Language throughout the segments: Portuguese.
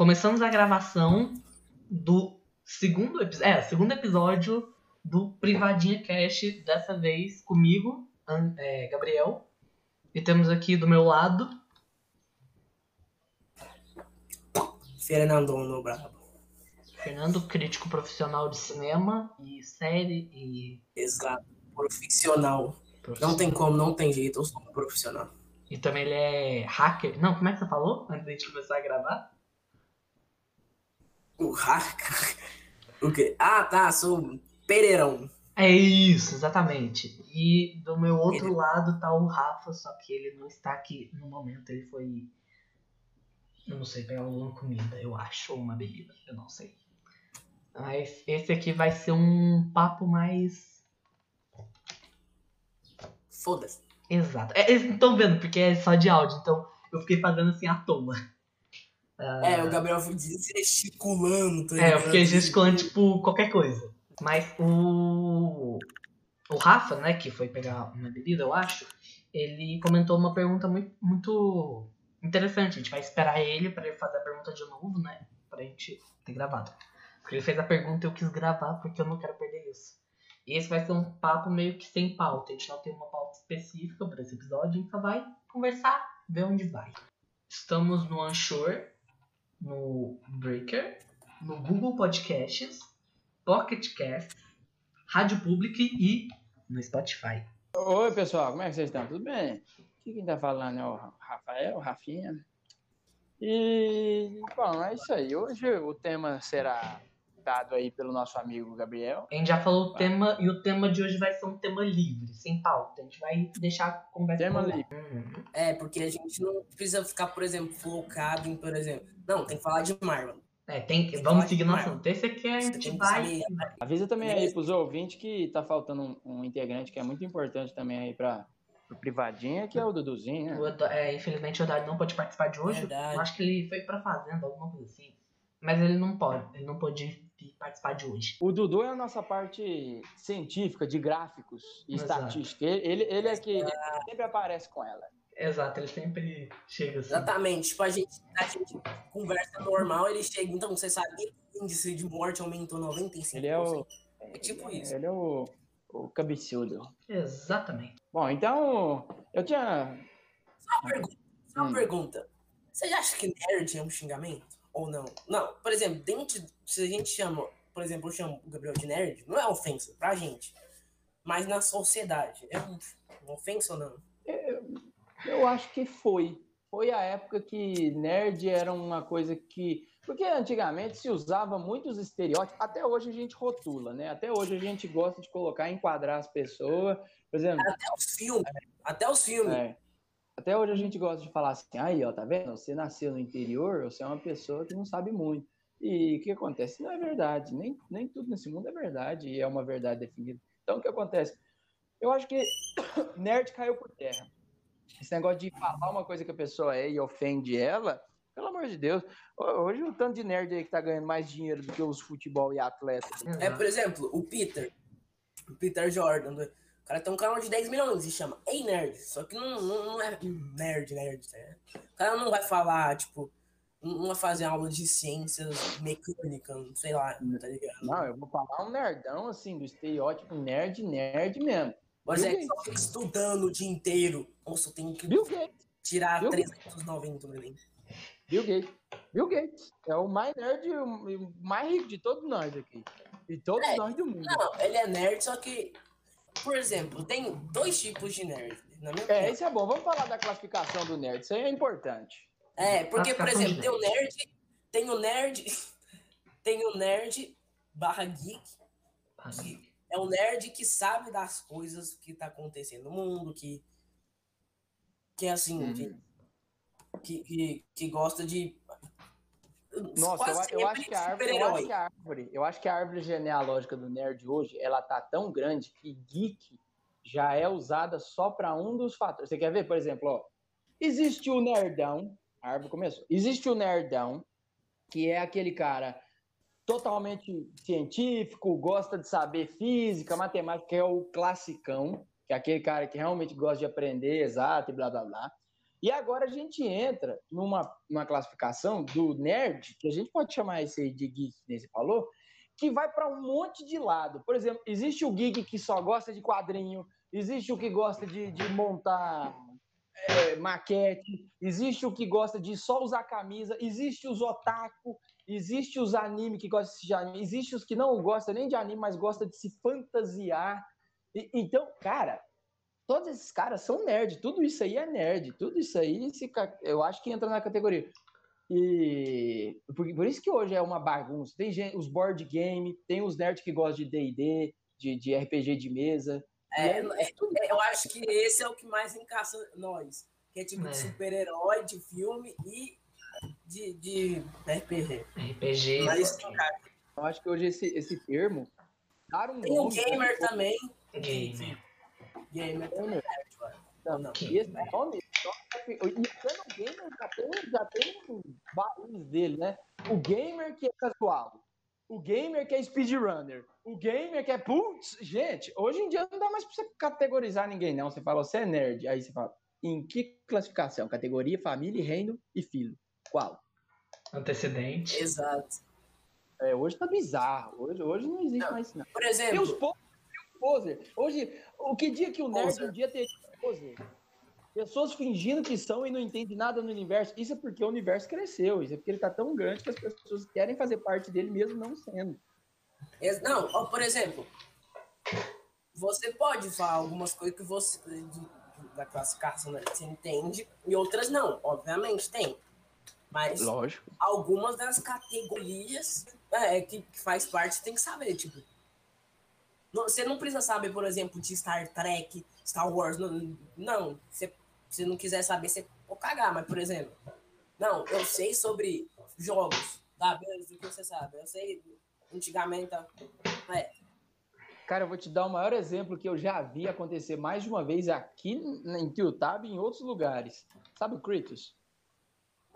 começamos a gravação do segundo, é, segundo episódio do Privadinha Cast, dessa vez comigo, é, Gabriel. E temos aqui do meu lado, Fernando no Brabo. Fernando, crítico profissional de cinema e série e. Exato. Profissional. profissional. Não tem como, não tem jeito, eu sou um profissional. E também ele é hacker. Não, como é que você falou antes da gente começar a gravar? O hacker. O quê? Ah, tá, sou Pereirão. É isso, exatamente. E do meu outro Ele- lado tá o Rafa, só que ele não está aqui no momento. Ele foi. Eu não sei, pegar alguma comida, eu acho, ou uma bebida, eu não sei. Mas esse aqui vai ser um papo mais Foda-se. exato. É, estão vendo, porque é só de áudio, então eu fiquei fazendo assim à toa. É, o Gabriel foi gesticulando. tá É, eu fiquei gesticulando, tipo, qualquer coisa. Mas o. O Rafa, né, que foi pegar uma bebida, eu acho, ele comentou uma pergunta muito, muito interessante. A gente vai esperar ele pra ele fazer a pergunta de novo, né? Pra gente ter gravado. Porque ele fez a pergunta e eu quis gravar porque eu não quero perder isso. E esse vai ser um papo meio que sem pauta. A gente não tem uma pauta específica pra esse episódio, a gente só vai conversar, ver onde vai. Estamos no Anchor, no Breaker, no Google Podcasts, Pocket Cast, Rádio Public e no Spotify. Oi, pessoal, como é que vocês estão? Tudo bem? Aqui quem tá falando é o Rafael, o Rafinha. E, bom, é isso aí. Hoje o tema será dado aí pelo nosso amigo Gabriel. A gente já falou o tema e o tema de hoje vai ser um tema livre, sem pauta. A gente vai deixar a conversa Tema livre. Uhum. É, porque a gente não precisa ficar, por exemplo, focado em, por exemplo. Não, tem que falar de Marvel. É, tem, Tem vamos seguir no assunto. Esse aqui que vai. saber. Avisa também aí pros ouvintes que tá faltando um, um integrante que é muito importante também aí para o Privadinha, que é o Duduzinho, né? O é, infelizmente o Eduardo não pode participar de hoje. Verdade. Eu acho que ele foi pra fazenda, alguma coisa assim. Mas ele não pode, ele não pôde participar de hoje. O Dudu é a nossa parte científica, de gráficos e Exato. estatística. Ele, ele, ele é que ele sempre aparece com ela. Exato, ele sempre chega assim. Exatamente. Tipo, a gente, a gente conversa normal, ele chega. Então, você sabia que o índice de morte aumentou 95%? Ele é o. É tipo ele, isso. Ele é o, o cabeçudo. Exatamente. Bom, então, eu tinha. Só uma pergunta. Só uma Hum. pergunta. Você acha que nerd é um xingamento? Ou não? Não, por exemplo, dentro, se a gente chama, por exemplo, eu chamo o Gabriel de nerd, não é ofensa pra gente. Mas na sociedade, é um, uma ofensa ou não? Eu acho que foi. Foi a época que nerd era uma coisa que. Porque antigamente se usava muitos estereótipos. Até hoje a gente rotula, né? Até hoje a gente gosta de colocar, enquadrar as pessoas. Por exemplo, Até os filmes. Até os filmes. É. Até hoje a gente gosta de falar assim, aí, ó, tá vendo? Você nasceu no interior, você é uma pessoa que não sabe muito. E o que acontece? Não é verdade. Nem, nem tudo nesse mundo é verdade e é uma verdade definida. Então, o que acontece? Eu acho que nerd caiu por terra. Esse negócio de falar uma coisa que a pessoa é e ofende ela, pelo amor de Deus. Ho- Hoje o tanto de nerd aí que tá ganhando mais dinheiro do que os futebol e atletas. É, por exemplo, o Peter. O Peter Jordan. O cara tem um canal de 10 milhões e chama Ei Nerd. Só que não, não, não é nerd, nerd. Né? O cara não vai falar, tipo, não vai fazer aula de ciências mecânicas, sei lá, tá ligado? Não, eu vou falar um nerdão, assim, do estereótipo nerd, nerd mesmo. Mas é Bill que só fica estudando o dia inteiro. Nossa, eu tenho que Bill tirar Bill- 390 no Enem. Bill Gates. Bill Gates. É o mais nerd e o o mais rico de todos nós aqui. E todos É, nós do mundo. Não, ele é nerd, só que, por exemplo, tem dois tipos de nerd. Na minha É, opinião. isso é bom. Vamos falar da classificação do nerd. Isso aí é importante. É, porque, por exemplo, de tem o nerd, tem o nerd, tem o nerd barra geek, que é o nerd que sabe das coisas que tá acontecendo no mundo, que, que é assim, Uhum. que, que, que, que gosta de. Nossa, eu, eu acho que a árvore, eu acho que a árvore, eu acho que a árvore genealógica do nerd hoje, ela tá tão grande que geek já é usada só para um dos fatores. Você quer ver, por exemplo, ó, existe o nerdão, a árvore começou. Existe o nerdão, que é aquele cara totalmente científico, gosta de saber física, matemática, que é o classicão, que é aquele cara que realmente gosta de aprender exato e blá blá blá. E agora a gente entra numa, numa classificação do nerd, que a gente pode chamar esse de geek, que você falou, que vai para um monte de lado. Por exemplo, existe o geek que só gosta de quadrinho, existe o que gosta de, de montar é, maquete, existe o que gosta de só usar camisa, existe os otaku, existe os anime que gostam de anime, existe os que não gostam nem de anime, mas gostam de se fantasiar. E, então, cara, todos esses caras são nerd, tudo isso aí é nerd, tudo isso aí se, eu acho que entra na categoria. E por, por, isso que hoje é uma bagunça. Tem gente, os board game, tem os nerds que gostam de D&D, de, de RPG de mesa. É, é, é, eu acho que esse é o que mais encaixa nós. Que é tipo de é. super-herói, de filme e de, de RPG. RPG. Mas, eu acho que hoje esse, esse termo. Um tem o gamer também. Gamer. Gamer. gamer. Não, não. E esse nome e o gamer já tem, já tem vários dele, né? O gamer que é casual, o gamer que é speedrunner, o gamer que é. Putz, gente, hoje em dia não dá mais pra você categorizar ninguém, não. Você fala, você é nerd. Aí você fala, em que classificação? Categoria, família, reino e filho. Qual? Antecedente. Exato. É, hoje tá bizarro. Hoje, hoje não existe não. mais isso, não. Por exemplo. Tem os poser. Hoje, o que dia que o nerd poser. um dia teria poser? Pessoas fingindo que são e não entendem nada no universo. Isso é porque o universo cresceu. Isso é porque ele está tão grande que as pessoas querem fazer parte dele mesmo não sendo. Não, por exemplo, você pode falar algumas coisas que você da classificação né, você entende e outras não. Obviamente tem. Mas Lógico. algumas das categorias é, que, que faz parte você tem que saber. Tipo, você não precisa saber, por exemplo, de Star Trek, Star Wars. Não, não você se não quiser saber, você pode cagar, mas, por exemplo, não, eu sei sobre jogos, tá? Beleza, o que você sabe? Eu sei antigamente. É. Cara, eu vou te dar o maior exemplo que eu já vi acontecer mais de uma vez aqui em Tiltab e em outros lugares. Sabe o Kratos?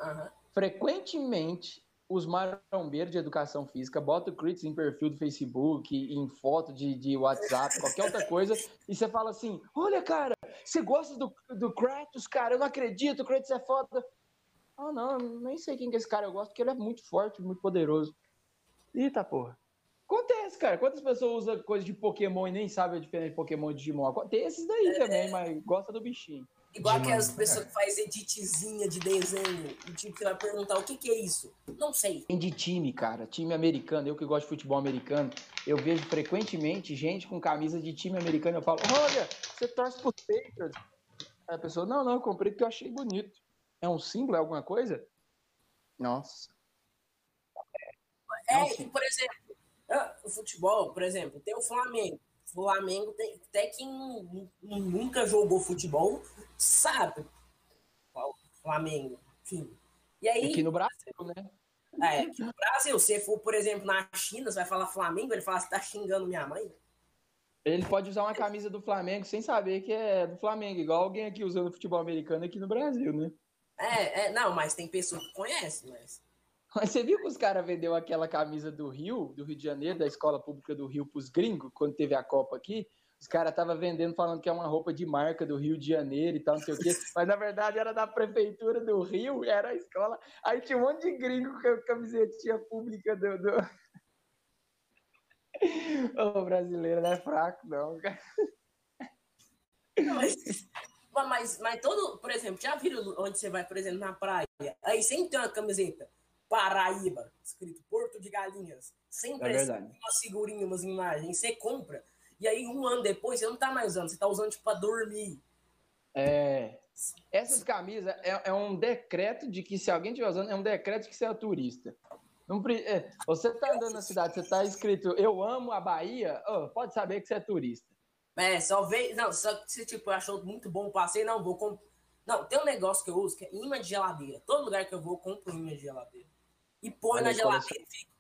Uhum. Frequentemente, os marombeiros de educação física botam o Crits em perfil do Facebook, em foto de, de WhatsApp, qualquer outra coisa, e você fala assim: Olha, cara, você gosta do, do Kratos, cara? Eu não acredito, o Kratos é foda. Ah, não, nem sei quem que é esse cara, eu gosto porque ele é muito forte, muito poderoso. Eita porra. Acontece, cara. Quantas pessoas usam coisa de Pokémon e nem sabem a diferença de Pokémon e Digimon? Tem esses daí é, também, mas gosta do bichinho. Igual aquelas pessoas que fazem editzinha de desenho. E tipo, você vai perguntar o que, que é isso? Não sei. Tem de time, cara. Time americano. Eu que gosto de futebol americano. Eu vejo frequentemente gente com camisa de time americano. Eu falo, olha, você torce pro Patriots. Aí a pessoa, não, não, eu comprei porque eu achei bonito. É um símbolo, é alguma coisa? Nossa. É, Nossa. por exemplo, o futebol, por exemplo, tem o Flamengo. Flamengo tem até quem nunca jogou futebol sabe qual Flamengo, enfim. E aí aqui no Brasil, né? É, aqui no Brasil, se for, por exemplo, na China, você vai falar Flamengo, ele fala, você tá xingando minha mãe? Ele pode usar uma camisa do Flamengo sem saber que é do Flamengo, igual alguém aqui usando futebol americano aqui no Brasil, né? É, é não, mas tem pessoa que conhece, mas mas você viu que os caras vendeu aquela camisa do Rio, do Rio de Janeiro, da escola pública do Rio pros gringos, quando teve a Copa aqui? Os caras estavam vendendo, falando que é uma roupa de marca do Rio de Janeiro e tal, não sei o quê. Mas na verdade era da prefeitura do Rio, era a escola. Aí tinha um monte de gringo com a camisetinha pública do. do... o brasileiro não é fraco, não, cara. Não, mas, mas, mas todo, por exemplo, já viram onde você vai, por exemplo, na praia? Aí sempre tem uma camiseta Paraíba, escrito Porto de Galinhas. Sempre é umas figurinhas, umas imagens. Você compra, e aí um ano depois você não tá mais usando, você tá usando tipo pra dormir. É. Essas camisas é, é um decreto de que se alguém estiver usando, é um decreto de que você é turista. Não, é, você tá andando na cidade, você tá escrito Eu amo a Bahia, oh, pode saber que você é turista. É, só veio. Não, só que você tipo, achou muito bom o passeio, não, vou comprar. Não, tem um negócio que eu uso que é imã de geladeira. Todo lugar que eu vou, eu compro imã de geladeira e põe na geladeira e fica.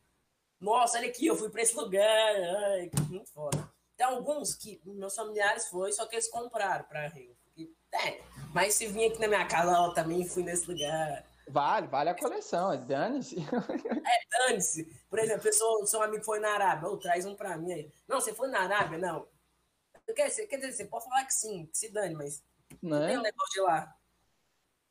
Nossa, olha aqui, eu fui para esse lugar. Ai, muito foda. Tem alguns que meus familiares foi, só que eles compraram para Rio. E, é, mas se vir aqui na minha casa, eu também fui nesse lugar. Vale, vale a coleção, é dane-se. É, dane-se. Por exemplo, pessoa, seu amigo foi na Arábia, ou traz um para mim aí. Não, você foi na Arábia? Não. Quer dizer, quer dizer, você pode falar que sim, que se dane, mas não, não tem um negócio de lá.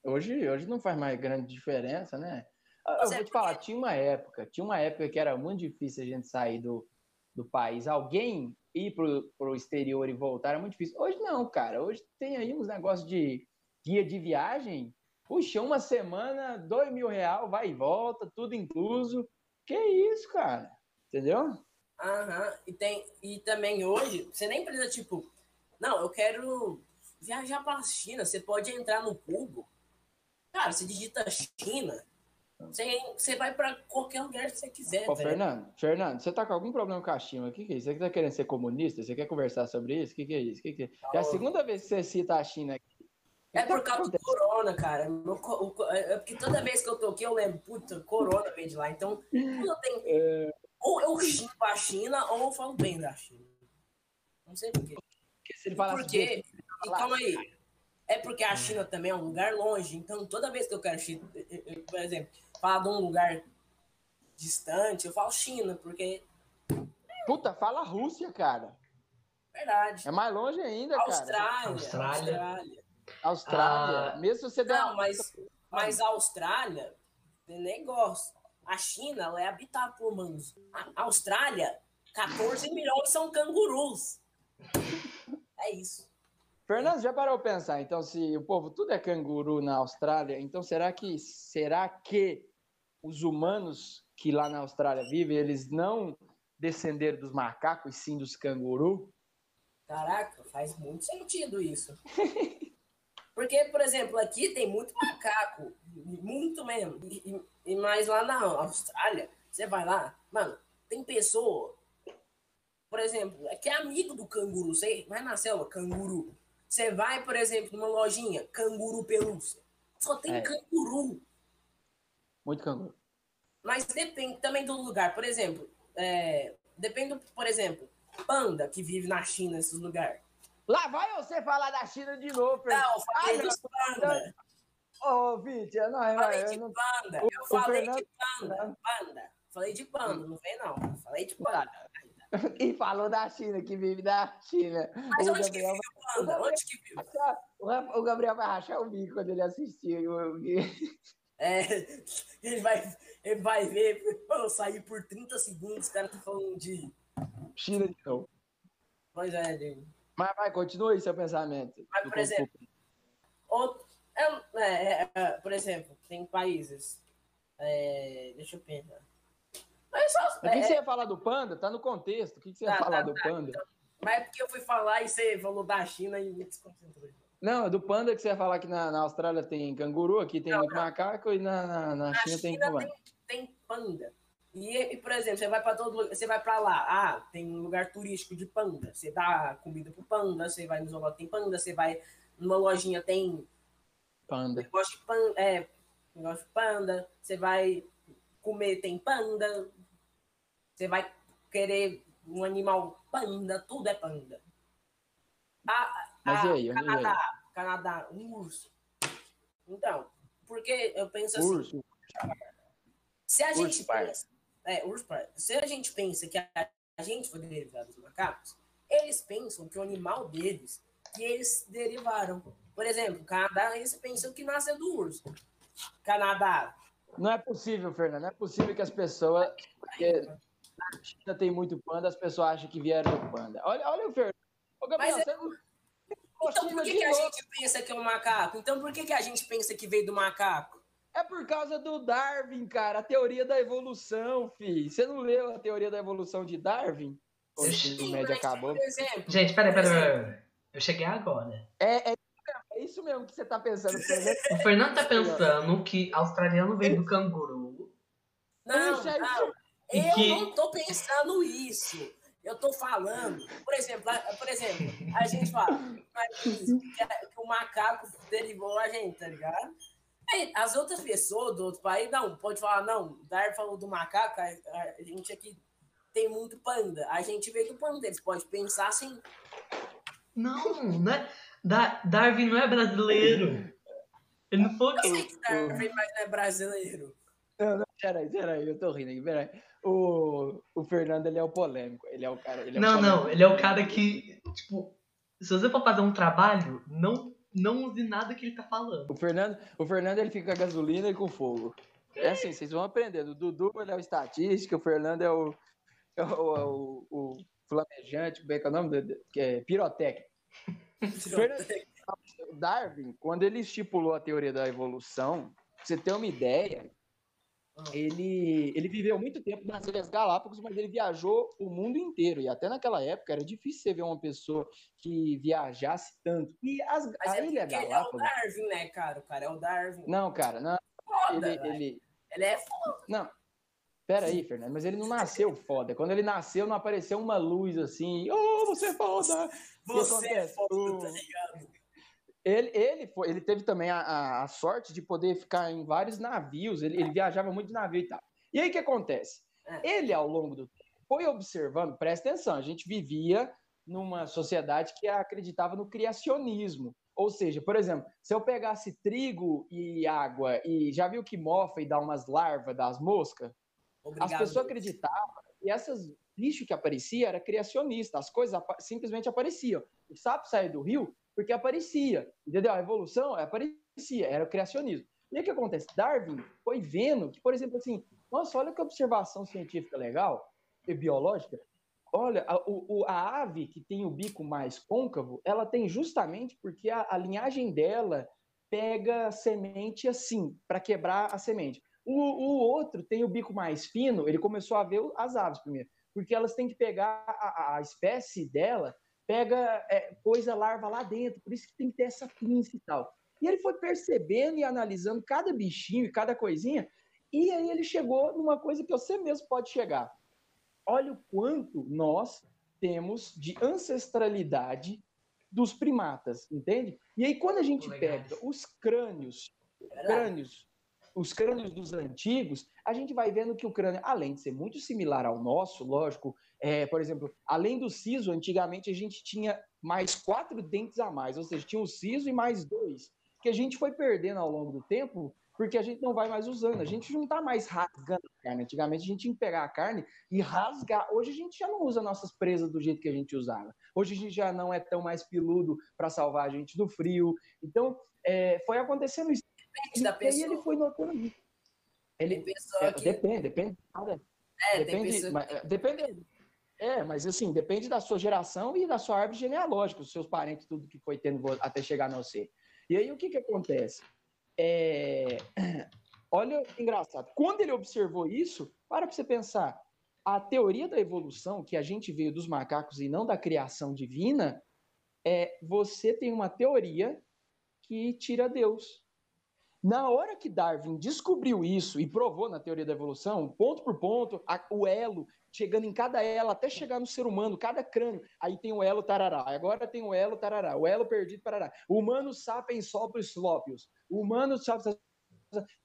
Hoje, hoje não faz mais grande diferença, né? Ah, Eu é vou te falar, tinha uma época, tinha uma época que era muito difícil a gente sair do, do país. Alguém ir pro, pro exterior e voltar era muito difícil. Hoje não, cara. Hoje tem aí uns negócios de guia de viagem. Puxa, uma semana, dois mil real, vai e volta, tudo incluso. Que isso, cara? Entendeu? Aham, e tem e também hoje, você nem precisa, tipo, não, eu quero viajar pra China, você pode entrar no Google. Cara, você digita China, você, você vai pra qualquer lugar que você quiser. Ô, tá? Fernando, Fernando, você tá com algum problema com a China? O que, que é isso? Você tá querendo ser comunista? Você quer conversar sobre isso? O que, que é isso? Que que é? É a segunda vez que você cita a China aqui. É que tá por causa do corona, cara. Co- É porque toda vez que eu tô aqui, eu lembro, puta, corona veio de lá. Então, eu tenho. É. Ou eu xingo a China, ou eu falo bem da China. Não sei por quê. Porque e calma aí, é porque a China também é um lugar longe, então toda vez que eu quero, chi- eh, eh, por exemplo, falar de um lugar distante, eu falo China, porque puta, fala Rússia, cara. verdade. É mais longe ainda, cara. Austrália, Austrália. Austrália. Austrália. Ah, Mesmo se você der Não, uma- mas, mas a Austrália tem negócio. A China ela é habitada por humanos. A a Austrália, 14 milhões são cangurus. É isso. Fernando, já parou pra pensar? Então, se o povo tudo é canguru na Austrália, então será que será que os humanos que lá na Austrália vivem, eles não descenderam dos macacos, e sim dos canguru? Caraca, faz muito sentido isso. Porque, por exemplo, aqui tem muito macaco, muito mesmo. E, e- e mais lá na Austrália, você vai lá, mano, tem pessoa, por exemplo, é que é amigo do canguru. Você vai na selva, canguru. Você vai, por exemplo, numa lojinha, canguru pelúcia. Só tem É. canguru. Muito canguru. Mas depende também do lugar. Por exemplo, é, depende, do- por exemplo, panda que vive na China, nesses lugares. Lá vai você falar da China de novo, Fernando. Não, eu falei Ah, dos panda. Ô, Vitor, não, Falei vai, de eu panda. Eu falei Fernando- de panda. Panda. Falei de panda, não vem não. Falei de panda. E falou da China, que vive da China. Mas o, onde que vive o panda? Onde que vive? o Gabriel vai rachar o bico quando ele assistir. É, ele, vai, ele vai ver, eu sair por 30 segundos, os caras estão falando de. China de novo. Pois é, de. Mas vai, continua aí seu pensamento. Mas, por exemplo, Outro, é, é, é, por exemplo, tem países. é, deixa eu pensar. Mas, só, o que, é, você ia falar do panda? Tá no contexto. O que, você ia Tá, falar tá, do tá, panda? mas é porque eu fui falar e você falou da China e me desconcentrou. Não, do panda que você ia falar que na, na Austrália tem canguru, aqui tem Não, muito macaco e na, na, na Na China tem China panda. tem, tem panda. E, e, por exemplo, você vai para todo lugar, você vai para lá, ah, tem um lugar turístico de panda. Você dá comida pro panda, você vai no zoológico tem panda, você vai numa lojinha tem Panda. negócio de panda, é, negócio de panda, você vai comer tem panda. Você vai querer um animal panda, tudo é panda. Ah, Mas e ah, aí? E aí? Canadá, Canadá, um urso. Então, porque eu penso assim, Urso. se a Urso gente pensa, é, urso se a gente pensa que a, a gente foi derivado dos macacos, eles pensam que o animal deles, que eles derivaram. Por exemplo, o Canadá, eles pensam que nasceu do urso. Canadá, Não é possível, Fernando. Não é possível que as pessoas. Porque na China tem muito panda, as pessoas acham que vieram do panda. Olha, olha o Fernando. Ô, Gabriel, Mas você não. Então China por que, que a gente pensa que é um macaco? Então por que, que a gente pensa que veio do macaco? É por causa do Darwin, cara. A teoria da evolução, fi. Você não leu a teoria da evolução de Darwin? O Sim, médio mas, acabou. exemplo, Gente, peraí, peraí. Eu cheguei agora. É, é, é isso mesmo que você tá pensando. O Fernando tá pensando que australiano veio do canguru. Não, não. E Eu que- não tô pensando isso. Eu tô falando, por exemplo, a- por exemplo, a gente fala mas isso, que, a- que o macaco derivou a gente, tá ligado? Aí, as outras pessoas do outro país, não, pode falar, não, o Dar falou do macaco, a, a- gente aqui tem muito panda. A gente veio do panda, eles podem pensar assim. Não, não é. Da- Darwin não é brasileiro. Ele não foi. Eu sei que Darwin, mas não é brasileiro. Não, não, peraí, peraí, eu tô rindo aqui, peraí. O, o Fernando, ele é o polêmico. Ele é o cara. Ele é Não, não, ele é o cara que, tipo, se você for fazer um trabalho, não não use nada que ele tá falando. O Fernando, o Fernando ele fica com a gasolina e com fogo. É assim, vocês vão aprendendo. O Dudu ele é o estatístico, o Fernando é o, é o, é o, o flamejante, como é que é o nome? do- Que é pirotécnico. Darwin, quando ele estipulou a teoria da evolução, pra você ter uma ideia. Ele, ele viveu muito tempo nas Ilhas Galápagos, mas ele viajou o mundo inteiro. E até naquela época era difícil você ver uma pessoa que viajasse tanto. E as, Mas a é Ilha porque ele é o Galápagos. Darwin, né, cara? O cara é o Darwin. Não, cara, não. Foda, Ele, velho. ele, Ele é foda. Não. Pera aí, Fernando, mas ele não nasceu foda. Quando ele nasceu, não apareceu uma luz assim. Oh, você é foda! Você é foda, tá ligado? Ele, ele, foi, ele teve também a, a- sorte de poder ficar em vários navios. Ele, ele viajava muito de navio e tal. E aí o que acontece? É. Ele, ao longo do tempo, foi observando, presta atenção, a gente vivia numa sociedade que acreditava no criacionismo. Ou seja, por exemplo, se eu pegasse trigo e água e já viu que mofa e dá umas larvas das moscas? Obrigado. As pessoas acreditavam e essas bicho que aparecia era criacionista, as coisas simplesmente apareciam. O sapo saía do rio porque aparecia, entendeu? A evolução aparecia, era o criacionismo. E o que acontece? Darwin foi vendo que, por exemplo, assim, nossa, olha que observação científica legal e biológica. Olha, a, o- a ave que tem o bico mais côncavo, ela tem justamente porque a, a linhagem dela pega semente assim, para quebrar a semente. O, o outro tem o bico mais fino, ele começou a ver as aves primeiro, porque elas têm que pegar a, a espécie dela, pega é, coisa larva lá dentro, por isso que tem que ter essa pinça e tal. E ele foi percebendo e analisando cada bichinho e cada coisinha, e aí ele chegou numa coisa que você mesmo pode chegar. Olha o quanto nós temos de ancestralidade dos primatas, entende? E aí quando a gente pega os crânios crânios, os crânios dos antigos, a gente vai vendo que o crânio, além de ser muito similar ao nosso, lógico, é, por exemplo, além do siso, antigamente a gente tinha mais quatro dentes a mais, ou seja, tinha o siso e mais dois, que a gente foi perdendo ao longo do tempo, porque a gente não vai mais usando, a gente não está mais rasgando a carne. Antigamente a gente tinha que pegar a carne e rasgar. Hoje a gente já não usa nossas presas do jeito que a gente usava. Hoje a gente já não é tão mais peludo para salvar a gente do frio. Então, é, foi acontecendo isso. Depende da E aí ele pessoa. foi notando isso. Ele, pessoa é, que. depende, depende. É, tem depende, pessoa mas, é, depende. É, mas assim, depende da sua geração e da sua árvore genealógica, os seus parentes, tudo que foi tendo até chegar no você. E aí o que que acontece? É, Olha, engraçado. Quando ele observou isso, para você pensar. A teoria da evolução, que a gente veio dos macacos e não da criação divina, é você tem uma teoria que tira Deus. Na hora que Darwin descobriu isso e provou na teoria da evolução, ponto por ponto, a- o elo, chegando em cada elo, até chegar no ser humano, cada crânio, aí tem o elo tarará, agora tem o elo tarará, o elo perdido tarará, o humano sapiens sopros slópios, o humano sapiens...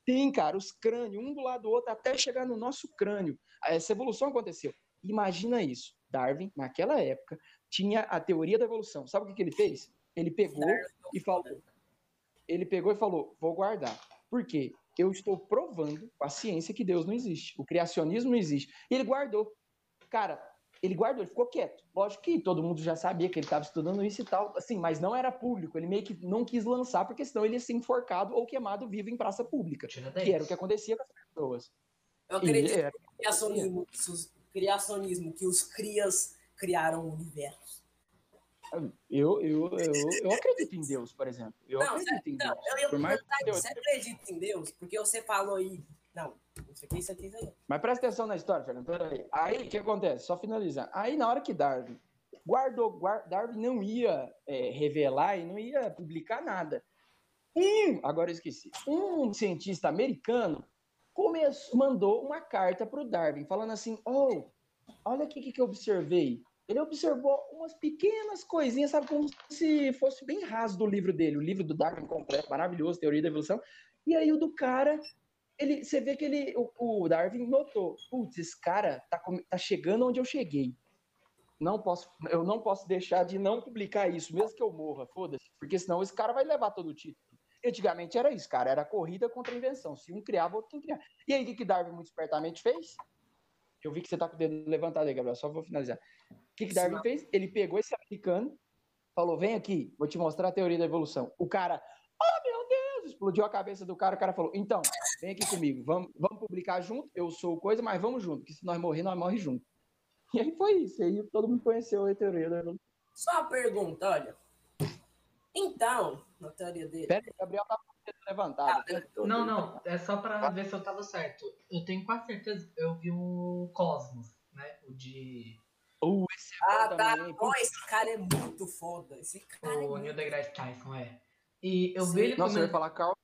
Tem, cara, os crânios, um do lado do outro, até chegar no nosso crânio. Essa evolução aconteceu. Imagina isso. Darwin, naquela época, tinha a teoria da evolução. Sabe o que, que ele fez? Ele pegou e falou, ele pegou e falou: vou guardar. Por quê? Eu estou provando com a ciência que Deus não existe. O criacionismo não existe. E ele guardou. Cara, ele guardou, ele ficou quieto. Lógico que todo mundo já sabia que ele estava estudando isso e tal, assim, mas não era público. Ele meio que não quis lançar, porque senão ele ia ser enforcado ou queimado vivo em praça pública. Que era o que acontecia com as pessoas. Eu E acredito era- no criacionismo, que os- criacionismo, que os crias criaram o universo. eu, eu, eu, eu acredito em Deus, por exemplo. Eu Não, acredito em Não, Deus. eu ia Por mais eu- você acredita em Deus? Porque você falou aí. Não, isso aqui, isso aqui, isso aqui. Mas presta atenção na história, Fernando. Peraí. Aí o que acontece? Só finalizar. Aí na hora que Darwin guardou, guar- Darwin não ia é, revelar e não ia publicar nada. Um, agora eu esqueci. Um cientista americano começou, mandou uma carta para o Darwin falando assim: Oh, olha o que, que eu observei. Ele observou umas pequenas coisinhas, sabe, como se fosse bem raso do livro dele, o livro do Darwin completo, maravilhoso, Teoria da Evolução. E aí o do cara ele, você vê que ele, o, o Darwin notou, putz, esse cara tá, tá chegando onde eu cheguei. Não posso, eu não posso deixar de não publicar isso, mesmo que eu morra, foda-se, porque senão esse cara vai levar todo o título. Antigamente era isso, cara, era corrida contra a invenção. Se um criava, outro tem que criar. E aí, o que, que Darwin muito espertamente fez? Eu vi que você tá com o dedo levantado aí, Gabriel, só vou finalizar. O que, que Darwin fez? Ele pegou esse americano, falou: vem aqui, vou te mostrar a teoria da evolução. O cara, oh explodiu a cabeça do cara. O cara falou: então, vem aqui comigo, vamos, vamos publicar junto. Eu sou coisa, mas vamos junto, que se nós morrer, nós morremos junto. E aí foi isso. E aí todo mundo conheceu a teoria da evolução. Só uma pergunta, olha. Então, na teoria dele. Pera aí, Gabriel tá levantado. Ah, Não, não, é só pra ver se eu tava certo. Eu tenho quase certeza que eu vi o Cosmos, né? O de. Uh, esse é Ah, tá. também. Esse cara é muito foda. Esse cara é O muito... Neil deGrasse Tyson, é. E eu Sim. vi ele Nossa, eu ia falar Carl.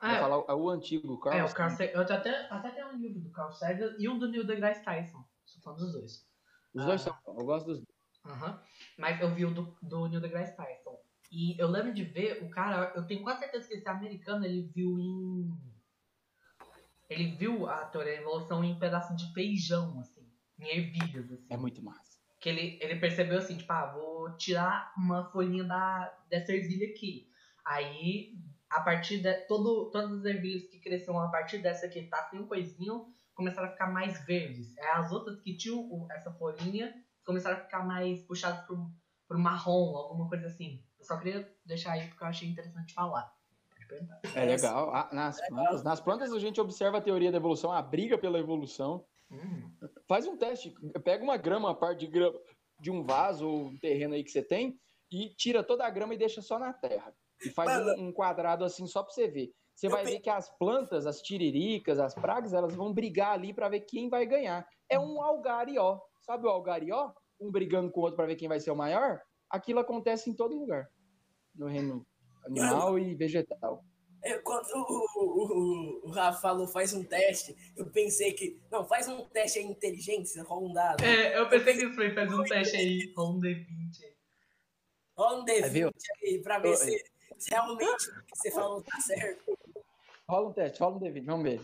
Ah, ia falar o, o antigo Carl. É, o Carl Sagan. Eu até, até tenho um livro do Carl Sagan e um do Neil deGrasse Tyson. Sou fã dos dois. Os dois são. Eu gosto dos dois. Mas eu vi o do, do Neil deGrasse Tyson. E eu lembro de ver o cara, eu tenho quase certeza que esse americano ele viu em. Ele viu a teoria da evolução em pedaço de feijão, assim. Em ervilhas, assim. É muito massa. Que ele, ele percebeu assim, tipo, ah, vou tirar uma folhinha da, dessa ervilha aqui. Aí, a partir de. Todo, todas as ervilhas que cresceram a partir dessa que tá sem coisinho, começaram a ficar mais verdes. Aí as outras que tinham essa folhinha começaram a ficar mais puxadas pro, pro marrom, alguma coisa assim. Eu só queria deixar aí porque eu achei interessante falar. Pode perguntar. É legal. Ah, nas, plantas, nas plantas a gente observa a teoria da evolução, a briga pela evolução. Hum, Faz um teste. Pega uma grama, uma parte de grama de um vaso ou um terreno aí que você tem e tira toda a grama e deixa só na terra. E faz Mano. um, um quadrado assim só pra você ver. Você vai ver que as plantas, as tiriricas, as pragas, elas vão brigar ali pra ver quem vai ganhar. É um algarió. Sabe o algarió? Um brigando com o outro pra ver quem vai ser o maior? Aquilo acontece em todo lugar. No reino animal e vegetal. Eu, quando o, o, o, o Rafa falou faz um teste, eu pensei que. Não, faz um teste aí inteligência, rola um dado. É, eu pensei que isso foi fazer um teste aí, rola um D20 aí. Rola um D20 viu? aí pra ver se realmente o que você falou tá certo. Rola um teste, rola um D20, vamos ver.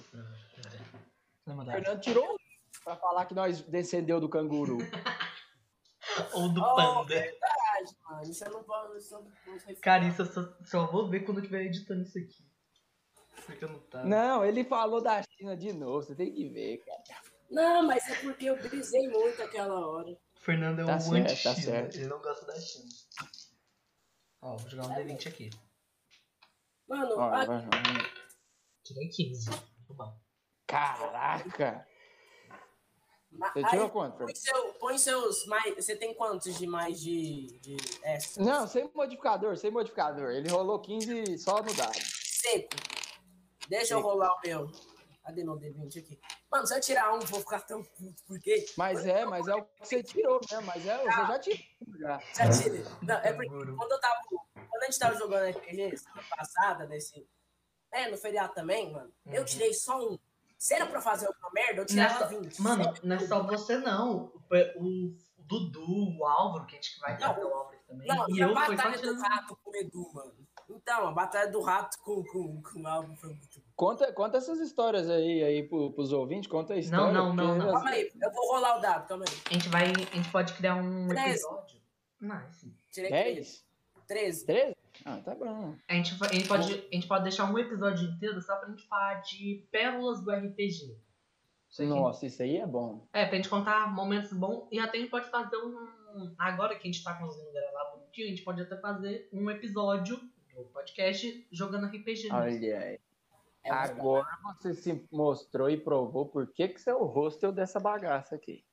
Fernando tirou pra falar que nós descendeu do canguru. Ou do Oh, panda. verdade, mano. Isso eu não posso. Isso eu não posso. Cara, isso eu só, só vou ver quando eu estiver editando isso aqui. Porque eu não tá. Não, ele falou da China de novo, você tem que ver, cara. Não, mas é porque eu brisei muito aquela hora. O Fernando é Tá um certo, tá anti-China. certo. ele não gosta da China. Ó, vou jogar um D20 aqui. Mano, Ó, a- vai, vai. Tirei 15. Muito bom. Caraca! Você aí, tirou quanto, põe, Fernando? seu, põe seus mais. Você tem quantos de mais de. de extra? Não, sem modificador, sem modificador. Ele rolou 15 só no dado. Seco. Deixa eu Seco. rolar o meu. Cadê meu D20 aqui? Mano, se eu tirar um, vou ficar tão puto, porque. Mas é, mas é o que você tirou mesmo, mas é, você já tirou. Já. Já tirei. Não, é porque quando eu tava. Quando a gente tava jogando RPG semana passada, nesse. É, no feriado também, mano, eu Uhum. tirei só um. Se era pra fazer alguma merda, eu Não é tirava só- 20. Mano, não é só você não. O, o Dudu, o Álvaro, que a gente vai Não, fazer o Álvaro também. Não, e e a eu batalha do rato com o Edu, mano. Então, a batalha do rato com, com, com o Alvo foi muito. Conta, conta essas histórias aí, aí pro, pros ouvintes, conta a história. não, não, porque não. Calma aí, eu vou rolar o dado, calma aí. A gente vai. A gente pode criar um Treze. episódio. Nice. Tirei 13. 10? 13. 13? Ah, tá bom. A gente, a, gente pode, a gente pode deixar um episódio inteiro só pra gente falar de pérolas do RPG. Isso Nossa, isso aí é bom. É, pra gente contar momentos bons. E até a gente pode fazer um. Agora que a gente tá conseguindo gravar bonitinho, a gente pode até fazer um episódio do podcast jogando RPG. mesmo. Olha aí. É. Agora você se mostrou e provou por que, que você é o hostel dessa bagaça aqui.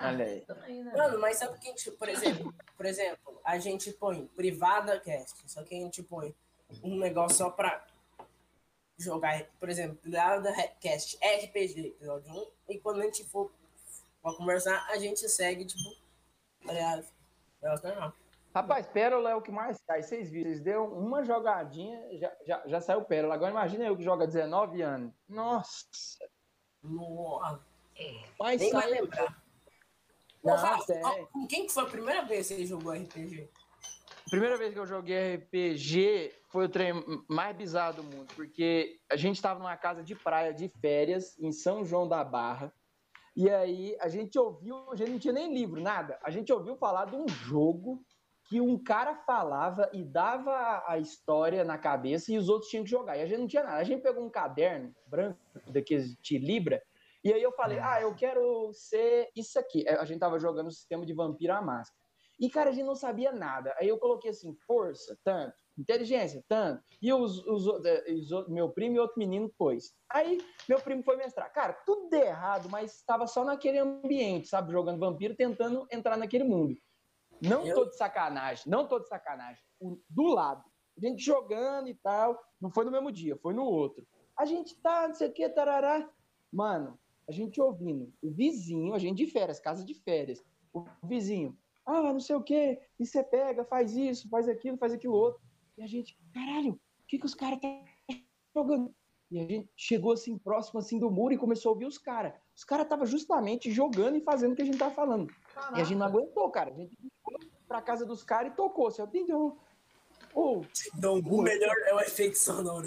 Olha aí. Também, né? Mano, mas sabe o que a gente, por exemplo, por exemplo, a gente põe privada cast, só que a gente põe um negócio só pra jogar, por exemplo, privada cast RPG, episódio 1, e quando a gente for pra conversar, a gente segue, tipo, tá? Negócio normal. Rapaz, Pérola é o que mais sai. Vocês viram, vocês deu uma jogadinha, já, já, já saiu Pérola. Agora imagina eu que joga 19 anos. Nossa, Nossa, É. mas nem vai lembrar. Não, sério. com quem que foi a primeira vez que você jogou RPG? Primeira vez que eu joguei RPG foi o trem mais bizarro do mundo, porque a gente estava numa casa de praia de férias em São João da Barra. E aí a gente ouviu, a gente não tinha nem livro, nada. A gente ouviu falar de um jogo que um cara falava e dava a história na cabeça e os outros tinham que jogar. E a gente não tinha nada. A gente pegou um caderno branco daqueles de Libra e aí eu falei: "Ah, eu quero ser isso aqui". A gente tava jogando o sistema de Vampiro à Máscara. E, cara, a gente não sabia nada. Aí eu coloquei assim, força, tanto. Inteligência, tanto. E os, os, os, meu primo e outro menino pôs. Aí meu primo foi mestrar. Cara, tudo de errado, mas estava só naquele ambiente, sabe? Jogando vampiro, tentando entrar naquele mundo. Não eu... tô de sacanagem, não tô de sacanagem. Do lado. A gente jogando e tal. Não foi no mesmo dia, foi no outro. A gente tá, não sei o que, tarará. Mano, a gente ouvindo. O vizinho, a gente de férias, casa de férias. O vizinho, ah, não sei o que, e você pega, faz isso, faz aquilo, faz aquilo outro. E a gente, caralho, o que, que os caras estão tá jogando? E a gente chegou assim, próximo assim do muro e começou a ouvir os caras. Os caras estavam justamente jogando e fazendo o que a gente tava falando. Caraca. E a gente não aguentou, cara. A gente foi pra casa dos caras e tocou. Assim, entendeu? Então, o melhor é o efeito sonoro.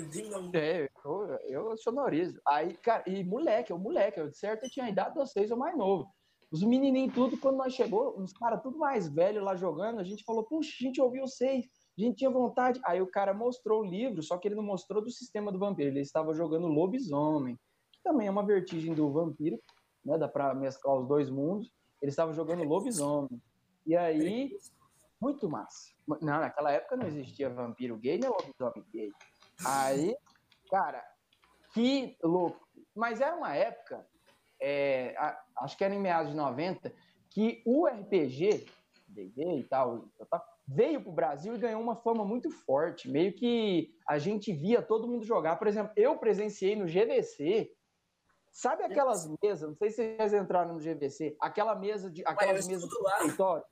É, eu, eu sonorizo. Aí, cara, e moleque, é o moleque, eu de certo eu tinha a idade de vocês ou mais novo. Os menininhos tudo, quando nós chegou, uns caras tudo mais velho lá jogando, a gente falou, puxa, a gente ouviu vocês, a gente tinha vontade. Aí o cara mostrou o livro, só que ele não mostrou do sistema do vampiro, ele estava jogando lobisomem, que também é uma vertigem do vampiro, né, dá pra mesclar os dois mundos. Ele estava jogando lobisomem. E aí, muito massa. Não, naquela época não existia vampiro gay nem lobisomem gay. Aí, cara, que louco. Mas era uma época, é, acho que era em meados de 90, que o RPG, D&D e tal, veio para o Brasil e ganhou uma fama muito forte. Meio que a gente via todo mundo jogar. Por exemplo, eu presenciei no GVC. Sabe aquelas mesas? Não sei se vocês entraram no GVC. Aquela mesa de, aquelas mesas de refeitório.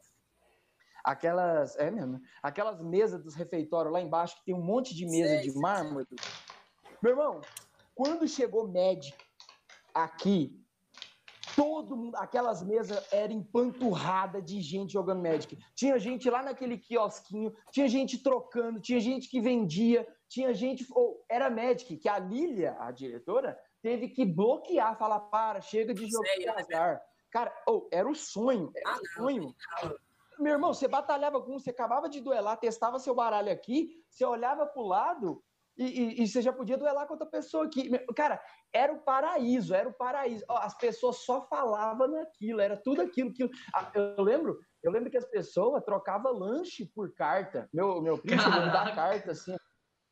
Aquelas, é mesmo, aquelas mesas dos refeitórios lá embaixo que tem um monte de mesa sei, de mármore. Meu irmão, quando chegou Magic aqui, todo mundo, aquelas mesas eram empanturradas de gente jogando Magic. Tinha gente lá naquele quiosquinho, tinha gente trocando, tinha gente que vendia, tinha gente. Ou era Magic, que a Lilia, a diretora, teve que bloquear, falar: para, chega de jogar. Cara, oh, era o sonho, era ah, o sonho. Não, Meu irmão, você batalhava com um, você acabava de duelar, testava seu baralho aqui, você olhava pro lado, e, e, e, você já podia duelar com outra pessoa aqui. Cara, era o paraíso, era o paraíso. As pessoas só falavam naquilo, era tudo aquilo. aquilo. Eu lembro, eu lembro que as pessoas trocavam lanche por carta. Meu, meu primo chegou me dar carta, assim.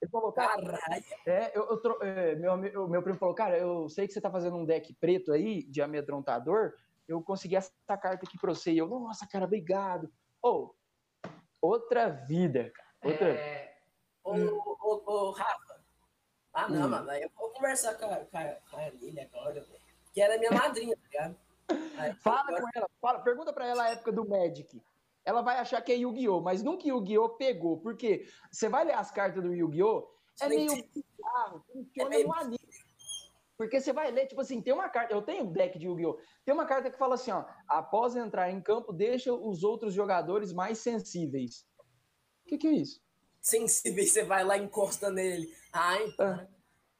Ele falou, cara, é, eu, eu, é, meu, meu, meu primo falou, cara, eu sei que você tá fazendo um deck preto aí, de amedrontador, eu consegui essa carta aqui pra você. E eu, nossa, cara, obrigado. Ou, oh, outra vida, cara. Outra... É... Ô, ô, ô, Rafa, ah, não, hum. mano, aí eu vou conversar com a, com a, com a Lília agora, que ela é minha madrinha, tá ligado? Aí, fala agora... com ela, fala, pergunta pra ela a época do Magic. Ela vai achar que é Yu-Gi-Oh!, mas nunca Yu-Gi-Oh! pegou, porque você vai ler as cartas do Yu-Gi-Oh!, é meio bizarro, funciona é no anime. Porque você vai ler, tipo assim, tem uma carta, eu tenho um deck de Yu-Gi-Oh! Tem uma carta que fala assim, ó, após entrar em campo, deixa os outros jogadores mais sensíveis. O que, que é isso? Sensíveis, você vai lá e encosta nele. Ai, ah,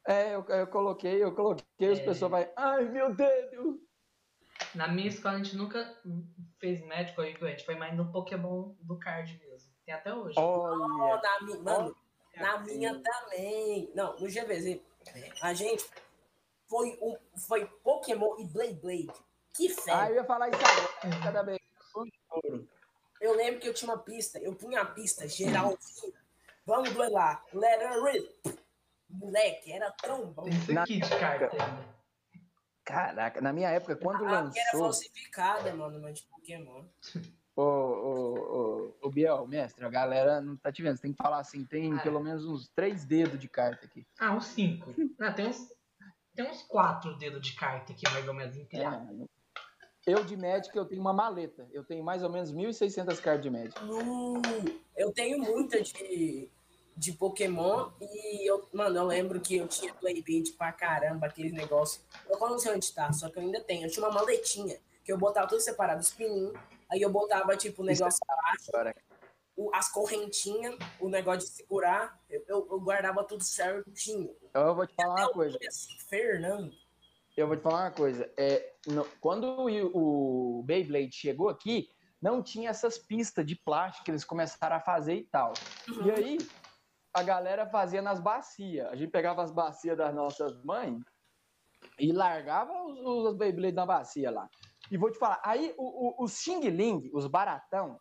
é, eu, eu coloquei, eu coloquei, é... as pessoas vai, ai, meu dedo! Na minha escola a gente nunca fez médico aí, a gente foi mais no Pokémon do card mesmo. Tem até hoje. Olha. Oh, na minha, mano, oh, na minha também. Não, no GVZ, a gente foi, um, foi Pokémon e Blade Blade. Que fé. Ah, eu ia falar isso agora, cada vez. Eu lembro que eu tinha uma pista, eu punha a pista geralzinha. Vamos duelar. Let her rip. Moleque, era tão bom. Isso aqui de carta Caraca, na minha época, quando ah, lançou... era falsificada, mano, mas de Pokémon. Ô, ô, ô, ô, Biel, mestre, a galera não tá te vendo. Você tem que falar assim, tem ah, pelo menos uns três dedos de carta aqui. Ah, uns cinco. Não, tem uns, tem uns quatro dedos de carta aqui, mais ou menos, empilhado. É, eu de Magic, eu tenho uma maleta. Eu tenho mais ou menos 1.600 cartas de Magic. Uh, eu tenho muita de de Pokémon e eu, mano, eu lembro que eu tinha Playbait pra caramba, aqueles negócios. Eu não sei onde tá, só que eu ainda tenho. Eu tinha uma maletinha que eu botava tudo separado, os pininhos, aí eu botava, tipo, o negócio abaixo, o, as correntinhas, o negócio de segurar, eu, eu, eu guardava tudo certinho. Eu vou te falar uma coisa. Assim, Fernando. Eu vou te falar uma coisa. É, quando o, o Beyblade chegou aqui, não tinha essas pistas de plástico que eles começaram a fazer e tal. Uhum. E aí, a galera fazia nas bacias. A gente pegava as bacias das nossas mães e largava os, os Beyblade na bacia lá. E vou te falar, aí os Xing Ling, os baratão,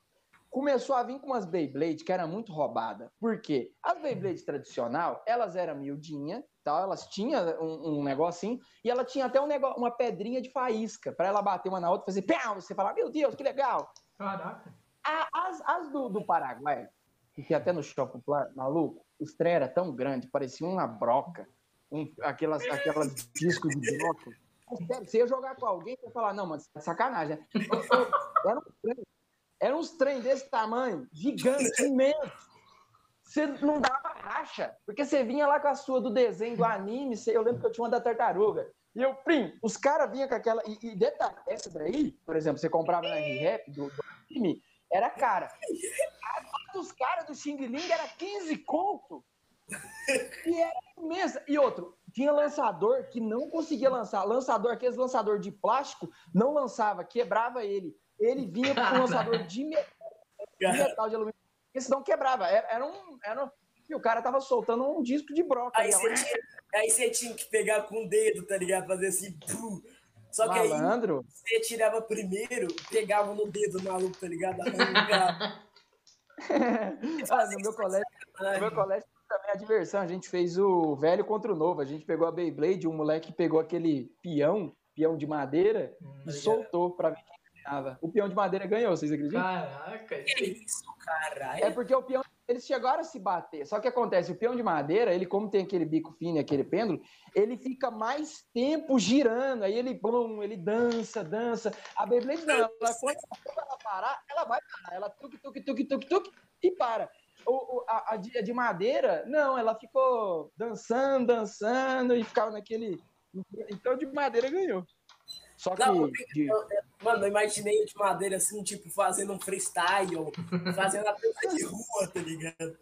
começou a vir com umas Beyblade que era muito roubada. Por quê? As Beyblade tradicional, elas eram miudinha, tal, elas tinham um, um negocinho, e ela tinha até um negócio, uma pedrinha de faísca, para ela bater uma na outra, fazer pau, você falar, meu Deus, que legal. Caraca. A- As, as do, do Paraguai, que tinha até no shopping maluco, os trem era tão grande, parecia uma broca, um, aquelas, aquelas discos de broca. Você ia jogar com alguém e ia falar, não, mas é sacanagem. né? Era um trem, era uns trem desse tamanho, gigante, imenso. Você não dava racha, porque você vinha lá com a sua do desenho, do anime, você- eu lembro que eu tinha uma da tartaruga. E eu, prim, os caras vinham com aquela. E, e detalhe, essa daí, por exemplo, você comprava na R-Rap do, do anime, era cara. A dos caras do Xing Ling era 15 conto. E era imensa. E outro, tinha lançador que não conseguia lançar. Lançador, aqueles lançador de plástico, não lançava, quebrava ele. Ele vinha com um lançador de metal, de, metal, de alumínio, porque senão quebrava. Era, era um. Era um- E o cara tava soltando um disco de broca. Aí você, tinha, aí você tinha que pegar com o dedo, tá ligado? Fazer assim, pum. Só que aí Malandro. você tirava primeiro, pegava no dedo maluco, tá ligado? Ah, no meu colégio. No meu colégio também a diversão. A gente fez o velho contra o novo. A gente pegou a Beyblade, um moleque pegou aquele peão, peão de madeira, Hum, e soltou pra ver O peão de madeira ganhou, vocês acreditam? Caraca. Que isso, caralho? É porque o peão, eles chegaram a se bater. Só que acontece, o peão de madeira, ele como tem aquele bico fino e aquele pêndulo, ele fica mais tempo girando. Aí ele, blum, ele dança, dança. A Beyblade não, ela, quando ela parar, ela vai parar. Ela tuque, tuque, tuque, tuque, tuque e para. O, o- a, a de, a de madeira, não, ela ficou dançando, dançando e ficava naquele. Então de madeira ganhou. Só que. Não, de- Mano, eu imaginei o de madeira assim, tipo, fazendo um freestyle, fazendo a dança de rua, tá ligado?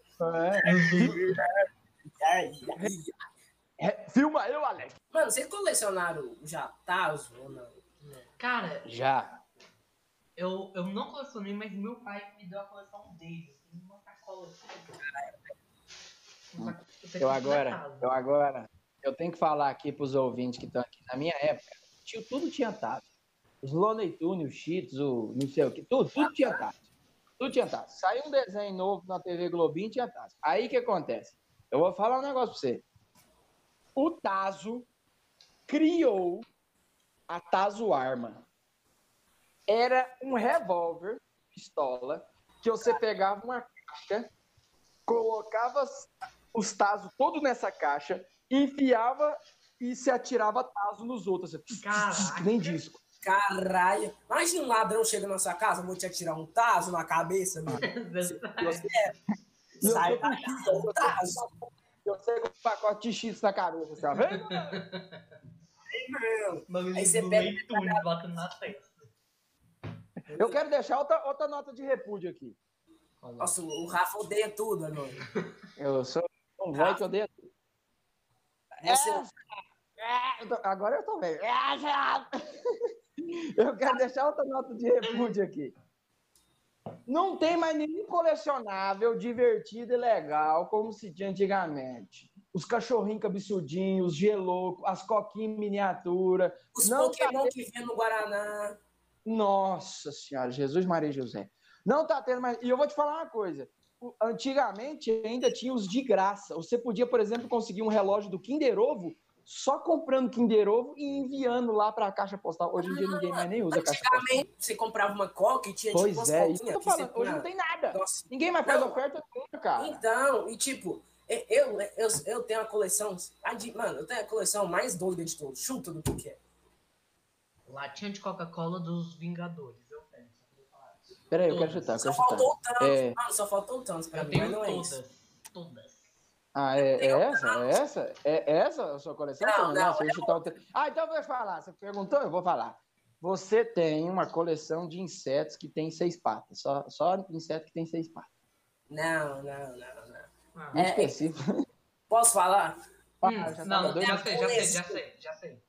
é. É, filma eu, Alex. Mano, vocês colecionaram já Tazo ou não? Cara, Já. eu, eu não colecionei, mas meu pai me deu a coleção deles. Tem uma sacola assim. Eu agora, eu agora, eu tenho que falar aqui para os ouvintes que estão aqui. Na minha época, tio, tudo tinha tato. Os Looney Tunes, os Cheats, o não sei o que, tudo, tudo tinha tato. Tudo tinha tato. Saiu um desenho novo na TV Globinho, tinha tato. Aí o que acontece? Eu vou falar um negócio para você. O Tazo criou a Tazo Arma. Era um revólver, pistola, que você pegava uma caixa, colocava os tazos todo nessa caixa, enfiava e se atirava tazo nos outros. assim, Caraca. nem disco. Caralho. Imagina um ladrão chega na sua casa, vou te atirar um tazo na cabeça, mano. Eu Sai da casa, um tazo. Eu sei com um pacote de X na cabeça. Assim, ó. Vem, Bagulho Aí você pega- Tunes batendo na testa. Eu quero deixar outra, outra nota de repúdio aqui. Nossa, o Rafa odeia tudo agora. Eu sou um velho que odeia tudo. Você, É, agora eu tô velho. É. Eu quero deixar outra nota de repúdio aqui. Não tem mais nenhum colecionável divertido e legal como se tinha antigamente. Os cachorrinhos cabeçudinhos, os gelouco, as coquinhas em miniatura. os Não tá Pokémon que vinha no Guaraná. Nossa Senhora, Jesus, Maria José. Não tá tendo mais. E eu vou te falar uma coisa. Antigamente ainda tinha os de graça. Você podia, por exemplo, conseguir um relógio do Kinder Ovo só comprando Kinder Ovo e enviando lá para a caixa postal. Hoje em dia ninguém mais nem usa caixa postal. Antigamente, você comprava uma coca e tinha tipo Pois umas é, isso que eu tô falando. Hoje não tem nada. Nossa, Ninguém mais faz Não. oferta nenhuma, cara. Então, e tipo, eu, eu, eu tenho a coleção. Mano, eu tenho a coleção mais doida de todos. Chuta do que é. Latinha de Coca-Cola dos Vingadores. Eu tenho. só queria falar isso. Peraí, eu quero chutar, eu Só quero faltou o Thanos. É. Mano, só faltou o Thanos pra Eu mim, mas não é todas. isso. Todas. Ah, é, é essa? É essa? É essa a sua coleção? Não, não, Nossa, eu ia chutar o tre- Ah, então eu vou falar. Você perguntou, eu vou falar. Você tem uma coleção de insetos que tem seis patas. Só, só inseto que tem seis patas. Não, não, não, não. Ah, É, específico. Posso falar? Ah, hum, já não, já sei, já sei, já sei, já sei.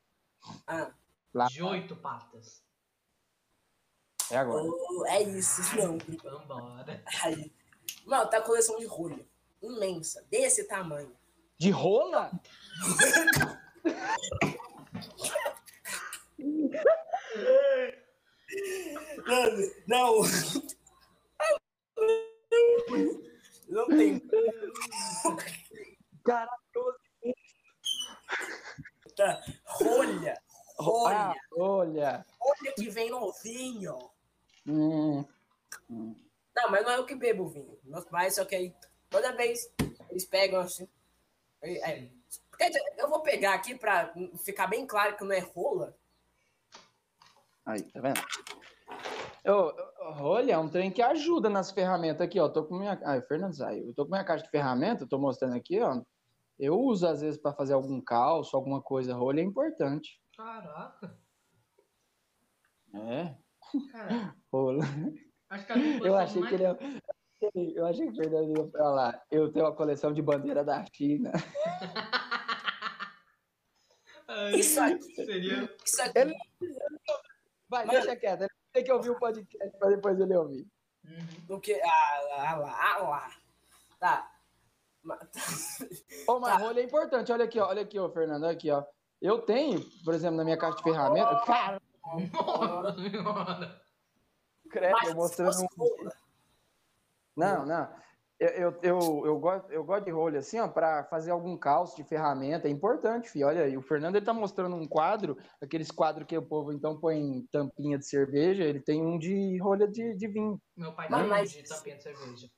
Ah, Lá. De oito patas. É agora. oh, é isso, não. Vambora. Aí. Mano, tá a coleção de rolha imensa, desse tamanho. De rola? não, não. Não tem. Caraca, tá. Rolha. Rolha. Ah, olha. Olha que vem no vinho. Hum. Não, mas não é o que bebo vinho. Meus pais só querem toda vez eles pegam assim. é, é, eu vou pegar aqui pra ficar bem claro que não é rola. Aí, tá vendo? Eu, eu- olha, é um trem que ajuda nas ferramentas aqui, ó. Tô com minha. Ai, o Fernando saiu. Eu tô com minha caixa de ferramenta, tô mostrando aqui, ó. Eu uso às vezes para fazer algum calço, alguma coisa. Rolha é importante. Caraca. É, Cara, rola. acho que a Eu achei mais... que ele ia. Eu achei que o Fernando ia falar. Eu tenho uma coleção de bandeira da China. Ai, Isso aqui. Seria... Isso aqui. Ele- Vai, Mano. deixa quieto. Ele tem que ouvir o podcast para depois ele ouvir. Uhum. Do que. Ah, lá, ah lá, ah lá. Tá. Ô, mas Tá. rolha é importante. Olha aqui, ó. Olha aqui, ó, Fernando. Olha aqui, ó. Eu tenho, por exemplo, na minha caixa de ferramentas. Cara, credo, Mas eu se mostrando fosse um. Não, não. Eu, eu, eu, eu, gosto, eu gosto de rolha assim, ó, para fazer algum calço de ferramenta. É importante, filho. Olha aí, o Fernando ele tá mostrando um quadro, aqueles quadros que o povo então põe em tampinha de cerveja. Ele tem um de rolha de, de vinho. Meu pai Mas- tem mas- de tampinha de cerveja.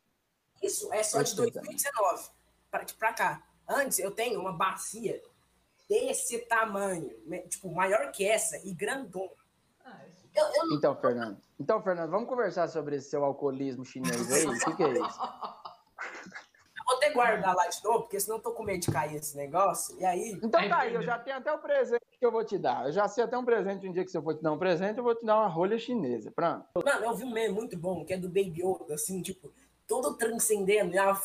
Isso é só de Perfeito. 2019 pra, pra cá. Antes eu tenho uma bacia desse tamanho, tipo, maior que essa e grandona. Eu, eu não Então, Fernando. Então, Fernando, vamos conversar sobre esse seu alcoolismo chinês aí? O que, que é isso? vou ter que guardar lá de novo, porque senão eu tô com medo de cair esse negócio. E aí, Então Aí, tá aí, eu já tenho até o presente que eu vou te dar. Eu já sei até um presente, um dia que se eu for te dar um presente, eu vou te dar uma rolha chinesa. Pronto. mano, eu vi um meme muito bom, que é do Baby Yoda, assim, tipo, todo transcendendo, a,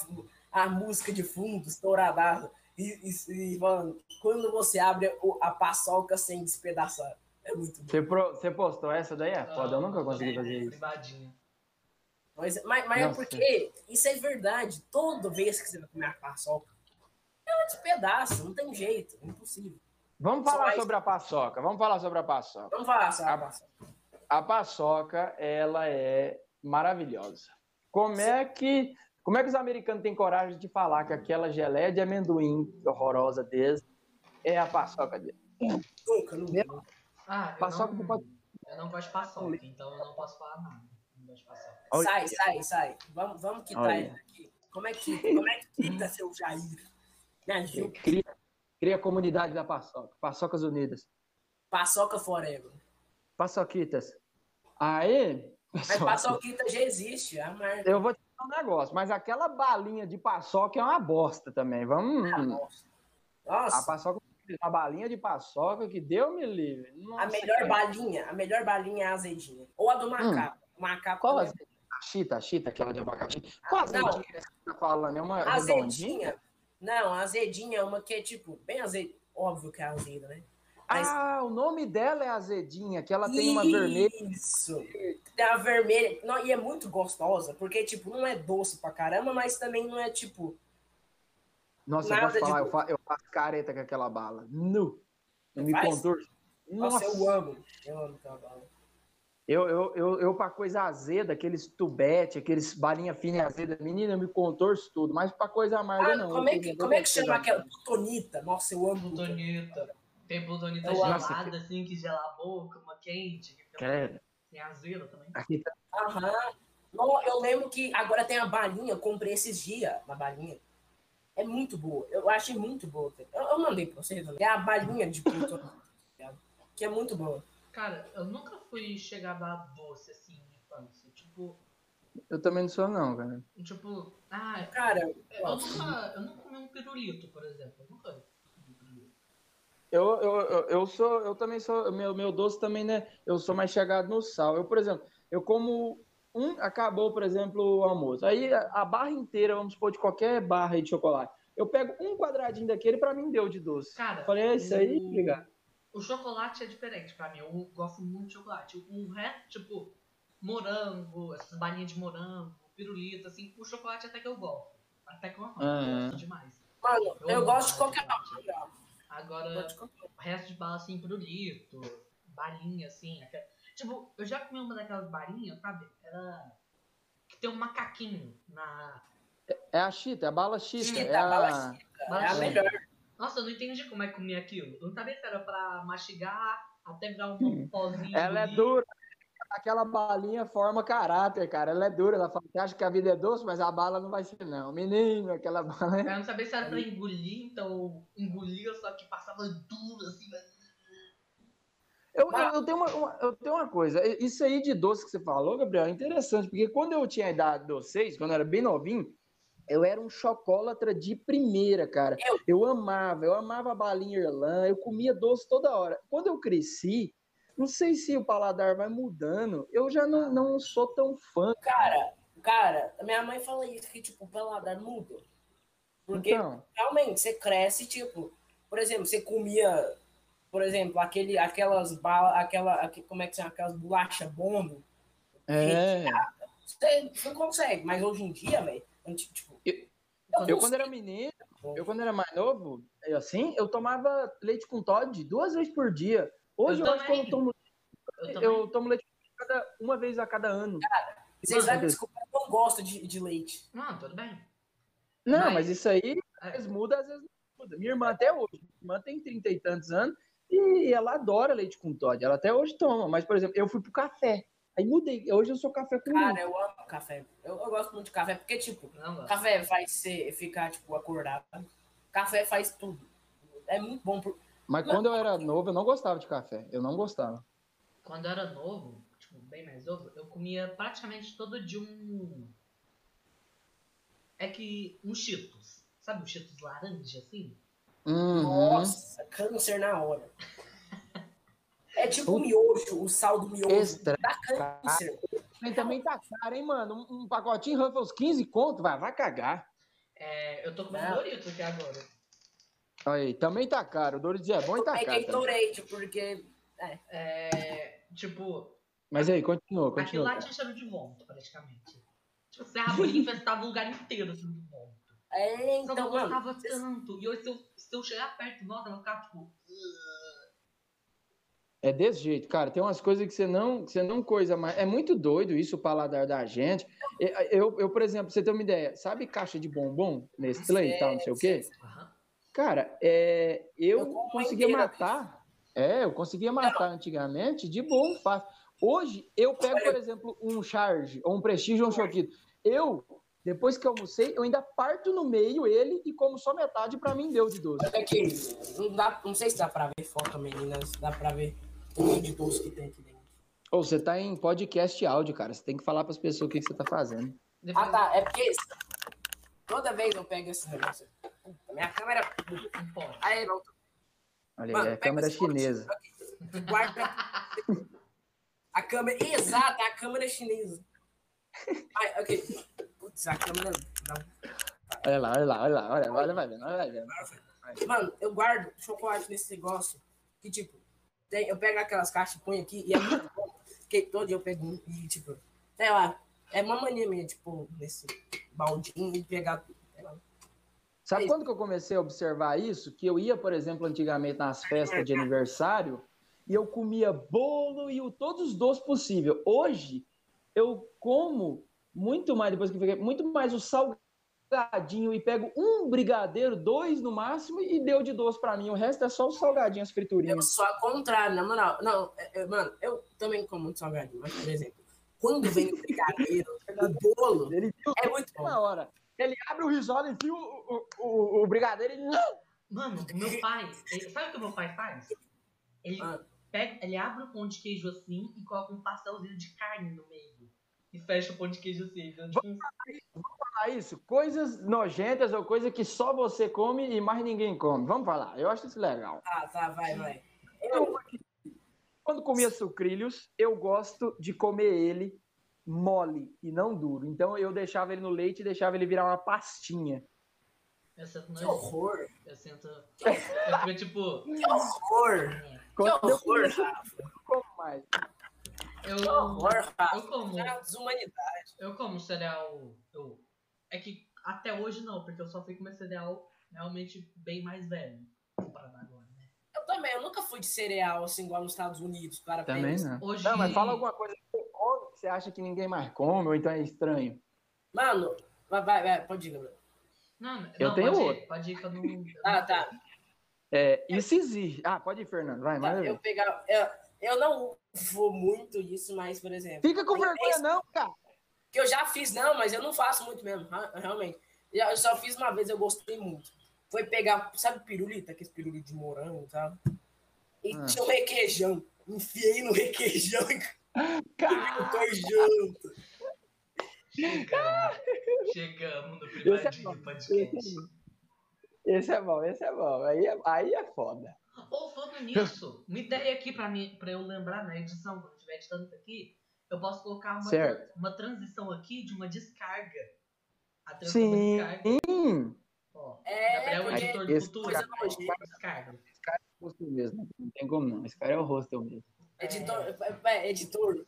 a música de fundo, estouradaça. E, e, e falando, quando você abre a paçoca sem despedaçar. É muito bom. Você, pro- você postou essa daí? É foda, eu nunca consegui fazer isso. Privadinha. Mas, mas, mas é porque isso é verdade. Toda vez que você vai comer a paçoca, ela despedaça, não tem jeito, é impossível. Vamos Só falar mais- sobre a paçoca. Vamos falar sobre a paçoca. Vamos falar sobre a A- paçoca. A paçoca, ela é maravilhosa. Como é que, como é que os americanos têm coragem de falar que aquela geleia de amendoim horrorosa deles é a paçoca deles? Nunca, nunca. Ah, eu Paçoca não, pode- eu não gosto de paçoca, então eu não posso falar nada. Não gosto de paçoca. Olha. Sai, sai, sai. Vamos, vamos quitar Olha. ele aqui. Como é que, como é que quita seu Jair? Me ajuda. Cria, cria a comunidade da paçoca. Paçocas Unidas. Paçoca forever. Paçoquitas. Aí, Mas pessoal, paçoquita já existe, é marca. eu vou te falar um negócio, mas aquela balinha de paçoca é uma bosta também. Vamos. Nossa. A Nossa, paçoca, a balinha de paçoca que deu me livre. a Nossa, melhor cara. balinha, a melhor balinha é a azedinha. Ou a do macaco. O macaco Qual é- azedinha? A chita, a chita, aquela de abacaxi. Qual Não. azedinha que você tá falando? É uma A redondinha? azedinha. Não, a azedinha é uma que é tipo, bem azeda. Óbvio que é azeda, né? Mas- Ah, o nome dela é azedinha, que ela tem uma vermelha. Isso. Tem a vermelha. Não, e é muito gostosa, porque, tipo, não é doce pra caramba, mas também não é, tipo... Nossa, eu Nada posso falar, eu fa- eu faço careta com aquela bala. Nu. Eu me Faz? contorço. Nossa, eu amo. Eu amo aquela bala. Eu, eu, eu, eu pra coisa azeda, aqueles tubete, aqueles balinha fina e azeda, menina, eu me contorço tudo, mas pra coisa amarga Ah, não. como, é Eu que, como é que chama aquela plutonita? Nossa, eu amo plutonita. Tem plutonita Eu gelada, assim, que gela a boca, uma quente. Que. Credo. Tem azeda também. Aqui tá- Aham. Não, eu lembro que agora tem a balinha, eu comprei esses dias, uma balinha. É muito boa. Eu achei muito boa. Eu, eu mandei pra vocês. né? É a balinha de tá ligado? que é muito boa. Cara, eu nunca fui chegado a doce, assim, na infância. Tipo, Eu também não sou, não, cara. tipo... Ah, Cara, eu nunca... Eu não comi um pirulito, por exemplo. Eu nunca um. Eu, eu, eu, eu sou, eu também sou, meu, meu doce também, né? Eu sou mais chegado no sal. Eu, por exemplo, eu como um, acabou, por exemplo, o almoço. Aí a, barra inteira, vamos supor, de qualquer barra de chocolate. Eu pego um quadradinho daquele, pra mim deu de doce. Cara, Falei, é isso aí, o- obrigado. O chocolate é diferente pra mim. Eu gosto muito de chocolate. O resto, tipo, morango, essas balinhas de morango, pirulito, assim, o chocolate até que eu gosto. Até que eu amo, Aham. gosto demais. mano, eu, amo gosto de qualquer chocolate. bala. Agora, o resto de bala, assim, pirulito, balinha, assim. aquela- Tipo, eu já comi uma daquelas balinhas, sabe? Era. Que tem um macaquinho na. É a chita, é a bala chita. Chita, é a... bala chita. É a Bala melhor. Nossa, eu não entendi como é que comia aquilo. Eu não sabia se era pra mastigar até virar um pozinho. Ela é dura. Aquela balinha forma caráter, cara. Ela é dura. Ela fala, você acha que a vida é doce, mas a bala não vai ser, não. Menino, aquela bala. Eu não sabia se era pra engolir, então engolia, só que passava duro, assim, mas... Eu, eu, eu tenho uma, uma- eu tenho uma coisa. Isso aí de doce que você falou, Gabriel, é interessante, porque quando eu tinha a idade de vocês, quando eu era bem novinho, eu era um chocólatra de primeira, cara. Eu- Eu amava, eu amava a balinha Irlã, eu comia doce toda hora. Quando eu cresci, não sei se o paladar vai mudando, eu já não, não sou tão fã. Cara, cara, minha mãe fala isso, que, tipo, o paladar muda. Porque Então, realmente você cresce, tipo, por exemplo, você comia, por exemplo, aquele, aquelas balas, aquela, aque- como é que são aquelas bolacha bombo. é. Você não consegue, mas hoje em dia, velho, tipo. Eu- Eu, quando era menino, eu, quando era mais novo, eu, assim, eu tomava leite com Todd duas vezes por dia. Hoje Eu eu, acho que eu tomo, Eu eu tomo leite cada- uma vez a cada ano. Vocês Mano, sabem, desculpa, eu não gosto de, de leite. Não, tudo bem. Não, Mas- mas, isso aí, às É. vezes muda, às vezes não muda. Minha irmã até hoje, minha irmã tem trinta e tantos anos e ela adora leite com Todd. Ela até hoje toma, mas, por exemplo, eu fui pro café. Aí mudei. Hoje eu sou café com Cara, eu amo café. Eu, eu gosto muito de café, porque, tipo, Não, café faz você ficar, tipo, acordado. Café faz tudo. É muito bom. Pro... Mas quando eu era novo, eu não gostava de café. Eu não gostava. Quando eu era novo, tipo, bem mais novo, eu comia praticamente todo dia um. É que. um Cheetos. Sabe o Cheetos laranja, assim? Uhum. Nossa, câncer na hora. É tipo o miojo, o sal do miojo. Extra. Dá câncer. Mas também tá caro, hein, mano? Um, um pacotinho Ruffles 15 conto, vai, vai cagar. É, eu tô comendo Não. Doritos aqui agora. Aí, também tá caro. O Doritos é bom e tá peguei caro. também. Gatorade, porque. É. Tipo, Mas aí, continua, aquilo continua. lá cara. tinha cheiro de vômito, praticamente. Tipo, você e infestava o lugar inteiro assim, de vômito. É, eu então, mano. gostava tanto. E hoje, se eu, se eu chegar perto, nossa, eu vou ficar tipo. É desse jeito, cara. Tem umas coisas que você não, que você não coisa mais. É muito doido isso, o paladar da gente. Eu, eu, eu, por exemplo, pra você ter uma ideia, sabe caixa de bombom, Nestlé e tal, não sei o quê? Cara, é, eu, Eu conseguia inteira. matar. É, eu conseguia matar antigamente de bom, fácil. Hoje, eu pego, por exemplo, um charge, ou um prestígio, ou um choquito. Eu, depois que eu almocei, eu ainda parto no meio ele e como só metade pra mim deu de doce. É que não, dá, não sei se dá pra ver foto, meninas. Dá pra ver o tanto de doce que tem aqui dentro. Ou você tá em podcast áudio, cara. Você tem que falar pras pessoas o que, que você tá fazendo. Ah, tá. É porque toda vez eu pego esse negócio. Minha câmera. Aí, não. Olha aí, Mano, é a pega câmera esse monte. chinesa. Guarda. A câmera. Exato, a câmera chinesa. Ai, ok. A câmera. Olha lá, olha lá, olha lá, olha, olha, vai vendo, olha, vai vendo. Mano, eu guardo chocolate nesse negócio. Que tipo, tem- eu pego aquelas caixas e ponho aqui e é muito bom. Porque todo dia eu pego um e, tipo, sei lá, é uma mania minha, tipo, nesse baldinho e pegar tudo. Sabe É quando que eu comecei a observar isso? Que eu ia, por exemplo, antigamente nas festas de aniversário e eu comia bolo e o, todos os doces possível. Hoje, eu como muito mais, depois que eu fiquei, muito mais o salgadinho e pego um brigadeiro, dois no máximo e deu de doce pra mim. O resto é só os salgadinhos, as Eu friturinhas. sou ao contrário, na moral. Não, é- é, mano, eu também como muito salgadinho, mas, por exemplo, quando vem o brigadeiro, o bolo, Ele viu é muito bom. na hora. Ele abre o risole, enfia o, o, o, o brigadeiro e não! Mano, o meu pai. ele- sabe o que o meu pai faz? Ele, Ah. pega, ele abre o pão de queijo assim e coloca um pastelzinho de carne no meio. E fecha o pão de queijo assim. Então, tipo, um- falar isso? Coisas nojentas ou coisa que só você come e mais ninguém come. Vamos falar. Eu acho isso legal. Tá, tá, vai, vai. Eu, quando comia sucrilhos, eu gosto de comer ele mole e não duro. Então eu deixava ele no leite e deixava ele virar uma pastinha. eu Que horror, Eu sinto. Eu fico tipo. que horror, que eu horror, Rafa, como mais. Eu, que horror, Rafa. eu como. Uma desumanidade. Eu como cereal. Eu, é que até hoje não, porque eu só fui comer cereal realmente bem mais velho. Comparado agora, né? Eu também, eu nunca fui de cereal, assim, igual nos Estados Unidos, cara. Também não. Hoje. Não, mas fala alguma coisa que você come que você acha que ninguém mais come, ou então é estranho. Mano, vai, vai, vai, pode ir, Gabriel. Não, Eu não, tenho pode outro. ir, pode ir que eu não. eu Ah, tá. É, isso exige. Ah, pode ir, Fernando. Vai, manda eu ver. pegar. Eu, eu não vou muito isso, mas, por exemplo. Fica com vergonha, não, cara. Que eu já fiz, não, mas eu não faço muito mesmo, realmente. Eu só fiz uma vez, eu gostei muito. Foi pegar, sabe, pirulita, aquele pirulito de morango, sabe? E Ah. tinha um requeijão. Enfiei no requeijão e Cara, comi junto. Chegamos, chegamos no Esse é privadinho bom, podcast. Esse é bom, esse é bom. Aí é, aí é foda. Ou falando nisso, uma ideia aqui pra, mim, pra eu lembrar na edição, quando eu estiver editando isso aqui, eu posso colocar uma, Certo. uma transição aqui de uma descarga. A transição da Sim. descarga. Ó, É, Gabriel, porque editor do esse futuro, descarga. nojenta. descarga. Hostel mesmo. né? Não tem como não. Esse cara é o hostel mesmo. Editor, é, é, editor.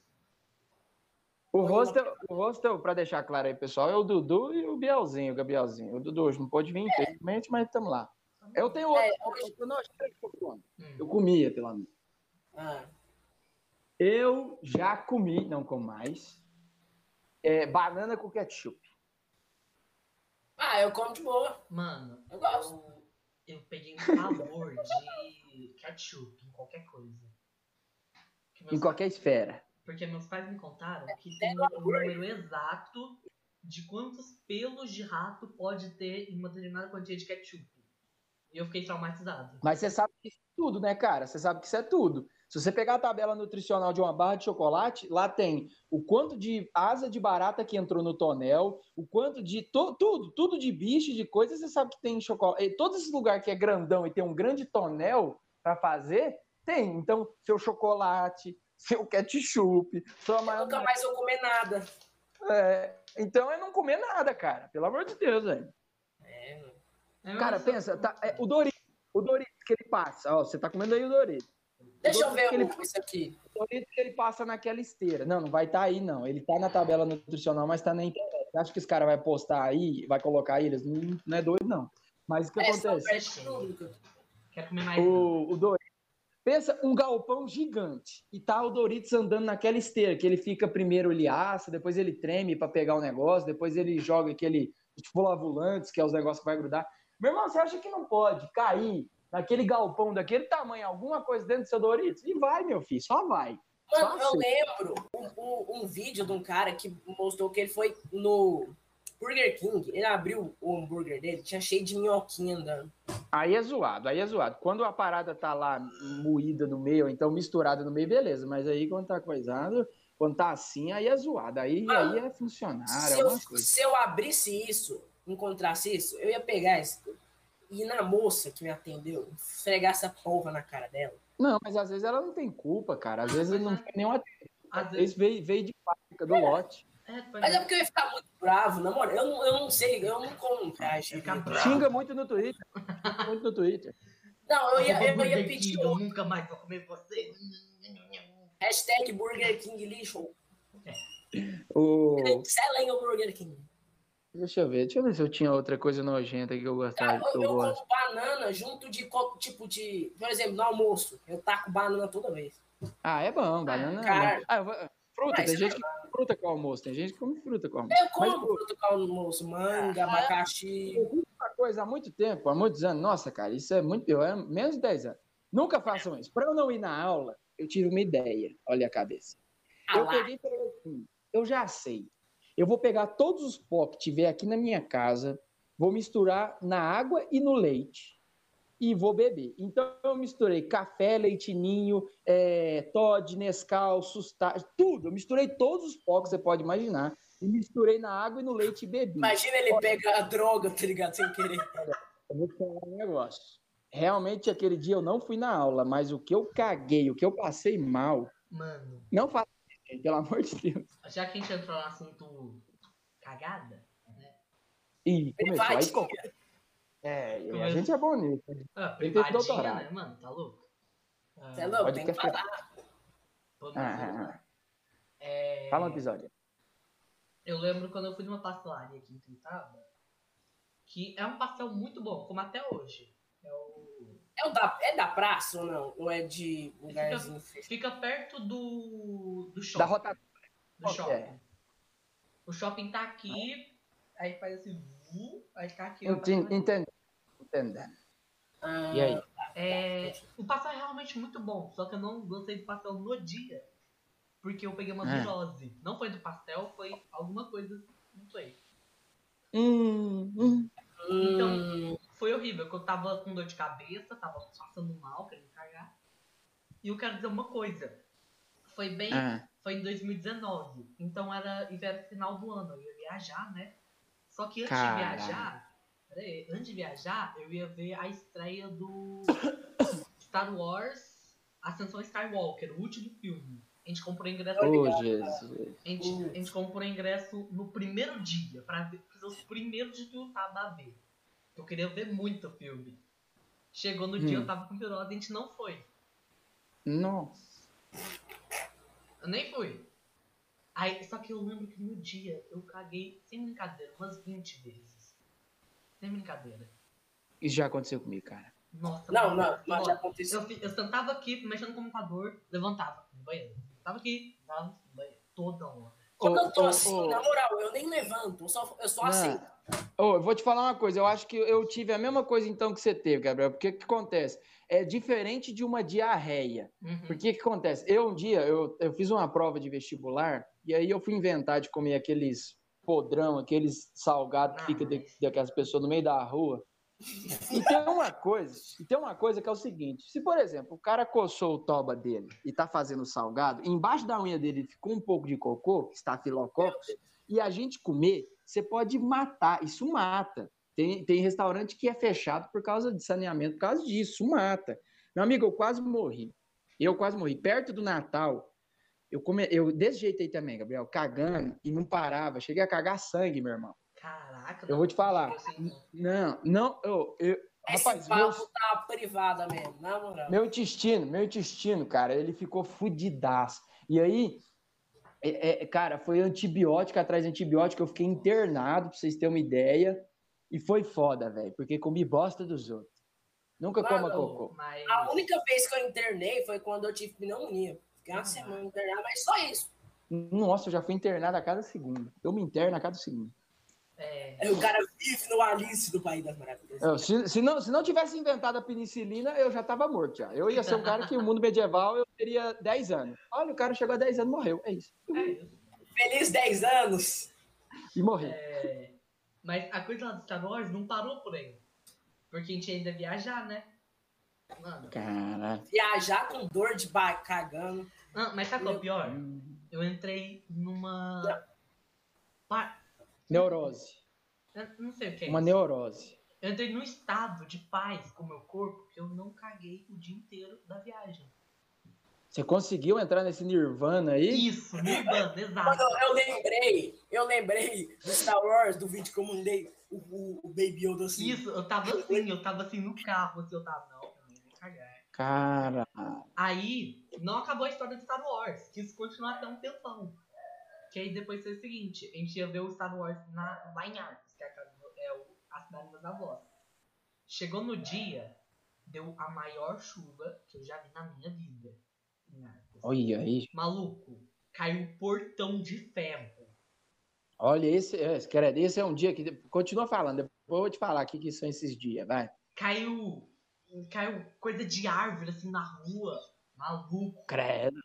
O hostel, o hostel, pra deixar claro aí, pessoal, é o Dudu e o Bielzinho, o Gabrielzinho. O Dudu hoje não pôde vir, infelizmente, mas estamos lá. Eu tenho outro. É, eu, eu, não, eu Hum. comia, pelo menos. Ah, Eu já comi, não como mais, é, banana com ketchup. Ah, eu como de boa. Mano, Eu gosto. eu, eu peguei um pavor de ketchup em qualquer coisa. Meus Em qualquer esfera. Porque meus pais me contaram que tem o número exato de quantos pelos de rato pode ter em uma determinada quantia de ketchup. E eu fiquei traumatizado. Mas você sabe que isso é tudo, né, cara? Você sabe que isso é tudo. Se você pegar a tabela nutricional de uma barra de chocolate, lá tem o quanto de asa de barata que entrou no tonel, o quanto de to- tudo, tudo de bicho, de coisa, você sabe que tem em chocolate. E Todo esse lugar que é grandão e tem um grande tonel para fazer, tem. Então, seu chocolate, seu ketchup, sua Eu nunca mais vou comer nada. É, então é não comer nada, cara. Pelo amor de Deus, velho. É, Cara, pensa, tá, é, o Doritos, o Doritos que ele passa, ó, você tá comendo aí o Doritos. Deixa eu ver o- isso aqui. O Doritos que ele passa naquela esteira. Não, não vai estar aí, não. Ele tá na tabela nutricional, mas tá na internet. Acho que esse cara vai postar aí, vai colocar aí, eles não, não é doido, não. Mas o que É, acontece? Quero comer mais. O, o Doritos. Pensa um galpão gigante e tá o Doritos andando naquela esteira, que ele fica primeiro ele assa, depois ele treme para pegar o negócio, depois ele joga aquele tipo lavulantes, que é os negócios que vai grudar. Meu irmão, você acha que não pode cair naquele galpão daquele tamanho, alguma coisa dentro do seu Doritos? E vai, meu filho, só vai. Mano, eu lembro um, um- um vídeo de um cara que mostrou que ele foi no Burger King. Ele abriu o hambúrguer dele, tinha cheio de minhoquinha andando. Aí é zoado, aí é zoado. Quando a parada tá lá moída no meio, ou então misturada no meio, beleza. Mas aí quando tá coisado, quando tá assim, aí é zoado. Aí, Mano, aí é funcionário, Se é eu, se eu abrisse isso, encontrasse isso, eu ia pegar isso e ir na moça que me atendeu, esfregar essa porra na cara dela. Não, mas às vezes ela não tem culpa, cara. Às vezes não foi nenhuma. Às Às vezes. vezes veio, veio de fábrica do lote. É, Mas é é. porque eu ia ficar muito bravo, na moral. Eu não, eu não sei, eu não como bravo. Xinga muito no Twitter. Xinga muito no Twitter. Não, eu ia, Arroba eu ia pedir King, eu nunca mais vou comer você. Hashtag Burger King lixo. O... Selem o Burger King. Deixa eu ver, deixa eu ver se eu tinha outra coisa nojenta que eu gostava, Cara, que eu, eu eu gosto. como banana junto de co- tipo de. Por exemplo, no almoço, eu taco banana toda vez. Ah, é bom, banana. é cara. Ah, eu vou- fruta, Mas tem é gente que come fruta com almoço, tem gente que come fruta com almoço. Eu como Mas, fruta com almoço, manga, abacaxi. uma coisa há muito tempo, há muitos anos. Nossa, cara, isso é muito. Eu, é menos de 10 anos. Nunca façam isso. Para eu não ir na aula, eu tive uma ideia. Olha a cabeça. Ah Eu lá. peguei e falei assim: eu já sei. Eu vou pegar todos os pó que tiver aqui na minha casa, vou misturar na água e no leite e vou beber. Então eu misturei café, leitinho, é, Todd, Nescau, Sustar, tudo. Eu misturei todos os pó que você pode imaginar e misturei na água e no leite e bebi. Imagina ele pegar a droga, tá ligado? Sem querer. Eu vou te falar um negócio. Realmente, aquele dia eu não fui na aula, mas o que eu caguei, o que eu passei mal, Mano, não faça isso, gente, pelo amor de Deus. já que a gente entrou no assunto cagada, E começou. Aí, é, a gente é bom nisso. ah, privadinha, né, mano? Tá louco? Ah, Você é louco, Pode tem que falar. Ah, ah, ah. É, Fala um episódio. Eu lembro quando eu fui numa pastelaria aqui em Tuitaba, que é um pastel muito bom, como até hoje. É o... É, o da, é da praça ou não? Ou é de lugarzinho fechado? Fica perto do, do shopping. Da rota. do shopping. é? O shopping tá aqui, aí faz assim, vu, aí tá aqui. Entendi. Entendendo. Entendendo. Ah, E aí? É, o pastel é realmente muito bom, só que eu não gostei do pastel no dia. Porque eu peguei uma É. virose. Não foi do pastel, foi alguma coisa, não sei. Hum, hum. Hum, Foi horrível, que eu tava com dor de cabeça, tava passando mal, querendo cagar. E eu quero dizer uma coisa. Foi bem. Ah, Foi em 2019. Então era, era final do ano. Eu ia viajar, né? Só que antes Caralho. de viajar. Peraí, antes de viajar, eu ia ver a estreia do Star Wars Ascensão Skywalker, o último filme. A gente comprou ingresso. oh, Jesus. A gente, a gente comprou ingresso no primeiro dia, pra ver, fazer os primeiros de tudo tava a ver. Eu queria ver muito o filme. Chegou no dia, Hum. eu tava com virose, a gente não foi. Nossa. Eu nem fui. Aí, só que eu lembro que no dia eu caguei, sem brincadeira, umas 20 vezes. Sem brincadeira. Isso já aconteceu comigo, cara. Nossa, Não, mano, não, mas ó, já aconteceu. Eu, eu sentava aqui, mexendo no computador, levantava no banheiro. Tava aqui, tava no banheiro, toda hora. Quando Ô, eu tô ô, assim, ô. na moral, eu nem levanto, eu só, eu só Não. assim. Ô, eu vou te falar uma coisa, eu acho que eu tive a mesma coisa então que você teve, Gabriel, porque o que acontece? É diferente de uma diarreia. Uhum. Porque o que acontece? Eu um dia, eu, eu fiz uma prova de vestibular, e aí eu fui inventar de comer aqueles podrão, aqueles salgados que fica de, daquelas pessoas no meio da rua. E tem uma coisa, e tem uma coisa que é o seguinte: se, por exemplo, o cara coçou o toba dele e tá fazendo salgado, embaixo da unha dele ficou um pouco de cocô, estafilococcus, e a gente comer, você pode matar, isso mata. Tem, tem restaurante que é fechado por causa de saneamento, por causa disso, mata. Meu amigo, eu quase morri. Eu quase morri. Perto do Natal, eu, come... eu desse jeito aí também, Gabriel, cagando e não parava. Cheguei a cagar sangue, meu irmão. Caraca, Eu vou te falar. assim, Não, não, eu, eu Esse rapaz, meu, tá privada mesmo, na moral. meu intestino, meu intestino, cara, ele ficou fudidaço. E aí, é- é, cara, foi antibiótico atrás de antibiótico. Eu fiquei internado, pra vocês terem uma ideia. E foi foda, velho, porque comi bosta dos outros. Nunca Mano, coma cocô. Mas... A única vez que eu internei foi quando eu tive pneumonia. Fiquei uma Ah. semana internada, mas só isso. Nossa, eu já fui internado a cada segundo. Eu me interno a cada segundo. É, Aí o cara vive no Alice do País das Maravilhas. Eu, se, se não, se não tivesse inventado a penicilina, eu já tava morto já. Eu ia ser um cara que o mundo medieval eu teria 10 anos. Olha, o cara chegou a 10 anos morreu. É isso. é. Feliz 10 anos! E morreu. É, Mas a coisa lá do Star Wars não parou por aí. Porque a gente ainda ia viajar, né? Mano. Caralho. Viajar com dor de baixo, cagando. Ah, mas sabe qual é o pior? Eu entrei numa. Pa- Neurose. Eu não sei o que é Uma isso. neurose. Eu entrei num estado de paz com o meu corpo que eu não caguei o dia inteiro da viagem. Você conseguiu entrar nesse Nirvana aí? Isso, Nirvana, exato. eu, eu lembrei, eu lembrei do Star Wars, do vídeo que eu mandei, o, o, o Baby Yoda assim. Isso, eu tava assim, eu tava assim no carro, assim, eu tava, não, eu não vou cagar. Cara. Aí, não acabou a história de Star Wars, quis continuar até um tempão. Que aí depois foi o seguinte, a gente ia ver o Star Wars na, lá em Arcos, que é a, casa- é o- a cidade das avós. Chegou no dia, deu a maior chuva que eu já vi na minha vida. Em Arcos. Olha aí. Maluco, caiu portão de ferro. Olha, esse, é, querido, esse é um dia que. Continua falando, depois eu vou te falar o que, que são esses dias, vai. Caiu. Caiu coisa de árvore assim na rua. Maluco. Credo.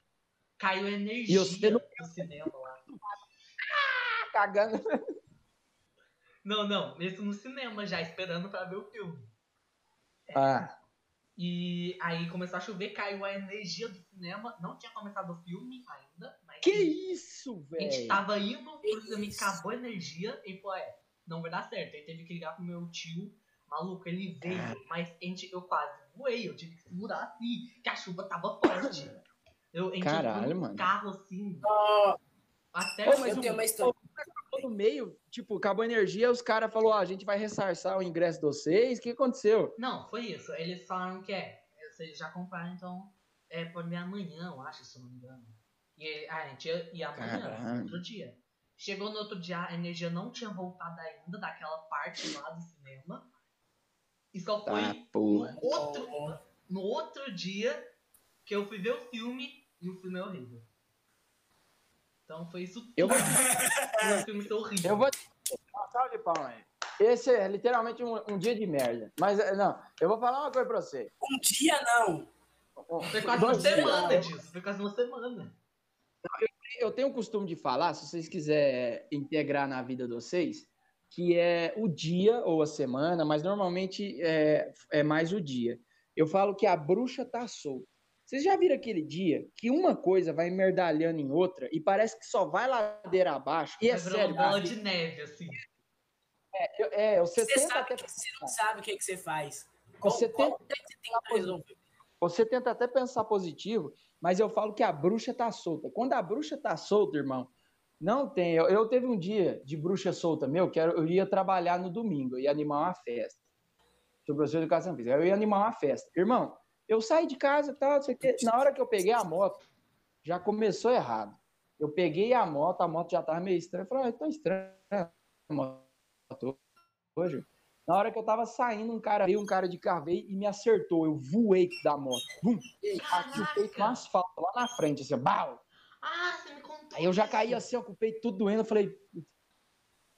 Caiu E energia você não- do cinema. Cagando. Não, não, isso no cinema já, esperando pra ver o filme. Ah, E aí começou a chover, caiu a energia do cinema. Não tinha começado o filme ainda, mas que isso, a gente velho? tava indo pro Que cinema e isso? acabou a energia e falou, é, não vai dar certo. Aí teve que ligar pro meu tio, maluco, ele veio, mas a gente, eu quase voei, eu tive que segurar assim, que a chuva tava forte. Eu, entrou no mano. carro assim, Ó, até Ô, mas eu tenho uma história. No meio, tipo, acabou a energia, os caras falaram, ó, a gente vai ressarçar o ingresso de vocês. O que aconteceu? Não, foi isso. Eles falaram que é. Vocês já compraram, então. É pode vir amanhã, eu acho, se eu não me engano. E ah, a gente ia, ia amanhã, no outro dia. Chegou no outro dia, a energia não tinha voltado ainda daquela parte lá do cinema. E só foi no outro, no outro dia que eu fui ver o filme e o filme é horrível. Então foi isso tudo. Eu vou, eu vou. Uma salva de palmas aí. Esse é literalmente um, um dia de merda. Mas, é, não, eu vou falar uma coisa pra você. Um dia não. Foi quase uma Dois dias. semana disso. Foi quase uma semana. Eu tenho o costume de falar, se vocês quiserem integrar na vida de vocês, que é o dia ou a semana, mas normalmente é, é mais o dia. Eu falo que a bruxa tá solta. Vocês já viram aquele dia que uma coisa vai merdalhando em outra e parece que só vai ladeira abaixo? E é Vai virar sério, uma bola de neve, assim. é, você Você tenta sabe até que você não sabe o que, que você faz. Qual, Você qual tem- é que você tem? Você tenta até pensar positivo, mas eu falo que a bruxa tá solta. Quando a bruxa tá solta, irmão, não tem. Eu, eu teve um dia de bruxa solta meu, que era- eu ia trabalhar no domingo, eu ia animar uma festa. Sou professor de educação física. Eu ia animar uma festa. Irmão, eu saí de casa e tal, não sei o quê. Na hora que eu peguei a moto, já começou errado. Eu peguei a moto, a moto já tava meio estranha. Eu falei, ah, tô estranha a moto hoje. Na hora que eu tava saindo, um cara veio, um cara de carro veio e me acertou. Eu voei da moto. Vum, aqui o peito no asfalto, lá na frente, assim, bau. Ah, você me contou. Aí eu já caí assim, ó, com o peito tudo doendo. Eu falei,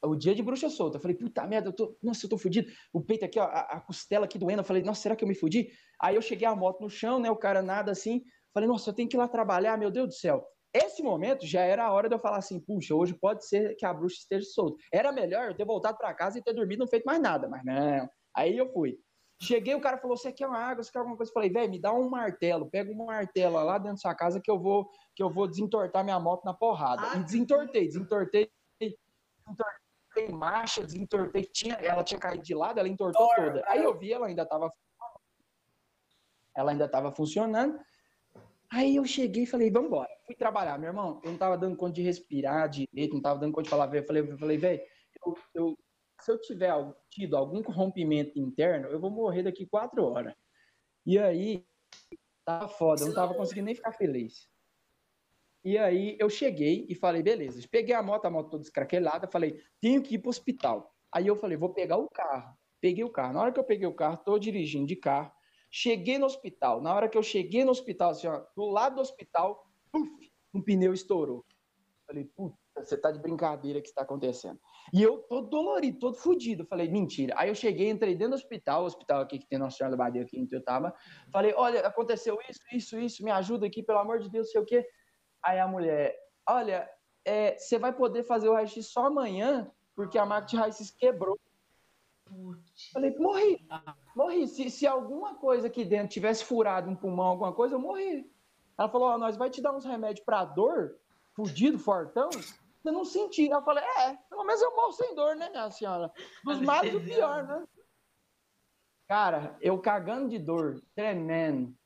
o dia de bruxa solta. Eu falei, puta merda, eu tô, nossa, eu tô fudido. O peito aqui, ó, a, a costela aqui doendo. Eu falei, nossa, será que eu me fudi? Aí eu cheguei a moto no chão, né? O cara nada assim. Falei, nossa, eu tenho que ir lá trabalhar, meu Deus do céu. Esse momento já era a hora de eu falar assim, puxa, hoje pode ser que a bruxa esteja solta. Era melhor eu ter voltado pra casa e ter dormido não feito mais nada, mas não. Aí eu fui. Cheguei, o cara falou: Você quer uma água? Você quer alguma coisa? Eu falei: Velho, me dá um martelo. Pega um martelo lá dentro da sua casa que eu vou que eu vou desentortar minha moto na porrada. Ah, e desentortei, desentortei, desentortei marcha, desentortei. Tinha, ela tinha caído de lado, ela entortou Tor- toda. Aí eu vi, ela ainda estava ela ainda estava funcionando. Aí eu cheguei e falei, vamos embora. Fui trabalhar, meu irmão. Eu não tava dando conta de respirar direito, não tava dando conta de falar, velho. Eu falei, eu falei, velho, eu, eu- se eu tiver tido algum rompimento interno, eu vou morrer daqui quatro horas. E aí, tava foda, eu não tava conseguindo nem ficar feliz. E aí eu cheguei e falei, beleza. Peguei a moto, a moto toda escraquelada, falei, tenho que ir pro hospital. Aí eu falei, vou pegar o carro. Peguei o carro. Na hora que eu peguei o carro, tô dirigindo de carro. Cheguei no hospital. Na hora que eu cheguei no hospital, assim, ó, do lado do hospital, um pneu estourou. Falei, puta, você tá de brincadeira que está acontecendo. E eu todo dolorido, todo fudido. Falei, mentira. Aí eu cheguei, entrei dentro do hospital, o hospital aqui que tem Nossa Senhora da Badia, aqui onde eu tava. Falei, olha, aconteceu isso, isso, isso, me ajuda aqui, pelo amor de Deus, sei o quê. Aí a mulher, olha, é, você vai poder fazer o raio-x só amanhã, porque a máquina de raio-x quebrou. Putz. Falei, morri. Morri. Se, se alguma coisa aqui dentro tivesse furado um pulmão, alguma coisa, eu morri. Ela falou, ó, nós vai te dar uns remédios pra dor, fudido, fortão, você não sentir. Eu falei, é, pelo menos eu morro sem dor, né, minha senhora? Dos males, o pior, né? Cara, eu cagando de dor, tremendo.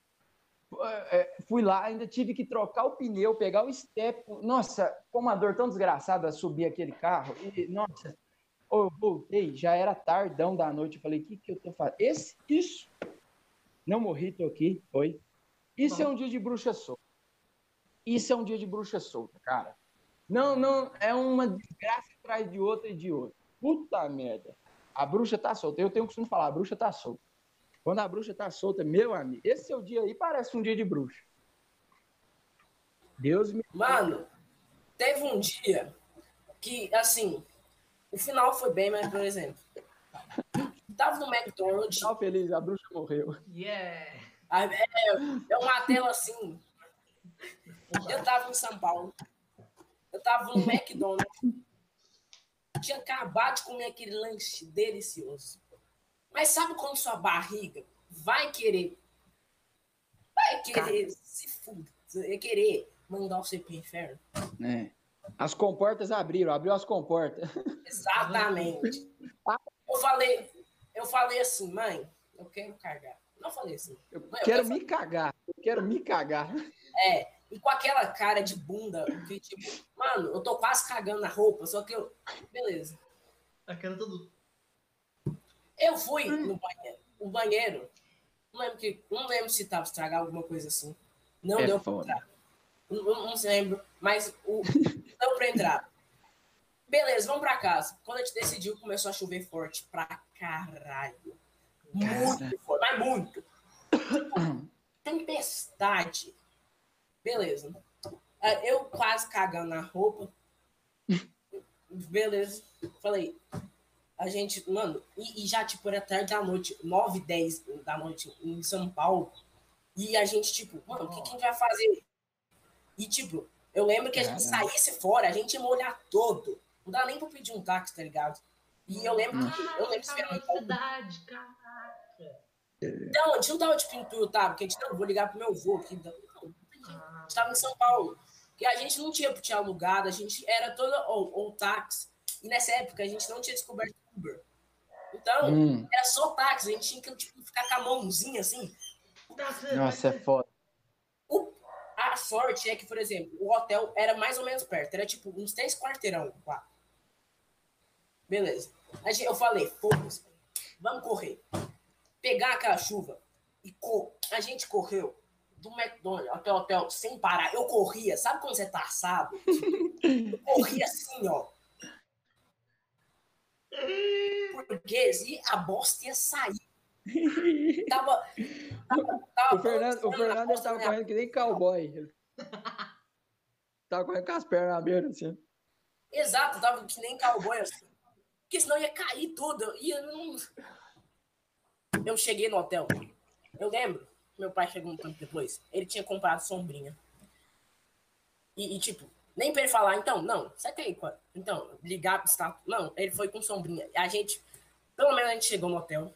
É, Fui lá, ainda tive que trocar o pneu, pegar o step. Nossa, com uma dor tão desgraçada subir aquele carro. E, nossa, eu voltei, já era tardão da noite. Eu falei, o que, que eu tô fazendo? Esse, isso. Não morri, tô aqui. Oi. Isso é um dia de bruxa solta. Isso é um dia de bruxa solta, cara. Não, não, é uma desgraça atrás de outra e de outra. Puta merda. A bruxa tá solta. Eu tenho o costume de falar, a bruxa tá solta. Quando a bruxa tá solta, meu amigo, esse seu dia aí parece um dia de bruxa. Deus me. Mano, teve um dia que, assim, o final foi bem, mas, por exemplo, tava no McDonald's, Tava feliz, a bruxa morreu. Yeah. aí, é, é uma tela assim. Eu tava em São Paulo, eu tava no McDonald's, tinha acabado de comer aquele lanche delicioso. Mas sabe quando sua barriga vai querer, vai querer se fuder, vai querer mandar você pro inferno? É. As comportas abriram, abriu as comportas. Exatamente. Eu falei, eu falei assim, mãe, eu quero cagar. Não falei assim. Eu Mãe, eu quero quero me cagar. Eu quero me cagar. É, e com aquela cara de bunda, que tipo, mano, eu tô quase cagando na roupa, só que eu. Beleza. A cara todo. Eu fui no banheiro. O banheiro, não lembro, que, não lembro se tava estragado alguma coisa assim. Não É deu pra foda. entrar. Não, não, não lembro, mas o, deu pra entrar. Beleza, vamos pra casa. Quando a gente decidiu, começou a chover forte pra caralho. Muito forte, mas muito. Tipo, tempestade. Beleza. É, Eu quase cagando na roupa. Beleza. Falei, a gente, mano, e, e já, tipo, era tarde da noite, 9, 10 da noite em São Paulo. E a gente, tipo, mano, o que, que a gente vai fazer? E, tipo, eu lembro que a gente Caramba. saísse fora, a gente ia molhar todo. Não dá nem pra pedir um táxi, tá ligado? E eu lembro que. Eu lembro que era cidade, caraca. Então, a gente não tava, tipo, em tá? Porque a gente, não, vou ligar pro meu avô aqui. Não, não, a gente tava em São Paulo. E a gente não tinha, tinha alugado, a gente era toda, ou, ou táxi. E nessa época a gente não tinha descoberto Uber. Então, Hum, era só táxi, a gente tinha que tipo, ficar com a mãozinha assim. nossa, é foda. O- a sorte é que, por exemplo, o hotel era mais ou menos perto, era tipo uns três quarteirão lá. Beleza. A gente- eu falei, foda-se, vamos correr. Pegar aquela chuva e co a gente correu do McDonald's até o hotel sem parar. Eu corria, sabe quando você tá assado? Eu corria assim, ó. Porque se a bosta ia sair. Tava. tava, tava O Fernando, o Fernando ele bosta tava na minha correndo que nem cowboy. Tava correndo com as pernas abertas, assim. Exato, tava que nem cowboy assim. Porque senão ia cair tudo. Ia, não... Eu cheguei no hotel. Eu lembro, meu pai chegou um tempo depois. Ele tinha comprado sombrinha. E, e, tipo, nem pra ele falar, então, não, você tem. Então, ligar pro status. Não, ele foi com sombrinha. A gente, pelo menos a gente chegou no hotel.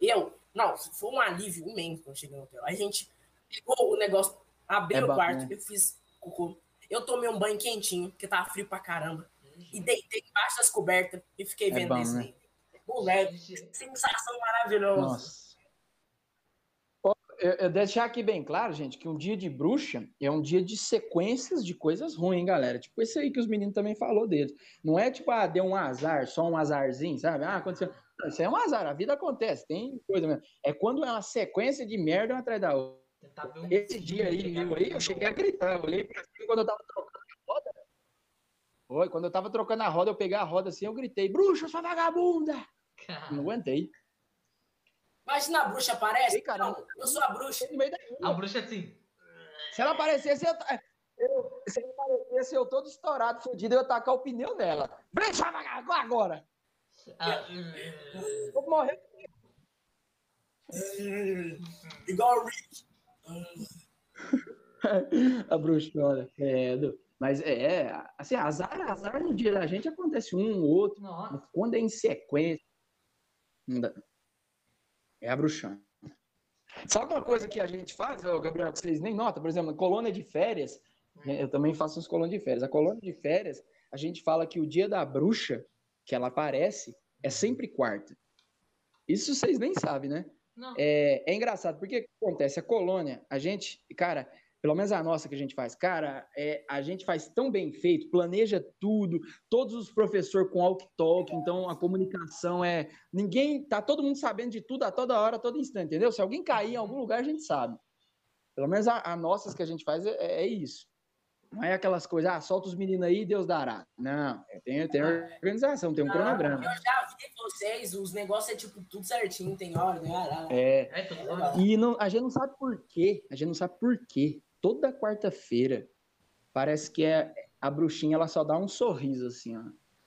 Eu, não, foi um alívio imenso quando eu cheguei no hotel. A gente pegou o negócio, abriu É o quarto, eu fiz cocô. Eu tomei um banho quentinho, porque tava frio pra caramba. E deitei embaixo das cobertas e fiquei É vendo bom, desenho. né? Moleque, sensação maravilhosa. Nossa. Eu, eu deixar aqui bem claro, gente, que um dia de bruxa é um dia de sequências de coisas ruins, galera. Tipo esse aí que os meninos também falou deles. Não é tipo, ah, deu um azar, só um azarzinho, sabe? Ah, aconteceu. Não, Isso é um azar, a vida acontece, tem coisa mesmo. É quando é uma sequência de merda uma atrás da outra. Esse dia aí, eu, aí, eu cheguei a gritar, eu olhei pra cima quando eu tava trocando a roda. Foi, quando eu tava trocando a roda, eu peguei a roda assim, eu gritei, bruxa, sua vagabunda! Cara, Não aguentei. Imagina a bruxa aparece. Ei, cara, não, eu sou a bruxa. No meio da a bruxa assim. Se ela aparecesse, eu, eu- se ela aparecesse, eu todo estourado, fudido, eu ia tacar o pneu nela. Bruxa, agora! ah, Vou morrer. Igual o Rick. a bruxona, credo. Mas é, assim, azar, azar no dia da gente acontece um, outro. Nossa. Quando é em sequência. É a bruxona. Sabe uma coisa que a gente faz, Gabriel, que vocês nem notam? Por exemplo, colônia de férias. né, Eu também faço uns colônias de férias. A colônia de férias, a gente fala que o dia da bruxa, que ela aparece, é sempre quarta. Isso vocês nem sabem, né? Não. É, é engraçado, porque o que acontece? A colônia, a gente, cara, pelo menos a nossa que a gente faz, cara, é, a gente faz tão bem feito, planeja tudo, todos os professores com walk-talk, então a comunicação é. Ninguém. Tá todo mundo sabendo de tudo a toda hora, a todo instante, entendeu? Se alguém cair em algum lugar, a gente sabe. Pelo menos a, a nossas que a gente faz é, é isso. Não é aquelas coisas, ah, solta os meninos aí, Deus dará. Não, tem, tem organização, tem um cronograma. Eu já vi vocês, os negócios é tipo tudo certinho, tem hora, né? É, É. E não- a gente não sabe por quê. A gente não sabe por quê. Toda quarta-feira parece que é a bruxinha ela só dá um sorriso assim, ó.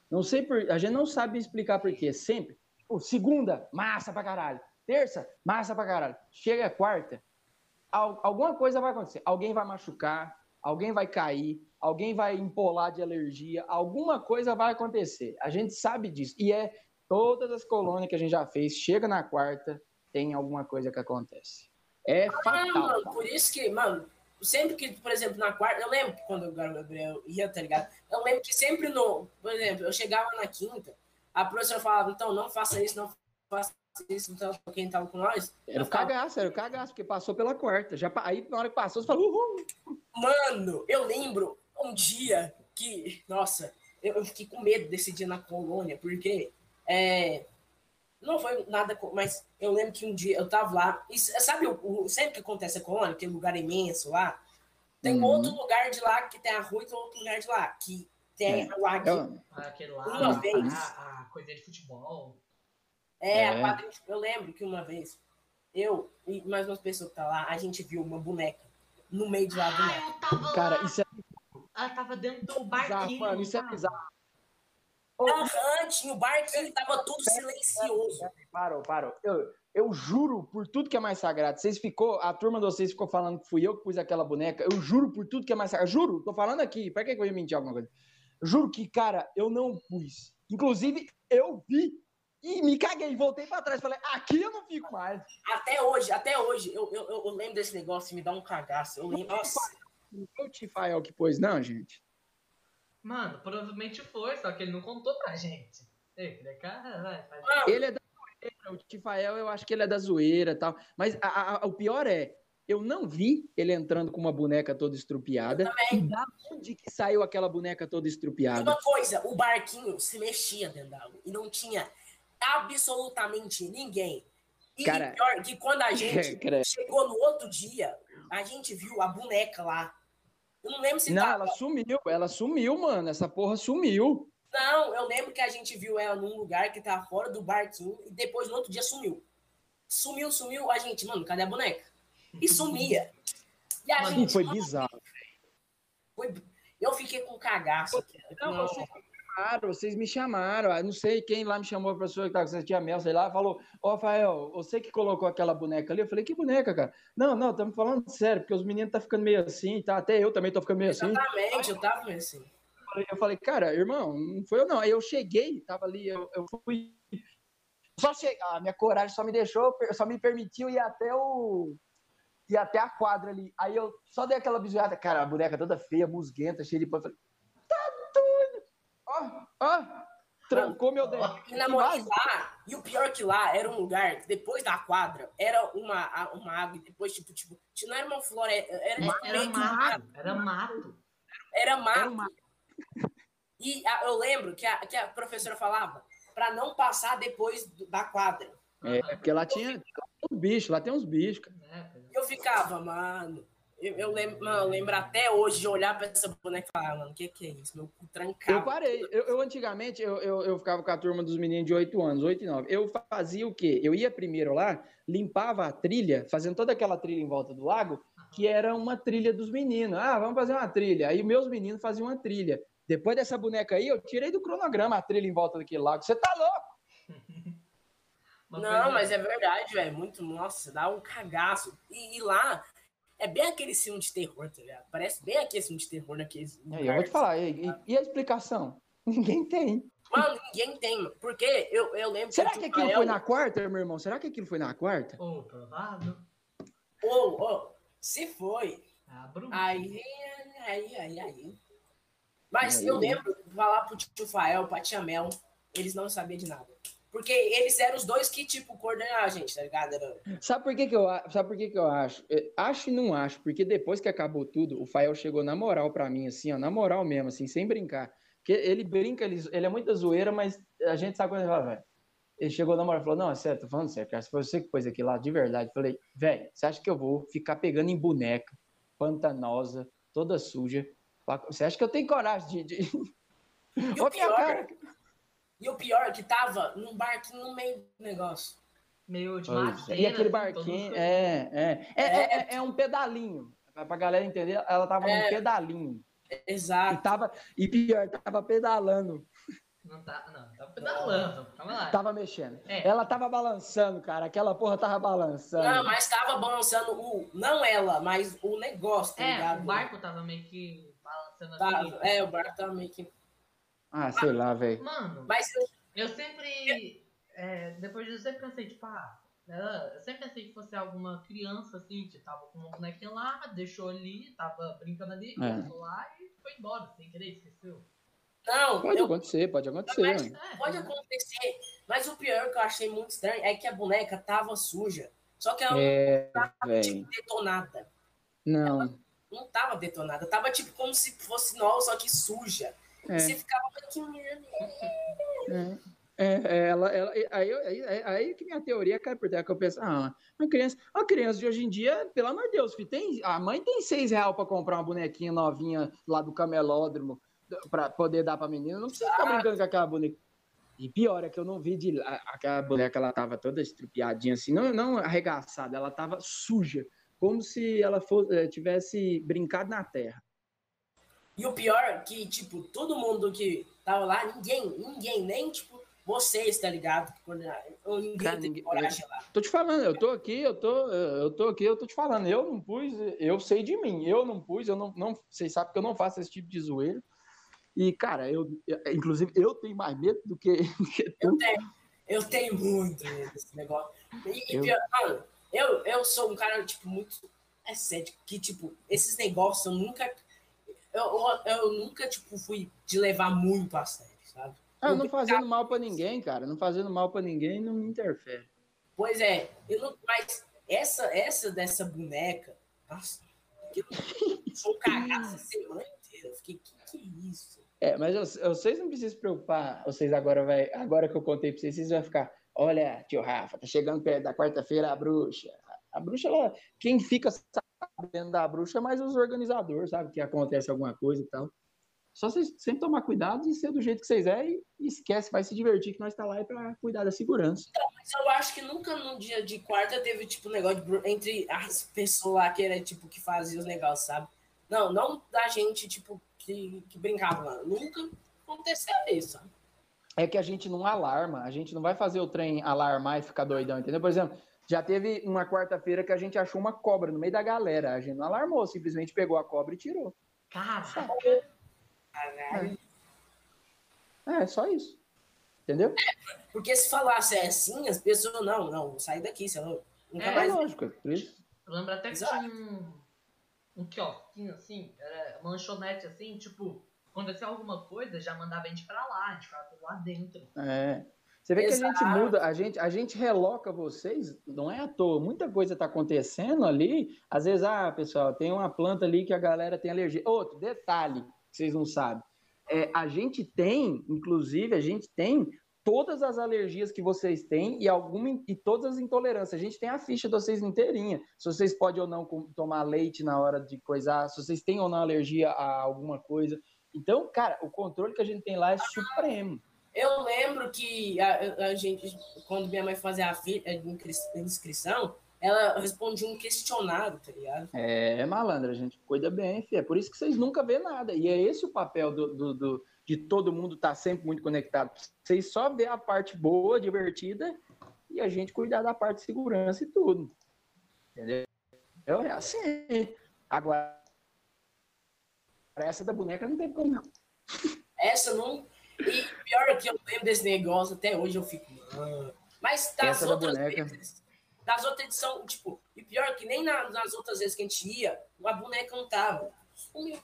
Não sei por, a gente não sabe explicar por quê. Sempre. Tipo, segunda, massa pra caralho. Terça, massa pra caralho. Chega a quarta, al- alguma coisa vai acontecer. Alguém vai machucar, alguém vai cair, alguém vai empolar de alergia, alguma coisa vai acontecer. A gente sabe disso. E é todas as colônias que a gente já fez, chega na quarta, tem alguma coisa que acontece. É Ah, fatal. mano, tá? por isso que, mano, sempre que, por exemplo, na quarta, eu lembro quando o Gabriel ia, tá ligado? Eu lembro que sempre no, por exemplo, eu chegava na quinta, a professora falava, então não faça isso, não faça isso, então quem tava com nós. Era o falava, cagaço, era o cagaço, porque passou pela quarta. Já, aí, na hora que passou, você falou, uhul. Mano, eu lembro um dia que, nossa, eu, eu fiquei com medo desse dia na colônia, porque é, não foi nada, mas eu lembro que um dia eu tava lá, e sabe, o, o- sempre que acontece a colônia, aquele lugar imenso lá, tem Uhum. outro lugar de lá que tem a rua e tem outro lugar de lá, que tem o lago. Eu- Aquele lá, Uma a- vez. A, a coisa de futebol. É, É. a quadrinha, eu lembro que uma vez, eu e mais umas pessoas que tá lá, a gente viu uma boneca no meio de lá Ah, boneca. eu tava Cara, lá. isso é Ela tava dentro do bizarro, barquinho. mano, isso é bizarro. Tinha o barquinho, tava tudo silencioso. Parou, parou. Eu, eu juro por tudo que é mais sagrado. Vocês ficou, a turma de vocês ficou falando que fui eu que pus aquela boneca. Eu juro por tudo que é mais sagrado. Juro, tô falando aqui. Pra que eu ia mentir alguma coisa? Juro que, cara, eu não pus. Inclusive, eu vi e me caguei. Voltei pra trás. Falei, aqui eu não fico mais. Até hoje, até hoje, eu, eu, eu lembro desse negócio e me dá um cagaço. Eu lembro. Nossa, Não foi o Tifael que pôs, não, gente. Mano, provavelmente foi, só que ele não contou pra gente. Cara, vai, mano, Ele é da zoeira. O Tifael, eu acho que ele é da zoeira e tal. Mas a- a- o pior é, eu não vi ele entrando com uma boneca toda estrupiada. E também. da onde que saiu aquela boneca toda estrupiada? uma coisa, o barquinho se mexia dentro da água e não tinha absolutamente ninguém. E Cara- pior que quando a gente chegou no outro dia, a gente viu a boneca lá. Eu não lembro se Não, tava. ela sumiu, ela sumiu, mano. Essa porra sumiu. Não, eu lembro que a gente viu ela num lugar que tava fora do barquinho e depois no outro dia sumiu. Sumiu, sumiu, a gente, mano, cadê a boneca? E sumia. E a Mano, gente. Foi mano, bizarro. foi- Eu fiquei com cagaço. Não, Não, me chamaram, vocês me chamaram. Ah, Não sei quem lá me chamou, a pessoa que tava com essa tia Mel, sei lá, falou: Ô, Rafael, você que colocou aquela boneca ali? Eu falei: Que boneca, cara? Não, não, estamos falando sério, porque os meninos tá ficando meio assim, tá? Até eu também tô ficando meio assim. Exatamente, eu tava meio assim. Eu falei, cara, irmão, não foi eu não. Aí eu cheguei, tava ali, eu, eu fui. Só chegar, a minha coragem só me deixou, só me permitiu ir até o. ir até a quadra ali. Aí eu só dei aquela bisoada, cara, a boneca toda feia, musguenta, cheia de pano. Falei! Ó, trancou meu dedo. E na moral, lá, e o pior que lá era um lugar que depois da quadra era uma, uma água e depois, tipo, tipo, não era uma floresta, era, tipo, Era que mato, era mato. Era mato. Era. E a- eu lembro que a, que a professora falava pra não passar depois do- da quadra. É, porque lá tinha, lá uns bichos, lá tem uns bichos, cara. É, Eu ficava, mano. Eu, eu lembro, mano, eu lembro até hoje de olhar pra essa boneca e falar, mano, o que, que é isso? Meu cu Eu trancado. parei. Eu, eu antigamente, eu, eu, eu ficava com a turma dos meninos de 8 anos, 8 e 9. Eu fazia o quê? Eu ia primeiro lá, limpava a trilha, fazendo toda aquela trilha em volta do lago, que era uma trilha dos meninos. Ah, vamos fazer uma trilha. Aí meus meninos faziam uma trilha. Depois dessa boneca aí, eu tirei do cronograma a trilha em volta daquele lago. Você tá louco? Não, mas é verdade, velho. Muito, nossa, dá um cagaço. E, e lá é bem aquele filme de terror, tá ligado? Parece bem aquele filme de terror naqueles. Aí, eu vou te falar, e, e- e a explicação? Ninguém tem. Mano, ninguém tem. Porque eu, eu lembro Será o que aquilo Rafael- foi na quarta, meu irmão? Será que aquilo foi na quarta? Ô, provável. Ô, ô, se foi, É aí, aí, aí, aí. Mas Aí. eu lembro de falar pro tio Fael, pra tia Mel, eles não sabiam de nada. Porque eles eram os dois que, tipo, coordenavam a gente, tá ligado? Era... Sabe por que, que eu sabe por que, que eu acho? É, Acho e não acho, porque depois que acabou tudo, o Fael chegou na moral pra mim, assim, ó, na moral mesmo, assim, sem brincar. Porque ele brinca, ele, ele é muita zoeira, mas a gente sabe quando ele fala, velho. Ele chegou na moral e falou: Não, é sério, tô falando sério, cara. Se foi você que pôs aquilo lá, de verdade. Eu falei, velho, você acha que eu vou ficar pegando em boneca, pantanosa, toda suja? Você acha que eu tenho coragem de. de... E o pior, cara, e o pior é que tava num barquinho no meio do negócio. Meio de é. madeira. E aquele barquinho, todo- é, é, é, é, é, é um pedalinho. Pra galera entender, ela tava É. num pedalinho. E, Exato. tava, e pior, tava pedalando, Não tá, não, tá pedalando. Calma lá. tava mexendo. É. Ela tava balançando, cara. Aquela porra tava balançando. Não, mas tava balançando o. Não ela, mas o negócio, tá É, ligado? o barco tava meio que balançando Tava, assim. é, o barco tava meio que. Ah, sei lá, velho. Mano, Mas eu, sempre. é, depois disso, eu sempre pensei, tipo, ah. ela- Eu sempre pensei que fosse alguma criança assim, que tava com uma bonequinha lá, deixou ali, tava brincando ali, É. lá e foi embora, sem querer, esqueceu. não, Pode eu, acontecer, pode acontecer. Mas-. É, pode acontecer. Mas o pior que eu achei muito estranho é que a boneca tava suja. Só que ela É, não tava tipo, detonada. Não. Não tava detonada. Tava tipo como se fosse nova, só que suja. É, você ficava, merda. é. É, é, ela, ela, aí, aí, aí, que minha teoria cai por terra, que eu penso, ah, uma criança, uma criança de hoje em dia, pelo amor de Deus, filho, tem, a mãe tem seis reais pra comprar uma bonequinha novinha lá do camelódromo pra poder dar pra menina, não precisa ficar brincando com aquela boneca. E pior é que eu não vi de lá, aquela boneca, ela tava toda estrupiadinha assim, não, não arregaçada, ela tava suja, como se ela fosse, eh, tivesse brincado na terra. E o pior é que, tipo, todo mundo que tava lá, ninguém, ninguém, nem, tipo, vocês, tá ligado? Ou ninguém Cara, tem ninguém- coragem lá. Tô te falando, eu tô aqui, eu tô, eu tô aqui, eu tô te falando. Eu não pus, eu sei de mim. Eu não pus, eu não, não vocês sabem que eu não faço esse tipo de zoeira. E, cara, eu, inclusive, eu tenho mais medo do que, do que tu. Eu tenho, eu tenho muito medo desse negócio. E, e pior, mano, eu, eu sou um cara, tipo, muito é cético, que, tipo, esses negócios eu nunca. Eu, eu, nunca, tipo, fui de levar muito a sério, sabe? Ah, não fazendo mal pra ninguém, cara. Não fazendo mal pra ninguém não me interfere. Pois é, eu não, mas essa, essa dessa boneca, nossa, eu vou cagar essa semana inteira. Eu fiquei, que que é isso? É, mas eu- vocês não precisam se preocupar. Vocês agora vai, agora que eu contei pra vocês, vocês vão ficar. Olha, tio Rafa, tá chegando perto da quarta-feira a bruxa. A bruxa, ela, quem fica sabendo da bruxa mais os organizadores, sabe? Que acontece alguma coisa e tal. Só vocês sempre tomar cuidado e ser do jeito que vocês é e, esquece, vai se divertir que nós tá lá é pra cuidar da segurança. Mas eu acho que nunca num dia de quarta teve, tipo, negócio de entre as pessoas lá que era, tipo, que fazia os negócios, sabe? Não, não da gente, tipo, que, que brincava lá. Nunca aconteceu isso, sabe? é que a gente não alarma, a gente não vai fazer o trem alarmar e ficar doidão, entendeu? Por exemplo, já teve uma quarta-feira que a gente achou uma cobra no meio da galera, a gente não alarmou, simplesmente pegou a cobra e tirou. Caraca. Caralho. É, só isso. Entendeu? Porque se falasse assim, as pessoas, não, não, sai daqui, você não, nunca É, É mais. lógico, é por isso. Eu lembro até que Exato. tinha um, um quiosquinho assim, era uma lanchonete assim, tipo, acontecia alguma coisa, já mandava a gente pra lá, a gente ficava lá dentro. É. Você vê que a gente Exato. muda, a gente, a gente reloca vocês, não é à toa. Muita coisa tá acontecendo ali. Às vezes, ah, pessoal, tem uma planta ali que a galera tem alergia. Outro detalhe que vocês não sabem. É, a gente tem, inclusive, a gente tem todas as alergias que vocês têm e alguma e todas as intolerâncias. A gente tem a ficha de vocês inteirinha. Se vocês podem ou não tomar leite na hora de coisar, se vocês têm ou não alergia a alguma coisa. Então, cara, o controle que a gente tem lá é supremo. Eu lembro que a, a gente, quando minha mãe fazia a inscrição, ela respondia um questionário, tá ligado? É, malandro, a gente cuida bem, filho. É por isso que vocês nunca vê nada. E é esse o papel do, do- do- de todo mundo estar sempre muito conectado. Vocês só vê a parte boa, divertida, e a gente cuidar da parte de segurança e tudo. Entendeu? É assim. Agora, essa da boneca não tem como não. Essa não. E pior é que eu lembro desse negócio, até hoje eu fico. "Ah". Mas das Essa da outras boneca. vezes. Das outras edições, tipo, e pior é que nem na- nas outras vezes que a gente ia, a boneca não tava. Sumiu.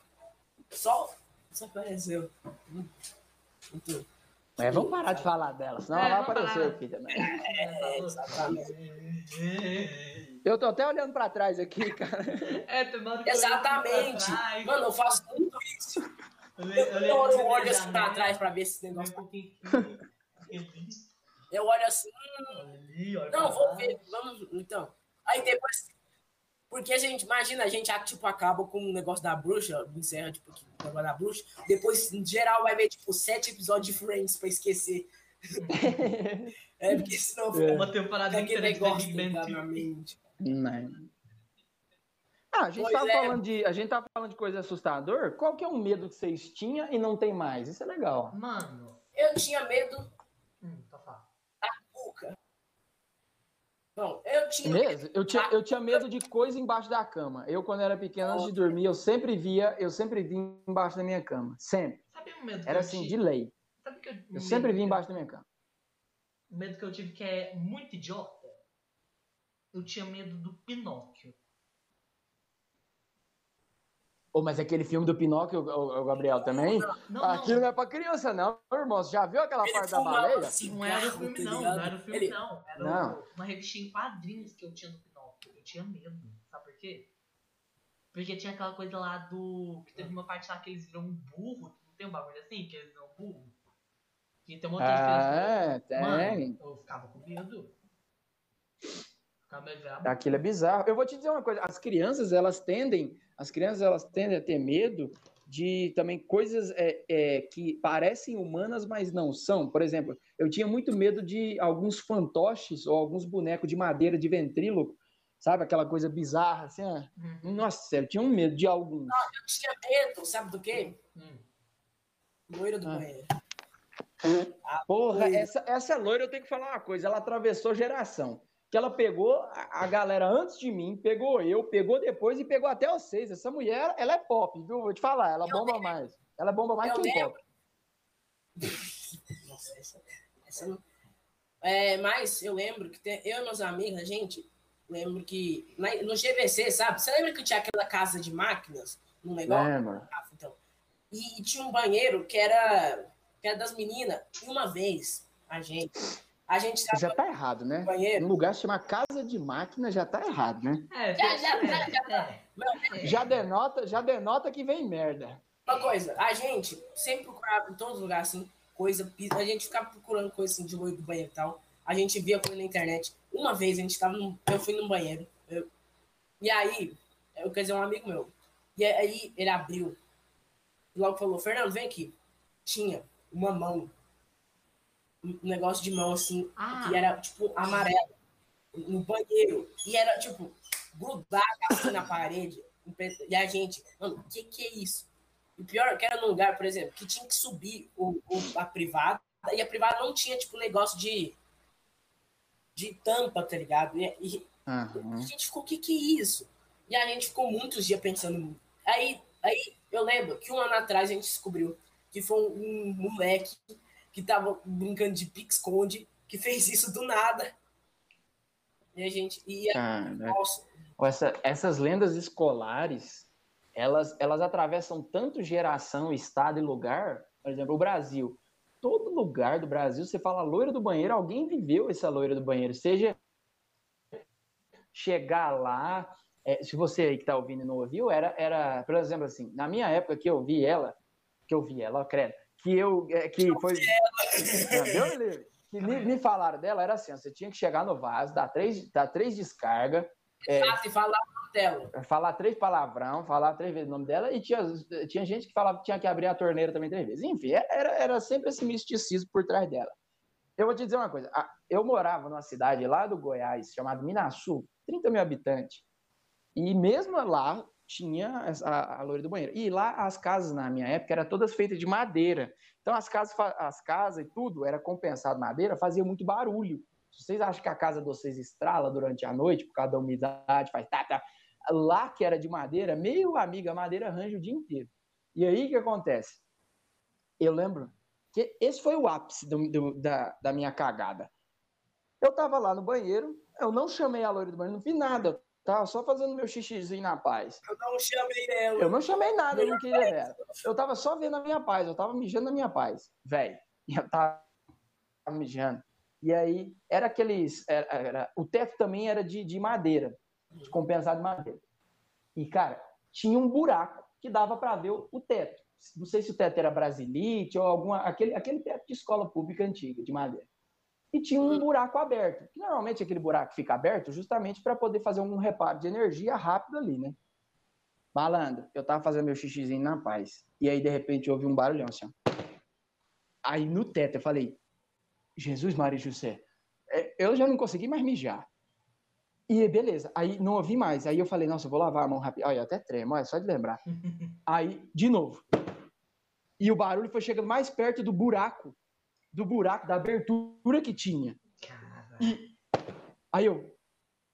Só desapareceu. Muito. É, vamos parar de falar dela, senão É, ela vai aparecer parar. aqui também. É, exatamente. Eu tô até olhando pra trás aqui, cara. É, Exatamente. Mano, eu faço muito isso. Eu, le- eu olho assim pra trás pra ver esse negócio. Eu olho assim, Não, vou ver. Vamos, então. Aí depois. Porque a gente, imagina, a gente tipo, acaba com o negócio da bruxa, encerra, tipo, o negócio da bruxa. Depois, em geral, vai ver, tipo, sete episódios de Friends pra esquecer. É, porque senão fica Uma temporada inteira de negócio Big Bang Theory. Não. Ah, a gente Pois tava é. falando de, a gente tava falando de coisa assustador. Qual que é um medo que vocês tinham e não tem mais? Isso é legal. Mano. Eu tinha medo Hum, tá da cuca. Não, eu tinha Mesmo? Eu tinha, eu tinha medo de coisa embaixo da cama. Eu, quando era pequeno, antes de dormir, eu sempre via, eu sempre vi embaixo da minha cama. Sempre. Sabe um medo que Era eu assim, de lei. Sabe que eu, Eu medo sempre vi embaixo da minha cama. Um medo que eu tive que é muito idiota. Eu tinha medo do Pinóquio. Ô, mas aquele filme do Pinóquio, o, o Gabriel, também? Não, Aquilo não. não é pra criança, não, irmão. Você já viu aquela Ele parte da baleia? Não era o filme, tá não. Não era o filme, Ele- não. Era Não. uma revistinha em quadrinhos que eu tinha do Pinóquio. Eu tinha medo. Sabe por quê? Porque tinha aquela coisa lá do. Que teve uma parte lá que eles viram um burro. Não tem um bagulho assim? Que eles viram um burro? Que tem um monte de Ah, criança. Mano, tem. eu ficava com medo. Ficava medo de ver a Aquilo é bizarro. Eu vou te dizer uma coisa, as crianças, elas tendem, as crianças, elas tendem a ter medo de também coisas é, é, que parecem humanas, mas não são. Por exemplo, eu tinha muito medo de alguns fantoches ou alguns bonecos de madeira de ventríloco Sabe aquela coisa bizarra, assim, ó. Uhum. Nossa, sério, eu tinha um medo de alguns. Eu tinha medo, sabe do quê? Hum. Loira do Ah. banheiro. Porra, essa, essa loira eu tenho que falar uma coisa, ela atravessou geração. Que ela pegou a, galera antes de mim, pegou eu, pegou depois e pegou até vocês. Essa mulher, ela é pop, viu? Vou te falar, ela Eu bomba mais. Ela bomba mais Eu que um lembro. pop. Nossa, essa, essa não... É, mas eu lembro que tem, eu e meus amigos, a gente, lembro que na- no GVC, sabe? Você lembra que tinha aquela casa de máquinas no negócio? Lembra? Então. E, e tinha um banheiro que era, que era das meninas. E uma vez, a gente, a gente Já tá errado, né? no banheiro. Um lugar se chama casa de máquina já tá errado, né? É, Já, já, já, já. é, é. Já denota, já denota que vem merda. Uma coisa, a gente sempre procurava em todos os lugares, assim, coisa, a gente ficava procurando coisa assim de loiro do banheiro e tal. A gente via coisa na internet. Uma vez a gente tava num, eu fui num banheiro. eu- e aí, eu quer dizer, um amigo meu. E aí ele abriu. E logo falou, Fernando, vem aqui. Tinha uma mão. Um negócio de mão assim, Ah. que era tipo amarelo. No banheiro. E era, tipo, grudado assim na parede. E a gente, mano, o que, que é isso? E pior é que era num lugar, por exemplo, que tinha que subir o, o- a privada, e a privada não tinha, tipo, negócio de, de tampa, tá ligado? E, e Aham. a gente ficou, o que, que é isso? E a gente ficou muitos dias pensando. Aí, aí eu lembro que um ano atrás a gente descobriu que foi um, um moleque que tava brincando de pique-esconde, que fez isso do nada. E a gente. E, nossa, essa- essas lendas escolares, elas, elas atravessam tanto geração, estado e lugar. Por exemplo, o Brasil. Todo lugar do Brasil, você fala loira do banheiro, alguém viveu essa loira do banheiro. Seja chegar lá, é, se você aí que tá ouvindo e não ouviu, era, era, por exemplo, assim, na minha época que eu vi ela, que eu vi ela, ó, credo, que eu, é, que foi... Não, Deus. Que me, me falaram dela, era assim, ó, você tinha que chegar no vaso, dar três, dar três descargas, é, e falar dela. falar três palavrão, falar três vezes o nome dela, e tinha, tinha gente que falava que tinha que abrir a torneira também três vezes. Enfim, era, era sempre esse misticismo por trás dela. Eu vou te dizer uma coisa, eu morava numa cidade lá do Goiás, chamada Minasul, 30 mil habitantes, e mesmo lá tinha a, a loira do banheiro. E lá as casas, na minha época, eram todas feitas de madeira. Então as casas, as casas e tudo era compensado madeira, fazia muito barulho. Se vocês acham que a casa de vocês estrala durante a noite por causa da umidade, faz tá, tá, lá que era de madeira, meio amiga, madeira arranja o dia inteiro. E aí o que acontece? Eu lembro que esse foi o ápice do- do- da, da minha cagada. Eu tava lá no banheiro, eu não chamei a loira do banheiro, não fiz nada, eu tava só fazendo meu xixizinho na paz. Eu não chamei ela. Eu não chamei nada, eu não queria dela. Eu tava só vendo a minha paz, eu tava mijando na minha paz, velho. E eu tava mijando. E aí, era aqueles. Era, era- o teto também era de, de madeira, de compensado de madeira. E, cara, tinha um buraco que dava para ver o, o teto. Não sei se o teto era brasilite ou alguma. Aquele, aquele teto de escola pública antiga, de madeira. E tinha um buraco aberto. Que normalmente aquele buraco fica aberto justamente para poder fazer um reparo de energia rápido ali, né? Malandro, eu tava fazendo meu xixizinho na paz. E aí, de repente, eu ouvi um barulhão assim, ó. Aí no teto eu falei, Jesus, Maria e José, é, eu já não consegui mais mijar. E beleza, aí não ouvi mais. Aí eu falei, nossa, eu vou lavar a mão rápido. Olha, até tremo, olha, só de lembrar. Aí, de novo. E o barulho foi chegando mais perto do buraco, do buraco, da abertura que tinha. Cara. Aí eu,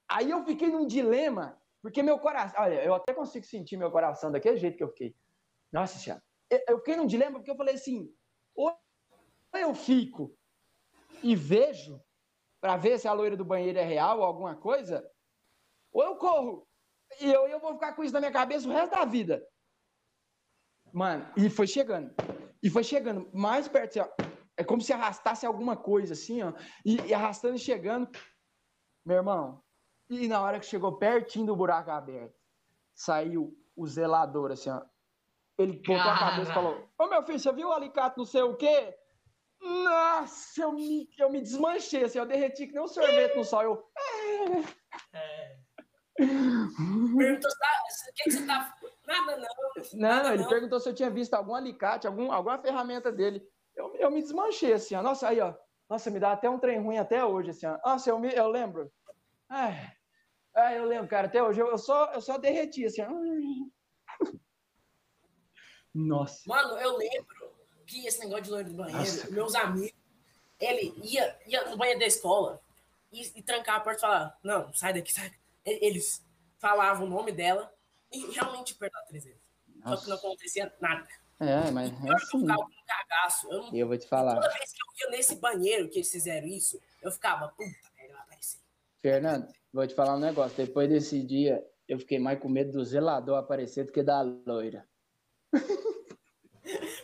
aí eu fiquei num dilema, porque meu coração, olha, eu até consigo sentir meu coração daquele jeito que eu fiquei. Nossa senhora, eu, eu fiquei num dilema porque eu falei assim, ou eu fico e vejo para ver se a loira do banheiro é real ou alguma coisa, ou eu corro e eu, eu vou ficar com isso na minha cabeça o resto da vida. Mano, e foi chegando, e foi chegando mais perto, assim, ó, é como se arrastasse alguma coisa assim, ó, e, e arrastando e chegando. Meu irmão, e na hora que chegou pertinho do buraco aberto, saiu o zelador, assim, ó. Ele botou a Cara. cabeça e falou: Ô meu filho, você viu o alicate não sei o quê? Nossa, eu me, eu me desmanchei, assim, eu derreti que nem um sorvete no sol. Eu, É. Perguntou se tá- o que, que você tá. Nada, não. não, nada, ele perguntou se eu tinha visto algum alicate, algum, alguma ferramenta dele. Eu, eu me desmanchei, assim, ó. Nossa, aí, ó. Nossa, me dá até um trem ruim até hoje, assim, ó. Nossa, eu, me, eu lembro. Ai, Ah, eu lembro, cara. Até hoje eu eu só, eu só derreti assim. ó. Nossa. Mano, eu lembro que esse negócio de loiro do banheiro, Nossa, meus amigos, ele ia, ia no banheiro da escola e, e trancava a porta e falava, não, sai daqui, sai daqui. Eles falavam o nome dela e realmente três vezes. Só que não acontecia nada. É, mas é Eu assim. com um cagaço. Eu não Eu vou te falar. Toda vez que eu ia nesse banheiro que eles fizeram isso, eu ficava, puta, merda, vai aparecer. Fernando, vou te falar um negócio. Depois desse dia, eu fiquei mais com medo do zelador aparecer do que da loira.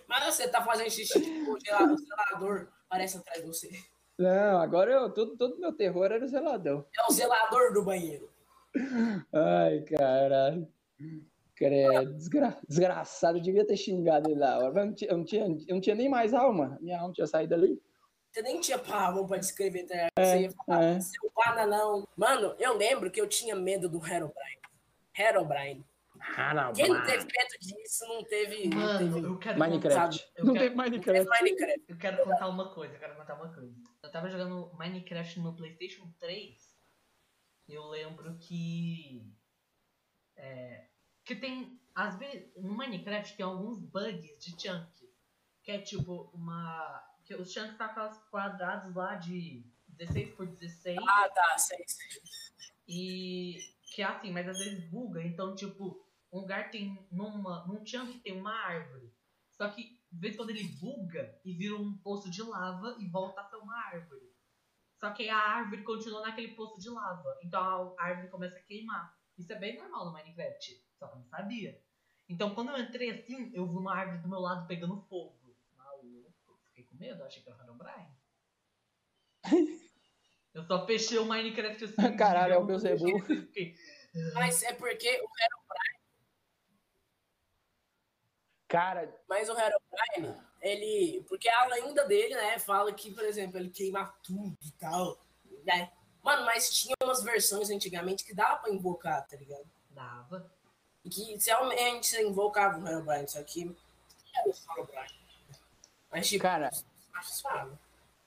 Mas você tá fazendo xixi, tipo, o gelador, o zelador aparece atrás de você. Não, agora eu, todo, todo meu terror era o zelador. É o zelador do banheiro. Ai, caralho. Credo, desgra... desgraçado, eu devia ter xingado ele na hora. Mas eu não tinha, eu não tinha, eu não tinha nem mais alma. Minha alma tinha saído ali. Você nem tinha pavão pra descrever, tá ligado? Você ia falar, É. seu bananão. Mano, eu lembro que eu tinha medo do Herobrine. Herobrine. Quem não teve medo disso não teve. não Mano, teve eu quero Minecraft. contar- eu Não quero- teve não teve Minecraft. Minecraft. Eu quero contar uma coisa, eu quero contar uma coisa. Eu tava jogando Minecraft no PlayStation 3. E eu lembro que. É, que tem. Às vezes, no Minecraft tem alguns bugs de chunk. Que é tipo uma. Que os chunks tá os quadrados lá de 16 por 16. Ah, tá, sei, sei. E que é assim, mas às vezes buga, então tipo, um lugar tem numa, num chunk tem uma árvore. Só que de vez em quando ele buga e vira um poço de lava e volta a ser uma árvore. Só que aí a árvore continua naquele poço de lava. Então a árvore começa a queimar. Isso é bem normal no Minecraft. Só que eu não sabia. Então quando eu entrei assim, eu vi uma árvore do meu lado pegando fogo. Maluco, fiquei com medo, achei que era o Herobrine. Eu só fechei o Minecraft assim. Caralho, é o eu Beelzebub. fiquei- Mas é porque o Cara, Mas o Herobrine, ele. Porque a lenda dele, né, fala que, por exemplo, ele queima tudo e tal. Né? Mano, mas tinha umas versões antigamente que dava pra invocar, tá ligado? Dava. E que realmente você invocava o Herobrine, só que. Era o Herobrine. Mas, tipo, cara, suave.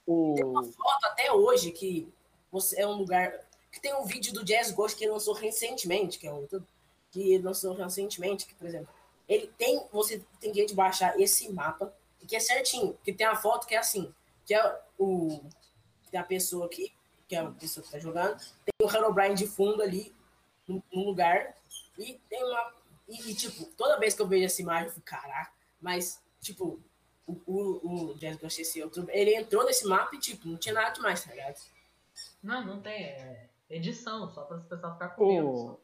o. foto até hoje que você é um lugar. Que tem um vídeo do Jazz Ghost que ele lançou recentemente, que é outro. Que ele lançou recentemente, que, por exemplo, ele tem. Você tem que baixar esse mapa, que é certinho, que tem a foto que é assim, que é o. Tem a pessoa aqui, que é a pessoa que tá jogando, tem o Herobrine de fundo ali, num lugar, e tem uma. E, e, tipo, toda vez que eu vejo essa imagem, eu fico, caraca, mas, tipo, o, o, o Jazz Ghost, esse outro, ele entrou nesse mapa e, tipo, não tinha nada demais, tá ligado? Não, não tem. É edição, só para as pessoas ficarem com medo.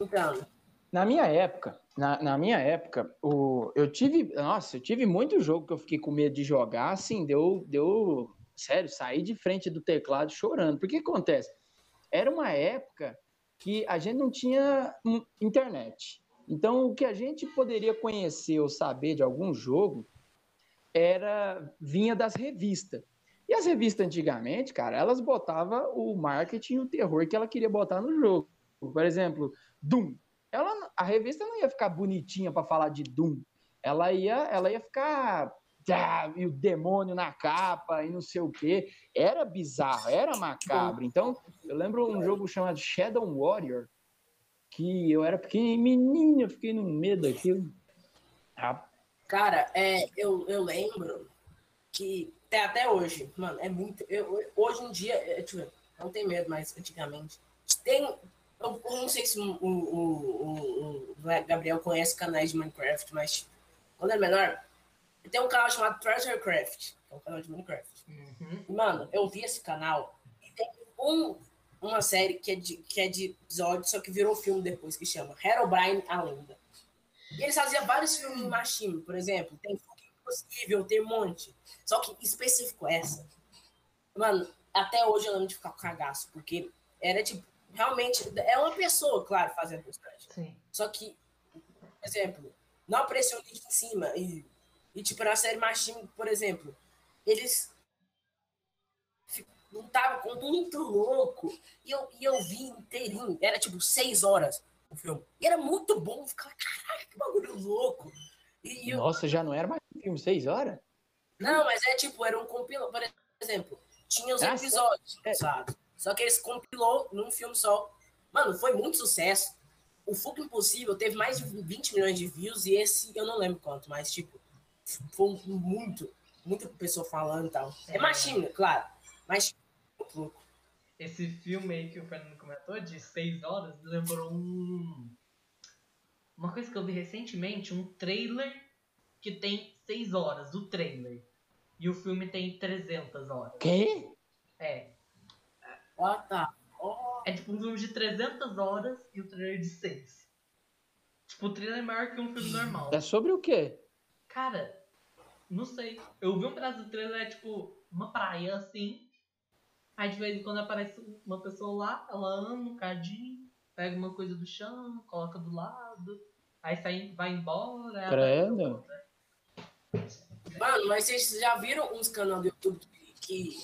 Então, Na minha época, na, na minha época, o, eu tive, nossa, eu tive muito jogo que eu fiquei com medo de jogar, assim, deu, deu, sério, saí de frente do teclado chorando. Porque que acontece? Era uma época que a gente não tinha hum, internet. Então, o que a gente poderia conhecer ou saber de algum jogo era vinha das revistas. E as revistas antigamente, cara, elas botavam o marketing o terror que ela queria botar no jogo. Por exemplo, Doom. Ela, a revista não ia ficar bonitinha para falar de Doom. Ela ia, ela ia ficar ah, e o demônio na capa e não sei o quê. Era bizarro, era macabro. Então, eu lembro um jogo chamado Shadow Warrior, que eu era pequenininho, eu fiquei no medo daquilo. Cara, é, eu, eu lembro que até, até hoje, mano, é muito. Eu, eu- hoje em dia, é, tipo, eu não tenho medo, mas antigamente. Tem. Eu, eu não sei se o, o, o, o Gabriel conhece canais de Minecraft, mas quando é menor, tem um canal chamado Treasure Craft, que é um canal de Minecraft. Uhum. Mano, eu vi esse canal e tem um, uma série que é, de, que é de episódio, só que virou filme depois, que chama Herobrine, a Lenda. E eles faziam vários filmes em Machine, por exemplo. Tem Fucking Impossível, tem um monte. Só que específico essa. Mano, até hoje eu lembro de ficar com cagaço, porque era tipo, realmente, é uma pessoa, claro, fazendo personagem. Sim. Só que, por exemplo, não apareceu link em cima. E, e tipo, na série Machine, por exemplo, eles lutavam com muito louco. E eu, e eu vi inteirinho. Era tipo seis horas o filme. E era muito bom. Eu ficava, caraca, que bagulho louco. E, eu, nossa, já não era mais um filme, seis horas? não, mas é tipo, era um compilado. Por exemplo, tinha os Ah, episódios, é. sabe? Só que eles compilou num filme só. Mano, foi muito sucesso. O Fuga Impossível teve mais de 20 milhões de views e esse eu não lembro quanto, mas tipo, foi muito, muita pessoa falando e tal. É, É. machinha, claro. Mas louco. Esse filme aí que o Fernando comentou, de 6 horas, me lembrou um. Uma coisa que eu vi recentemente, um trailer que tem 6 horas, o trailer. E o filme tem 300 horas. Quê? É. Ó, tá. Ó, É tipo um filme de 300 horas e o trailer de 6. Tipo, o trailer é maior que um filme normal. É sobre o quê? Cara, não sei. Eu vi um pedaço do trailer, é tipo, uma praia assim. Aí de vez em quando aparece uma pessoa lá, ela anda um cadinho, pega uma coisa do chão, coloca do lado, aí sai, vai embora. aí Credo. Mano, mas vocês já viram uns canais do YouTube que,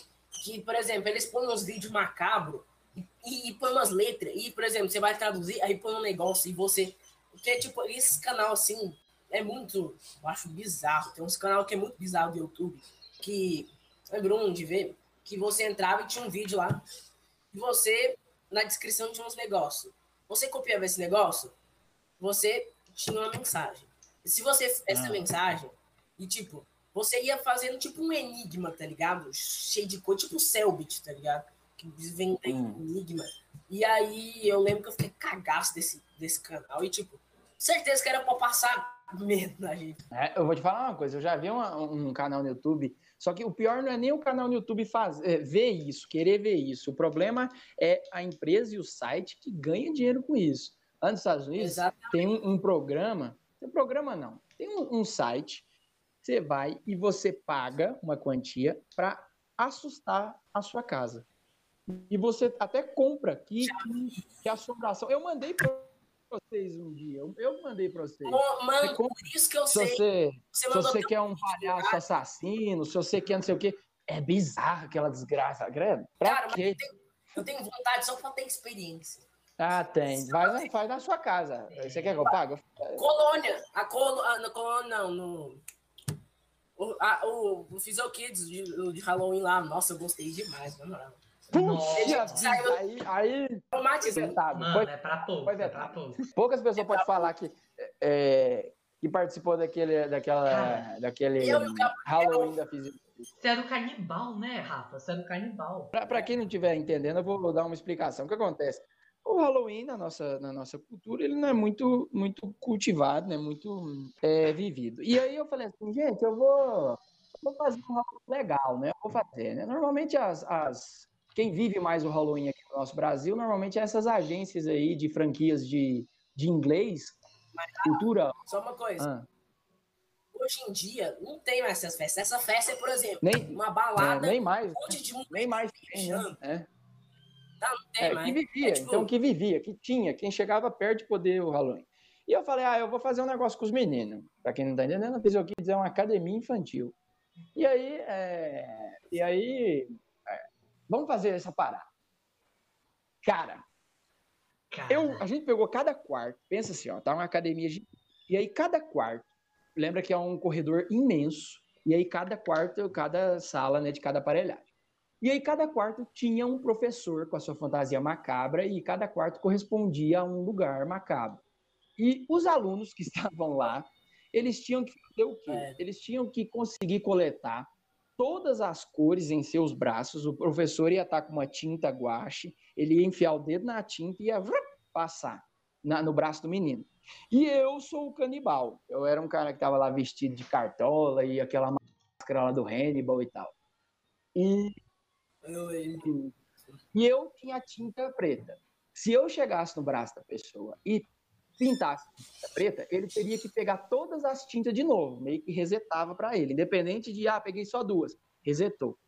que, por exemplo, eles põem uns vídeos macabros e, e põem umas letras. E, por exemplo, você vai traduzir, aí põe um negócio e você. Porque, tipo, esse canal, assim, é muito. Eu acho bizarro. Tem uns canal que é muito bizarro do YouTube. Que. Lembrou um de ver? Que você entrava e tinha um vídeo lá. E você, na descrição, tinha uns negócios. Você copiava esse negócio, você tinha uma mensagem. E se você. Essa Ah. mensagem. E, tipo, você ia fazendo tipo um enigma, tá ligado? Cheio de cor, tipo o Selbit, tá ligado? Que vem Hum. enigma. E aí eu lembro que eu fiquei cagaço desse, desse canal. E, tipo, certeza que era pra passar medo na gente. É, eu vou te falar uma coisa, eu já vi uma- um canal no YouTube, só que o pior não é nem o canal no YouTube faz, é, ver isso, querer ver isso. O problema é a empresa e o site que ganha dinheiro com isso. Lá nos Estados Unidos, Exato. tem um, um programa, tem um programa não, tem um, um site, você vai e você paga uma quantia para assustar a sua casa. E você até compra que, que, que assombração. Eu mandei para vocês um dia, eu, eu mandei para vocês. Ô, Mano, Você por isso que eu Se sei. você, Você se você quer um palhaço assassino, se você quer não sei o quê, é bizarro aquela desgraça. Credo. Pra Cara, mas quê? Eu tenho vontade só pra ter experiência. Ah, tem. Vai, faz na sua casa. Você quer que eu pague? Colônia. A colo... colônia, não. No... O, a, o, o Fizel Kids de, de Halloween lá. Nossa, eu gostei demais, na moral. Puxa vida, aí, aí Traumatizante. sentado. Mano, Foi- é pra pouco, Pois é, é pra pouco. poucas pessoas podem falar que, é, que participou daquele, daquela, Cara, daquele eu e Gabriel- Halloween da física. Você era o canibal, né, Rafa? Você era o canibal. Pra, pra quem não estiver entendendo, eu vou dar uma explicação. O que acontece? O Halloween, na nossa, na nossa cultura, ele não é muito, muito cultivado, né? Muito é, vivido. E aí eu falei assim, gente, eu vou, eu vou fazer um Halloween legal, né? Eu vou fazer, né? Normalmente as, as... Quem vive mais o Halloween aqui no nosso Brasil, normalmente é essas agências aí de franquias de, de inglês, cultura... Só uma coisa. ah, Hoje em dia, não tem mais essas festas. Essa festa é, por exemplo, nem, uma é, balada, nem mais, um monte de música. nem mais tem, né? É. Não tem É, mais. que vivia, É, tipo, então que vivia, que tinha, quem chegava perto de poder o Halloween. E eu falei, ah, eu vou fazer um negócio com os meninos. Pra quem não tá entendendo, eu fiz o que dizer uma academia infantil. E aí, é, e aí, é, vamos fazer essa parada. Cara, Cara, eu, a gente pegou cada quarto, pensa assim, ó, tá uma academia gigante. E aí cada quarto, lembra que é um corredor imenso, e aí cada quarto, cada sala, né, de cada aparelhagem. E aí cada quarto tinha um professor com a sua fantasia macabra e cada quarto correspondia a um lugar macabro. E os alunos que estavam lá, eles tinham que fazer o quê? É. Eles tinham que conseguir coletar todas as cores em seus braços. O professor ia estar com uma tinta guache, ele ia enfiar o dedo na tinta e ia passar na- no braço do menino. E eu sou o canibal. Eu era um cara que estava lá vestido de cartola e aquela máscara lá do Hannibal e tal. E eu- eu- e eu tinha tinta preta. Se eu chegasse no braço da pessoa e pintasse preta, ele teria que pegar todas as tintas de novo, meio que resetava para ele, independente de, ah, peguei só duas, resetou.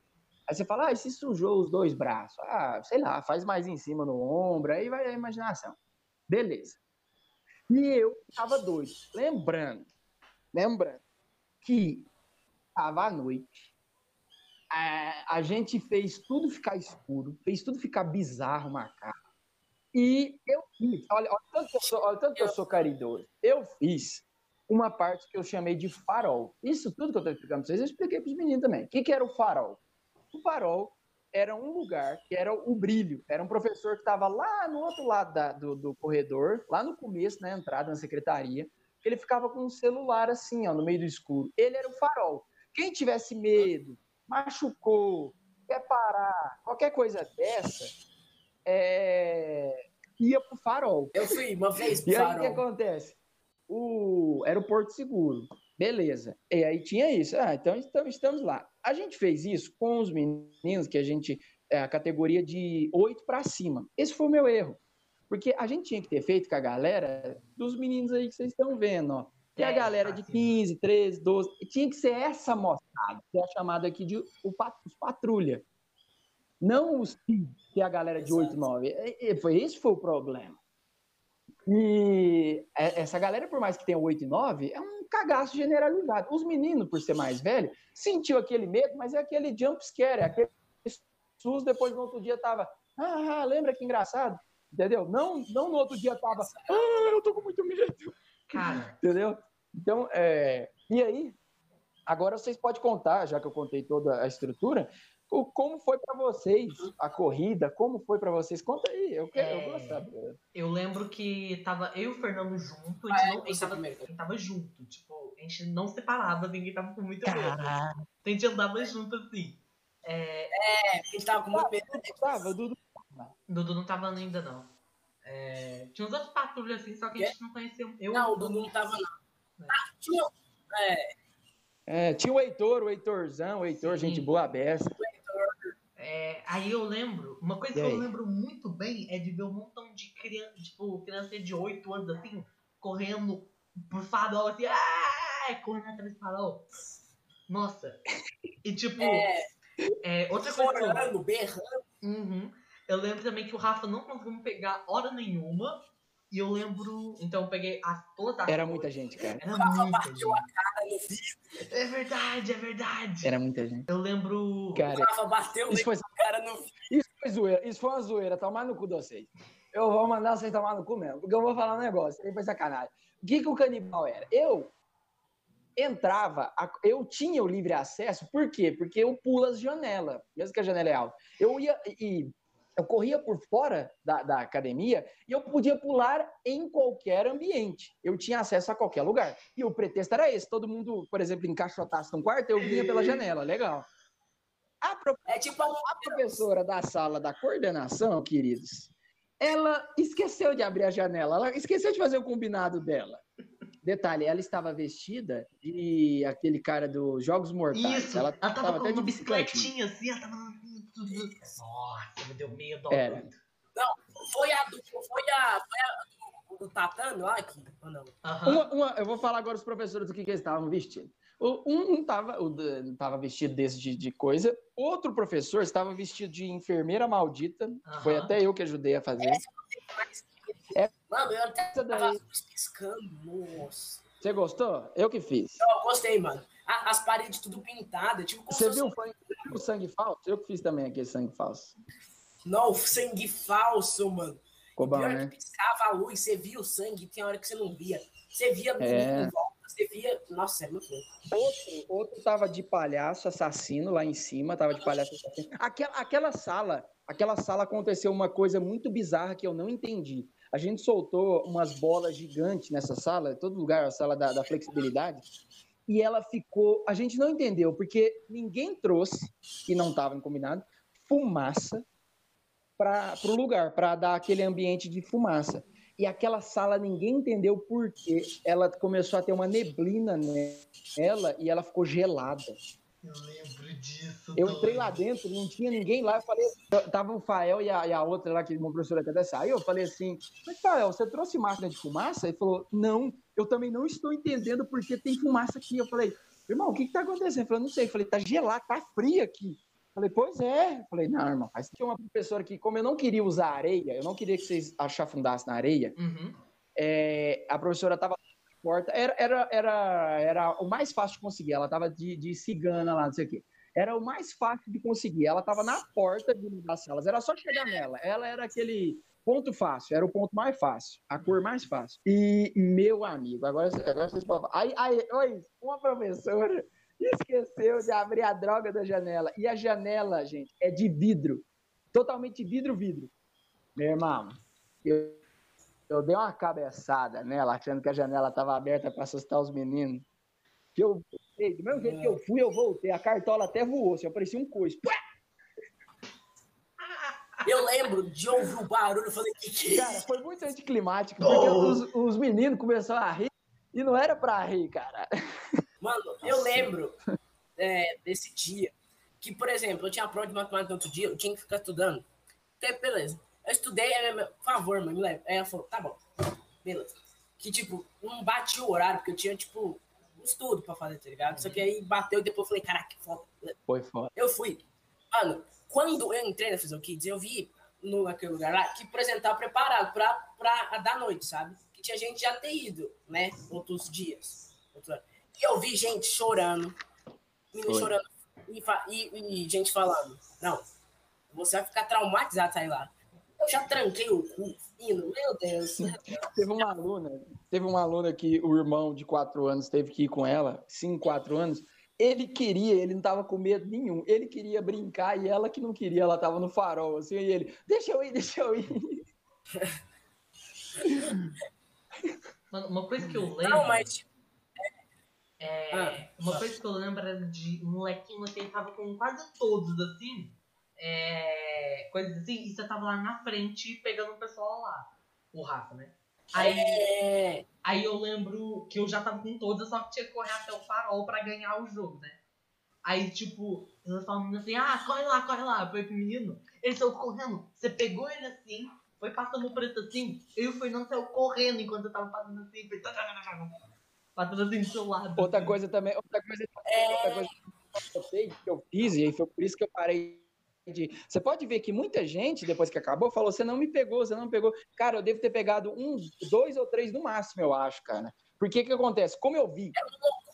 Aí você fala, ah, e se sujou os dois braços? Ah, sei lá, faz mais em cima no ombro, aí vai a imaginação. Beleza. E eu tava doido. Lembrando, lembrando que tava à noite, a, a gente fez tudo ficar escuro, fez tudo ficar bizarro, macabro. E eu fiz, olha, olha, tanto que eu sou, olha tanto que eu sou caridoso. Eu fiz uma parte que eu chamei de farol. Isso tudo que eu estou explicando para vocês, eu expliquei para os meninos também. O que, que era o farol? O farol era um lugar que era o brilho. Era um professor que estava lá no outro lado da, do, do, corredor, lá no começo, na entrada, na secretaria. Ele ficava com um celular assim, ó, no meio do escuro. Ele era o farol. Quem tivesse medo, machucou, quer parar, qualquer coisa dessa, é... ia pro farol. Eu fui uma vez pro e farol. E aí o que acontece? O... Era o Porto Seguro. Beleza. E aí tinha isso. Ah, então estamos lá. A gente fez isso com os meninos que a gente. É a categoria de 8 para cima. Esse foi o meu erro. Porque a gente tinha que ter feito com a galera dos meninos aí que vocês estão vendo, ó. É a galera de 15, 13, 12. Tinha que ser essa moçada, que é chamada aqui de o, os patrulha. Não os que é a galera de 8, 9. Foi, esse foi o problema. E essa galera, por mais que tenha 8 e 9, é um cagaço generalizado. Os meninos, por ser mais velho, sentiu aquele medo, mas é aquele jump scare, é aquele SUS, depois no outro dia tava, ah, lembra que engraçado? Entendeu? Não, não no outro dia tava, ah, eu tô com muito medo. Cara. Entendeu? Então, é... e aí, agora vocês podem contar, já que eu contei toda a estrutura, como foi para vocês a corrida? Como foi para vocês? Conta aí, eu quero, é... eu saber. Eu lembro que tava eu e o Fernando junto, a gente, ah, não, a gente, tava, a gente tava junto, tipo, a gente não separava, ninguém tava com muito medo. A gente andava junto assim. É, é a gente tava com muito medo. Tava, Dudu. Dudu não tava ainda não. É, tinha uns outros patrulhas assim, só que a gente não conhecia. Eu, não, o Dudu não tava não. Ah, tinha, é, é, tinha o Heitor, o Heitorzão, o Heitor, Sim. gente boa beça. É, aí eu lembro, uma coisa que eu lembro muito bem é de ver um montão de criança, tipo, criança de 8 anos assim, correndo por farol, assim, ah, correndo atrás do farol. Nossa. E tipo, é, é outra coisa. Chorando, berrando. Uhum. Eu lembro também que o Rafa não conseguiu pegar hora nenhuma. E eu lembro. Então eu peguei as, todas as. Era muita gente, cara. Era muita gente. a cara no vidro. É verdade, é verdade. Era muita gente. Eu lembro. Cara, o Rafa bateu isso foi... cara no Isso foi zoeira. Isso foi uma zoeira. Tomar no cu de vocês. Eu vou mandar vocês tomar no cu mesmo. Porque eu vou falar um negócio. Aí foi sacanagem. O que, que o canibal era? Eu entrava, eu tinha o livre acesso, por quê? Porque eu pulo as janelas, mesmo que a janela é alta. Eu ia e eu corria por fora da, da, academia e eu podia pular em qualquer ambiente. Eu tinha acesso a qualquer lugar. E o pretexto era esse: todo mundo, por exemplo, encaixotasse num quarto, eu vinha pela janela. Legal. A, é tipo a... a professora da sala da coordenação, queridos, ela esqueceu de abrir a janela, ela esqueceu de fazer o combinado dela. Detalhe, ela estava vestida de aquele cara dos Jogos Mortais. Isso, ela, ela tava, tava com até de bicicletinha assim, ela tava nossa, me deu medo. É. Não, foi a do. Foi a. Foi a do, Tatame lá aqui, ou não? Uhum. Uma, uma, eu vou falar agora os professores do que, que eles estavam vestindo. Um estava um tava vestido desse de, de, coisa, outro professor estava vestido de enfermeira maldita. Uhum. Foi até eu que ajudei a fazer. É, Mano, eu até tava piscando, nossa. Você gostou? Eu que fiz. Eu gostei, mano as paredes tudo pintadas. Tipo, Você viu o sangue falso? Eu que fiz também aquele sangue falso. Não, sangue falso, mano. Ficou bom, né? que piscava a luz, você via o sangue, tem hora que você não via. Você via é. volta, você via. Nossa, é muito bom. Outro, outro tava de palhaço assassino lá em cima, tava de palhaço assassino. Aquela, aquela sala, aquela sala aconteceu uma coisa muito bizarra que eu não entendi. A gente soltou umas bolas gigantes nessa sala, todo lugar, a sala da, da flexibilidade e ela ficou. A gente não entendeu, porque ninguém trouxe, e não estava combinado, fumaça para o lugar, para dar aquele ambiente de fumaça. E aquela sala ninguém entendeu por que ela começou a ter uma neblina nela e ela ficou gelada. Eu lembro disso. Eu entrei lá dentro, não tinha ninguém lá. Eu falei, tava o Fael e a, e a outra lá, que uma professora até saiu. Eu falei assim: Mas Fael, você trouxe máquina de fumaça? Ele falou: Não, eu também não estou entendendo porque tem fumaça aqui. Eu falei: Irmão, o que está acontecendo? Ele falou: Não sei. Eu falei: Tá gelado, tá frio aqui. Eu falei: Pois é. Eu falei: Não, irmão, mas tinha uma professora que, como eu não queria usar areia, eu não queria que vocês achafundassem na areia, uhum. é, a professora tava porta. Era, era, era, era o mais fácil de conseguir. Ela estava de, de cigana lá, não sei o quê. Era o mais fácil de conseguir. Ela estava na porta de uma das salas. Era só chegar nela. Ela era aquele ponto fácil. Era o ponto mais fácil. A cor mais fácil. E, meu amigo, agora, agora vocês podem falar. Aí, aí, oi, uma professora esqueceu de abrir a droga da janela. E a janela, gente, é de vidro. Totalmente vidro, vidro. Meu irmão, eu, eu dei uma cabeçada nela, achando que a janela estava aberta para assustar os meninos. Que eu, do mesmo jeito que eu fui, eu voltei. A cartola até voou, assim, eu parecia um coice. Eu lembro de ouvir o barulho, eu falei, que que é Cara, foi muito anticlimático, porque os, os meninos começaram a rir e não era pra rir, cara. Mano, eu lembro é, desse dia que, por exemplo, eu tinha prova de matemática no outro dia, eu tinha que ficar estudando. Então, beleza. Eu estudei, ela, por favor, mãe, me leva. Aí ela falou, tá bom, beleza. Que, tipo, não bati o horário, porque eu tinha, tipo, um estudo pra fazer, tá ligado? Só que aí bateu e depois eu falei, caraca, que foda. Foi foda. Eu fui. Mano, quando eu entrei na Fiscal Kids, eu vi no, naquele lugar lá que, por exemplo, tava preparado pra, pra dar noite, sabe? Que tinha gente já ter ido, né? Outros dias. Outro- E eu vi gente chorando, menino chorando e, e- e gente falando: Não, você vai ficar traumatizado sair lá. Eu já tranquei o cu, indo, meu Deus. meu Deus. Teve uma aluna, teve uma aluna que o irmão de quatro anos teve que ir com ela, cinco, quatro anos. Ele queria, ele não tava com medo nenhum. Ele queria brincar e ela que não queria, ela tava no farol, assim, e ele, deixa eu ir, deixa eu ir. Mano, uma coisa que eu lembro. Não, mas É, Ah, uma coisa que eu lembro era de um molequinho que ele tava com quase todos, assim. É, coisas assim, e você tava lá na frente pegando o pessoal lá. O Rafa, né? Aí, é. aí eu lembro que eu já tava com todos, só que tinha que correr até o farol pra ganhar o jogo, né? Aí, tipo, elas falando assim, ah, corre lá, corre lá. Foi pro menino, ele saiu correndo. Você pegou ele assim, foi passando o preto assim, e o Fernando saiu correndo enquanto eu tava fazendo assim, foi... Passando assim do seu lado. Outra coisa também, outra coisa, É. outra coisa que eu notei, que eu fiz, e aí foi por isso que eu parei. Você pode ver que muita gente, depois que acabou, falou: você não me pegou, você não me pegou. Cara, eu devo ter pegado um, dois ou três no máximo, eu acho, cara. Porque que acontece? Como eu vi,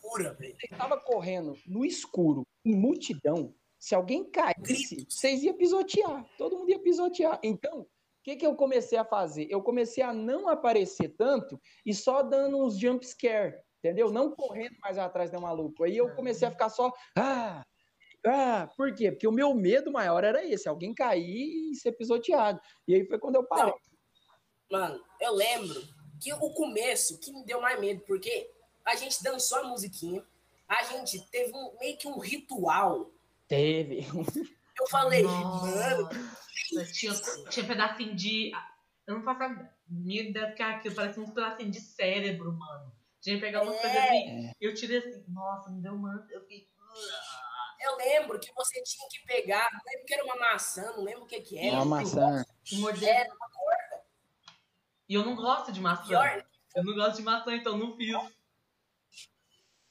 Loucura, velho. você estava correndo no escuro, em multidão, se alguém caísse, vocês iam pisotear. Todo mundo ia pisotear. Então, o que, que eu comecei a fazer? Eu comecei a não aparecer tanto e só dando uns jump scare, entendeu? Não correndo mais atrás do maluco. Aí eu comecei a ficar só. Ah! Ah, por quê? Porque o meu medo maior era esse, alguém cair e ser pisoteado. E aí foi quando eu parei. Mano, eu lembro que o começo que me deu mais medo, porque a gente dançou a musiquinha, a gente teve um, meio que um ritual. Teve. Eu falei, mano, tinha, tinha pedacinho de. Eu não faço a minha ideia do que é aquilo, parece uns pedacinhos de cérebro, mano. Tinha que pegar umas É. coisas assim. Eu tirei assim, nossa, me deu uma. Eu fiquei. Eu lembro que você tinha que pegar, não lembro que era uma maçã, não lembro o que que É era. uma maçã. Era uma corda. E eu não gosto de maçã. Pior, Eu não gosto de maçã, então não fiz.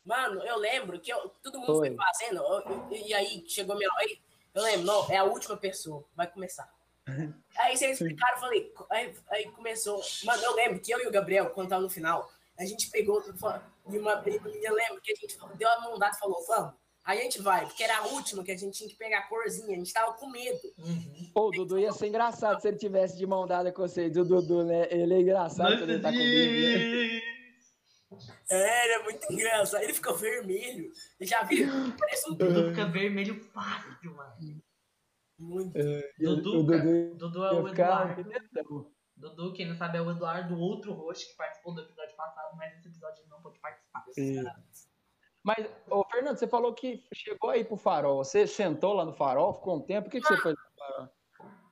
Mano, eu lembro que eu- todo mundo foi, Foi. fazendo, eu- eu- e aí chegou minha hora. aí Eu lembro, não, é a última pessoa, vai começar. Aí vocês explicaram, eu falei, aí, aí começou. Mano, eu lembro que eu e o Gabriel, quando tava no final, a gente pegou e uma eu lembro que a gente deu a mão dada e falou, vamos. Aí a gente vai, porque era a última que a gente tinha que pegar a corzinha, a gente tava com medo. Uhum. Pô, o Dudu ia ser engraçado se ele tivesse de mão dada com vocês. O Dudu, né? Ele é engraçado quando ele tá comigo. né? É, era muito engraçado. Ele ficou vermelho. Eu já vi, parece um Dudu fica vermelho fácil, mano. muito. Dudu, o cara. Dudu Dudu é o Eduardo. Dudu, quem não sabe, é o Eduardo, outro host que participou do episódio passado, mas esse episódio ele não pôde participar. Mas, ô, Fernando, você falou que chegou aí pro farol. Você sentou lá no farol, ficou um tempo. O que, que você fez no farol?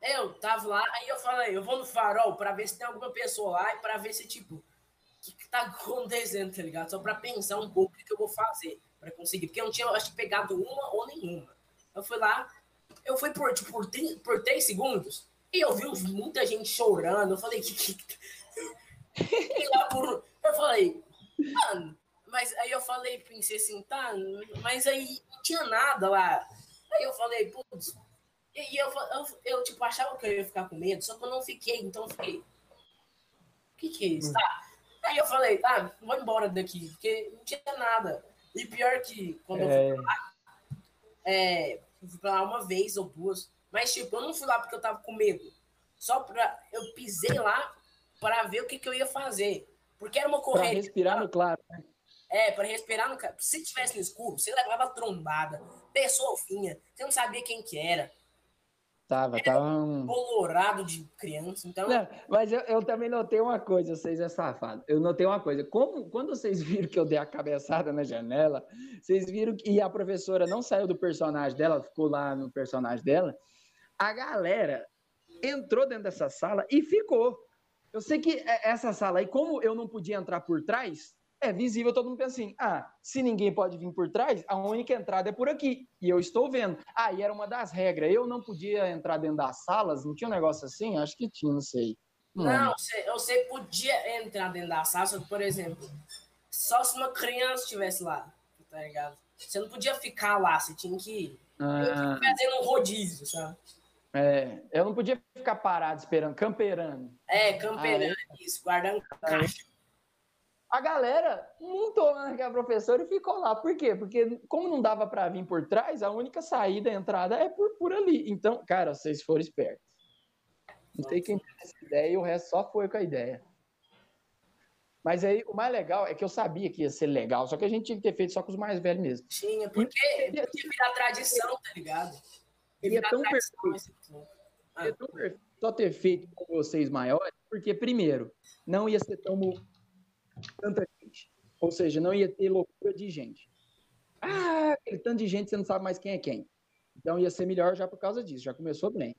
Eu tava lá, aí eu falei, eu vou no farol pra ver se tem alguma pessoa lá e pra ver se, tipo, o que, que tá acontecendo, tá ligado? Só pra pensar um pouco o que, que eu vou fazer pra conseguir. Porque eu não tinha, acho que, pegado uma ou nenhuma. Eu fui lá, eu fui por, tipo, por, tri- por três segundos e eu vi muita gente chorando. Eu falei, que. que... Por. Eu falei, mano, mas aí eu falei, pensei assim, tá, mas aí não tinha nada lá. Aí eu falei, putz, e e eu, eu, eu, tipo, achava que eu ia ficar com medo, só que eu não fiquei, então eu fiquei. O que, que é isso? Tá. Aí eu falei, ah, vou embora daqui, porque não tinha nada. E pior que quando eu É, fui lá, é, fui pra lá uma vez ou duas, mas tipo, eu não fui lá porque eu tava com medo. Só pra. Eu pisei lá pra ver o que, que eu ia fazer. Porque era uma pra correria. respirar no claro. É, para respirar no. Se tivesse no escuro, você levava trombada, pessoa finha, você não sabia quem que era, Tava, tava um... colorado de criança. Então, Não, mas eu, eu também notei uma coisa, vocês é safado. Eu notei uma coisa. Como, quando vocês viram que eu dei a cabeçada na janela, vocês viram que a professora não saiu do personagem dela, ficou lá no personagem dela, a galera entrou dentro dessa sala e ficou. Eu sei que é- essa sala aí, como eu não podia entrar por trás, é visível, todo mundo pensa assim: ah, se ninguém pode vir por trás, a única entrada é por aqui. E eu estou vendo. Ah, e era uma das regras. Eu não podia entrar dentro das salas, não tinha um negócio assim? Acho que tinha, não sei. não, você, você podia entrar dentro da sala, só que, por exemplo, só se uma criança estivesse lá, tá ligado? Você não podia ficar lá, você tinha que ir Ah, fazendo um rodízio, sabe? é, eu não podia ficar parado esperando, camperando. É, camperando isso, guardando caixa. A galera montou naquela professora e ficou lá. Por quê? Porque, como não dava para vir por trás, a única saída, a entrada é por, por ali. Então, cara, vocês foram espertos. Não sei quem teve essa ideia e o resto só foi com a ideia. Mas aí, o mais legal é que eu sabia que ia ser legal, só que a gente tinha que ter feito só com os mais velhos mesmo. Tinha, porque podia virar tradição, tá ligado? Virar tão perfeito. Seria tão perfeito só ter feito com vocês maiores, porque, primeiro, não ia ser tão tanta gente. Ou seja, não ia ter loucura de gente. Ah, aquele tanto de gente, você não sabe mais quem é quem. Então ia ser melhor já por causa disso, já começou bem.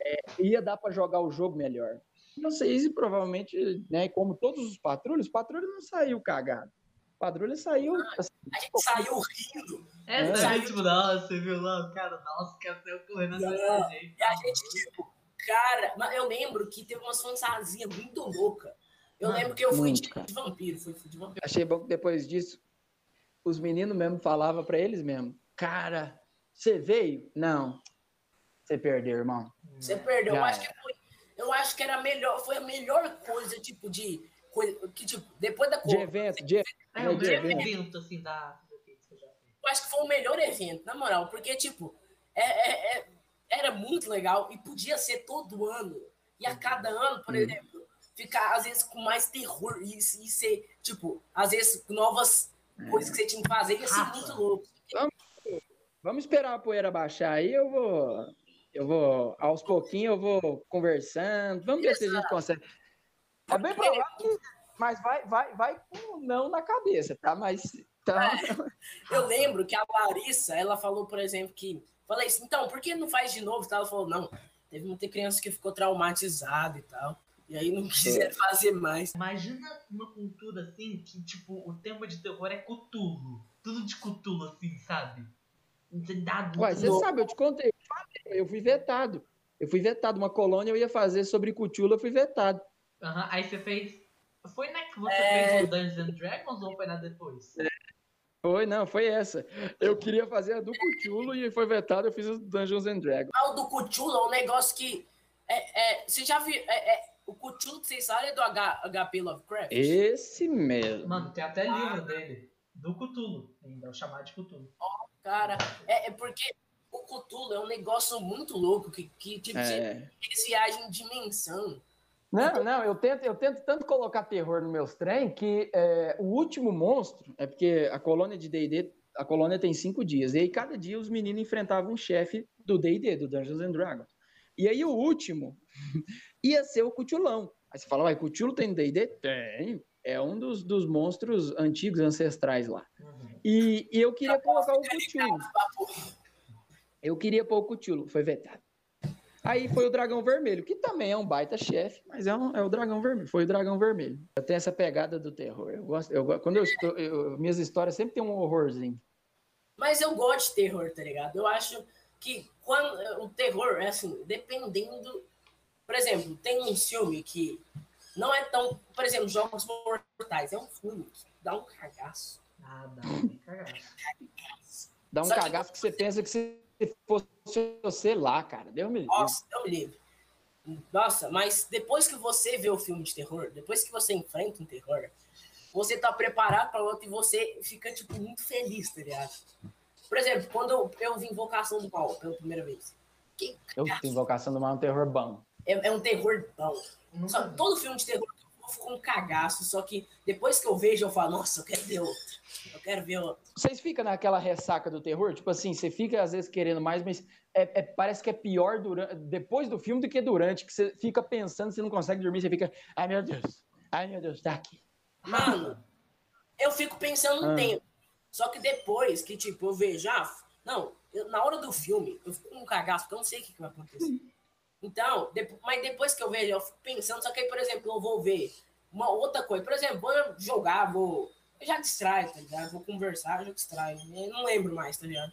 É, ia dar para jogar o jogo melhor. Vocês provavelmente, né, como todos os patrulhos, o patrulho não saiu cagado. O patrulho saiu. assim, A gente saiu rindo. É, É. saiu tipo, nossa, você viu lá, o cara, nossa, o cara saiu correndo Não. gente. E a gente, tipo, cara, eu lembro que teve umas fantasias muito loucas. Eu lembro que eu fui de, de vampiro, fui, de vampiro. Achei bom que depois disso, os meninos mesmo falavam para eles mesmo: Cara, você veio? Não. Você perdeu, irmão. Você perdeu. Eu acho, que foi, eu acho que era melhor, foi a melhor coisa, tipo, de. Coisa, que, tipo, depois da De Copa, evento, de, É, o de melhor evento. evento, assim, da eu já fiz. eu acho que foi o melhor evento, na moral, porque, tipo, é, é- é- era muito legal e podia ser todo ano. E a cada ano, por Hum. exemplo, ficar, às vezes, com mais terror e, e ser, tipo, às vezes, novas coisas que você tinha que fazer, ia ser Rafa. muito louco. Vamos esperar a poeira baixar aí, eu vou. Eu vou, aos pouquinhos, eu vou conversando. Vamos ver se a gente consegue. É bem provável que. Mas vai, vai, vai com um não na cabeça, tá? Mas. Tá, Eu lembro que a Larissa, ela falou, por exemplo, que. Falei assim, então, por que não faz de novo? Ela falou, não, teve muita criança que ficou traumatizada e tal. E aí não quiser fazer mais. Imagina uma cultura assim que, tipo, o tema de terror é Cthulhu. Tudo de Cthulhu, assim, sabe? Dado Ué, você sabe, eu te contei. eu falei, Eu fui vetado. Eu fui vetado. Uma colônia eu ia fazer sobre Cthulhu, eu fui vetado. Aham, Aí você fez. Foi na que você É. fez o Dungeons and Dragons ou foi na depois? Foi, não, foi essa. Eu queria fazer a do Cthulhu e foi vetado, eu fiz o Dungeons and Dragons. Ah, o do Cthulhu é um negócio que. É, é, você já viu. É, é, o Cthulhu que vocês sabem é do H, HP Lovecraft? Esse mesmo. Mano, tem até livro dele. Do Cthulhu. Ainda, é o chamado de Cthulhu. Cara, é, é porque o Cthulhu é um negócio muito louco que, que tipo, É. eles viajam em dimensão. Não, não, eu tento, eu tento tanto colocar terror nos meus trem que é, o último monstro é porque a colônia de D&D, a colônia tem cinco dias, e aí cada dia os meninos enfrentavam um chefe do D&D, do Dungeons and Dragons. E aí o último ia ser o Cthulhão. Aí você fala, vai, Cthulhu tem D&D? Tem. É um dos, dos monstros antigos, ancestrais lá. Uhum. E, e eu queria colocar o Cthulhu. Eu queria pôr o Cthulhu, foi vetado. Aí foi o Dragão Vermelho, que também é um baita chefe, mas é, um- é o Dragão Vermelho. Foi o Dragão Vermelho. Eu tenho essa pegada do terror. Eu gosto, eu, quando eu estou, eu- minhas histórias sempre tem um horrorzinho. Mas eu gosto de terror, tá ligado? Eu acho que quando o terror é assim, dependendo. Por exemplo, tem um filme que não é tão. Por exemplo, Jogos Mortais. É um filme que dá um cagaço. Nada, nem cagar. Dá um Só que- cagaço que você pensa que se fosse você lá, cara. Deu me livre. Nossa, eu me livre. Nossa, mas depois que você vê o filme de terror, depois que você enfrenta um terror, você tá preparado para outro e você fica, tipo, muito feliz, tá ligado? Por exemplo, quando eu, eu vi Invocação do Mal pela primeira vez. Que Eu tenho invocação do mal um terror bom. É, é um terror bom. Nunca Só, todo filme de terror eu fico com um cagaço, só que depois que eu vejo, eu falo, nossa, eu quero ver outro. Eu quero ver outro. Vocês ficam naquela ressaca do terror? Tipo assim, você fica às vezes querendo mais, mas é, é, parece que é pior durante, depois do filme do que durante, que você fica pensando, você não consegue dormir, você fica, ai meu Deus, ai meu Deus, tá aqui. Mano, eu fico pensando um Ah. tempo. Só que depois que, tipo, eu vejo, ah, não, eu- na hora do filme, eu fico com um cagaço, porque eu não sei o que, que vai acontecer. Então, depo- mas depois que eu vejo, eu fico pensando, só que aí, por exemplo, eu vou ver uma outra coisa. Por exemplo, vou jogar, vou. Eu já distraio, tá ligado? Vou conversar, eu já distraio. Eu não lembro mais, tá ligado?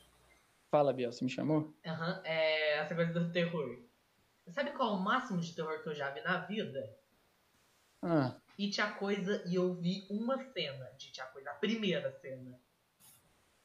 Fala, Biel, você me chamou? Aham, é essa coisa do terror. Sabe qual é o máximo de terror que eu já vi na vida? Ah, It a Coisa e eu vi uma cena de It a Coisa, a primeira cena.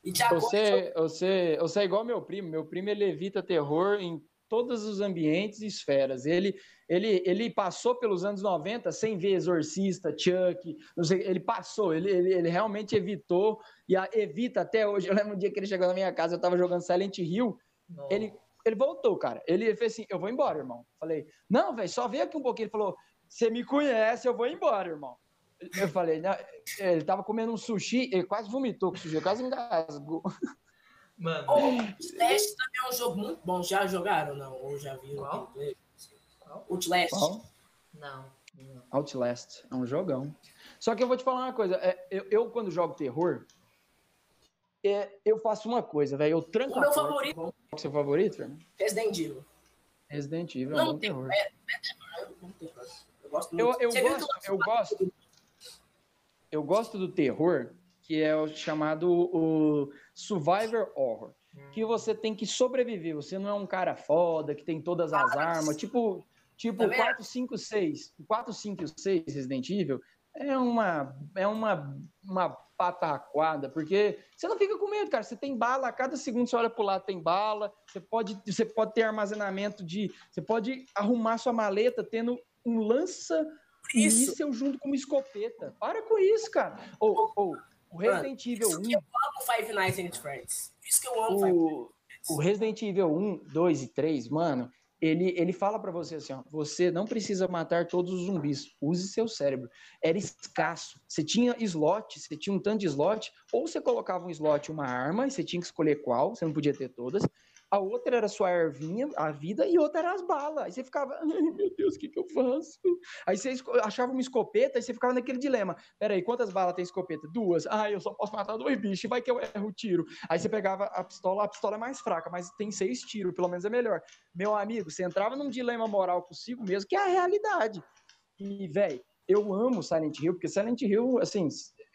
E te acorda, você, você, você é igual meu primo. Meu primo ele evita terror em todos os ambientes e esferas. Ele, ele, ele passou pelos anos 90 sem ver Exorcista, Chuck, não sei, ele passou, ele, ele, ele realmente evitou e a- evita até hoje. Eu lembro um dia que ele chegou na minha casa, eu tava jogando Silent Hill, Nossa. ele, ele voltou, cara. Ele fez assim: eu vou embora, irmão. Falei, não, velho, só vem aqui um pouquinho. Ele falou: você me conhece, eu vou embora, irmão. Eu falei, não, ele tava comendo um sushi, ele quase vomitou com o sushi, quase engasgou. Mano, Outlast também é um jogo muito bom. Já jogaram ou não? Ou já viram? Qual? Outlast. Qual? não. não. Outlast, é um jogão. Só que eu vou te falar uma coisa, é, eu, eu, quando jogo terror, é, eu faço uma coisa, velho, eu tranco O a meu porta. favorito Qual que é o seu favorito, Fernando? Resident Evil. Resident Evil, é um Não, bom tem. terror. É, é terror, é um terror. Eu gosto Eu, muito. eu viu gosto, eu gosto, eu gosto do terror, que é o chamado o Survivor Horror. que você tem que sobreviver. Você não é um cara foda, que tem todas as Ah, armas. Tipo, tipo Também 4, 5, 6. 4, 5 e 6 Resident Evil é uma, é uma, uma pataquada, porque você não fica com medo, cara. Você tem bala, a cada segundo você olha pro lado tem bala. Você pode, você pode ter armazenamento de. Você pode arrumar sua maleta tendo um lança Isso. míssel junto com uma escopeta. Para com isso, cara. Ou, ou o Resident Evil Isso 1. que eu amo Five Nights at Freddy's. Isso que eu amo o, o Resident Evil 1, 2 e 3, mano, ele, ele fala pra você assim, ó, você não precisa matar todos os zumbis, use seu cérebro. Era escasso. Você tinha slot, você tinha um tanto de slot, ou você colocava um slot uma arma, e você tinha que escolher qual, você não podia ter todas. A outra era sua ervinha, a vida, e outra era as balas. Aí você ficava, ai meu Deus, o que, que eu faço? Aí você achava uma escopeta, e você ficava naquele dilema. Peraí, quantas balas tem escopeta? Duas. Ah, eu só posso matar dois bichos, vai que eu erro o tiro. Aí você pegava a pistola, a pistola é mais fraca, mas tem seis tiros, pelo menos é melhor. Meu amigo, você entrava num dilema moral consigo mesmo, que é a realidade. E, velho, eu amo Silent Hill, porque Silent Hill, assim,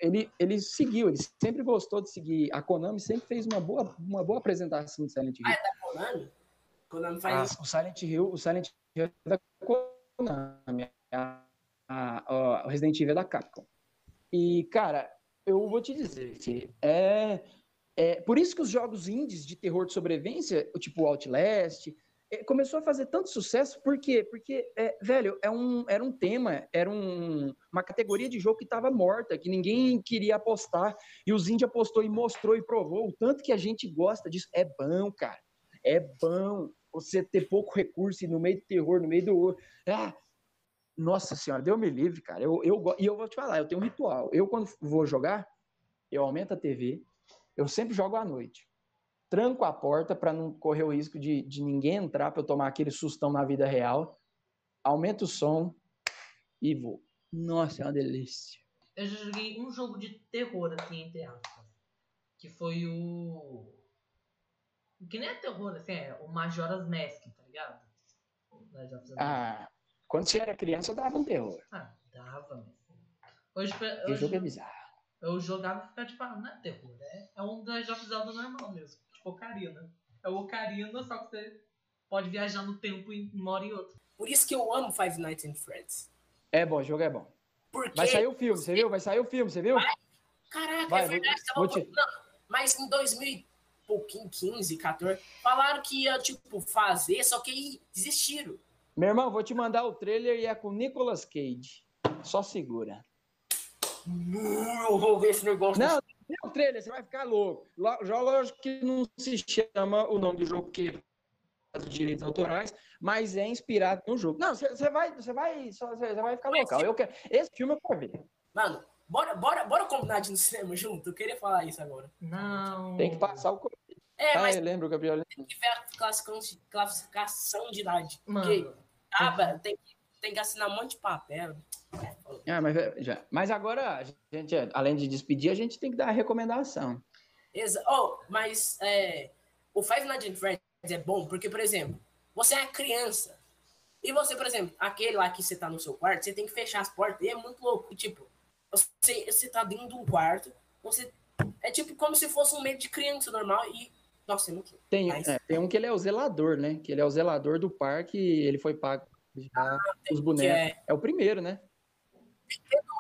ele, ele seguiu, ele sempre gostou de seguir. A Konami sempre fez uma boa, uma boa apresentação de Silent Hill. Ah, é da Konami? Konami Ah, faz isso. o Silent Hill, o Silent Hill é da Konami, a, a- o Resident Evil é da Capcom. E, cara, eu vou te dizer que é, é por isso que os jogos indies de terror de sobrevivência, tipo Outlast, começou a fazer tanto sucesso, por quê? Porque, é, velho, é um, era um tema, era um- uma categoria de jogo que estava morta, que ninguém queria apostar, e os indie apostou e mostrou e provou o tanto que a gente gosta disso. É bom, cara. É bom você ter pouco recurso e no meio do terror, no meio do. Ah, nossa senhora, deu me livre, cara. Eu, eu, e eu vou te falar, eu tenho um ritual. Eu, quando vou jogar, eu aumento a TV, eu sempre jogo à noite. Tranco a porta para não correr o risco de, de ninguém entrar para eu tomar aquele sustão na vida real. Aumento o som e vou. Nossa, é uma delícia. Eu já joguei um jogo de terror, assim, entre aspas. Que foi o. Que nem é terror, assim, é o Majora's Mask, tá ligado? Ah, quando você era criança, dava um terror. Ah, dava, mas. Hoje, Esse hoje jogo é bizarro. eu jogava e ficava tipo, ah, não é terror, é, é um of Zelda normal mesmo. Tipo Ocarina. É o Ocarina, só que você pode viajar no tempo em uma hora e outra. Por isso que eu amo Five Nights at Freddy's. É bom, o jogo é bom. Porque, Vai sair o filme, você viu? Vai sair o filme, você viu? caraca, Vai, é verdade, vou- tava vou te- falando. Mas em 2015, 14, falaram que ia, tipo, fazer, só que aí desistiram. Meu irmão, vou te mandar o trailer e é com Nicolas Cage. Só segura. Eu vou ver esse negócio. Não, não o trailer, você vai ficar louco. Lo- Já lógico que não se chama o nome do jogo, porque dos direitos autorais, mas é inspirado no jogo. Não, você vai, você vai, você vai ficar local. Eu quero, esse filme eu quero ver. Mano, bora, bora, bora combinar de ir no cinema junto? Eu queria falar isso agora. Não. Tem que passar o. É, ah, mas eu lembro, Gabriel. tem que ver a classificação, classificação de idade. Mano. Porque ah, tem, que- tem que assinar um monte de papel. Ah, mas, já, mas agora, a gente, além de despedir, a gente tem que dar a recomendação. Exa oh, mas é, o Five Nights at Freddy's é bom porque, por exemplo, você é criança. E você, por exemplo, aquele lá que você tá no seu quarto, você tem que fechar as portas. E é muito louco. Tipo, você, você tá dentro de um quarto, você. É tipo como se fosse um meio de criança normal e. Nossa, é. Tem, Mas- é, tem um que ele é o zelador, né? Que ele é o zelador do parque e ele foi pago já os bonecos. é É o primeiro, né?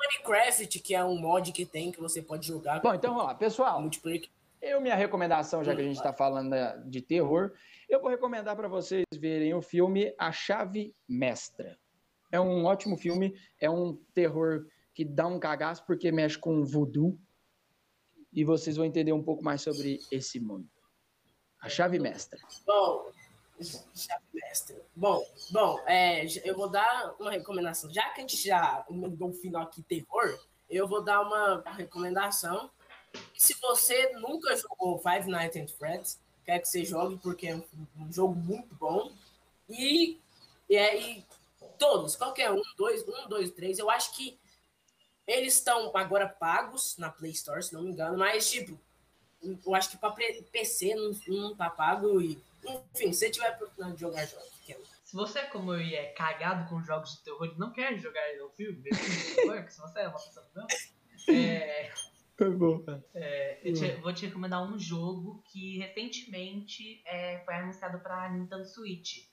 Minecraft, que é um mod que tem que você pode jogar Bom, então vamos lá. Pessoal, multiplayer. eu, minha recomendação, já que a gente está falando né, de terror, eu vou recomendar para vocês verem o filme A Chave Mestra. É um ótimo filme, é um terror que dá um cagaço porque mexe com voodoo. E vocês vão entender um pouco mais sobre esse mundo. A Chave Mestra. Bom, chave mestre. Bom, bom, é, eu vou dar uma recomendação. Já que a gente já mandou um final aqui terror, eu vou dar uma recomendação. Se você nunca jogou Five Nights at Freddy's, quer que você jogue porque é um, jogo muito bom. E, e aí, todos, qualquer um, dois, um, dois, três, eu acho que eles estão agora pagos na Play Store, se não me engano, mas tipo, eu acho que para PC não, não tá pago e enfim, se você tiver a oportunidade de jogar jogos, é Se você, como eu e é cagado com jogos de terror e não quer jogar o filme, terror, se você é uma pessoa que não, é, é, eu te- vou te recomendar um jogo que recentemente é, foi anunciado para Nintendo Switch.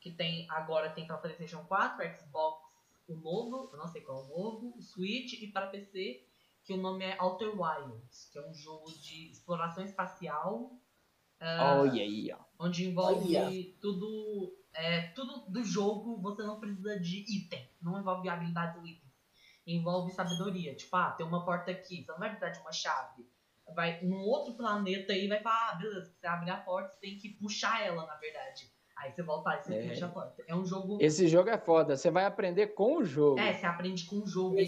Que tem agora tem para PlayStation 4, Xbox, o novo, eu não sei qual é o novo, o Switch e para PC, que o nome é Outer Wilds, que é um jogo de exploração espacial. Ah, Olha aí, ó. onde envolve Olha. tudo é, tudo do jogo você não precisa de item não envolve habilidades ou itens envolve sabedoria tipo ah tem uma porta aqui você não vai precisar de uma chave vai num outro planeta aí vai falar ah beleza você abrir a porta você tem que puxar ela na verdade aí você volta e você É. puxa a porta é um jogo Esse jogo é foda. Você vai aprender com o jogo. é você aprende com o jogo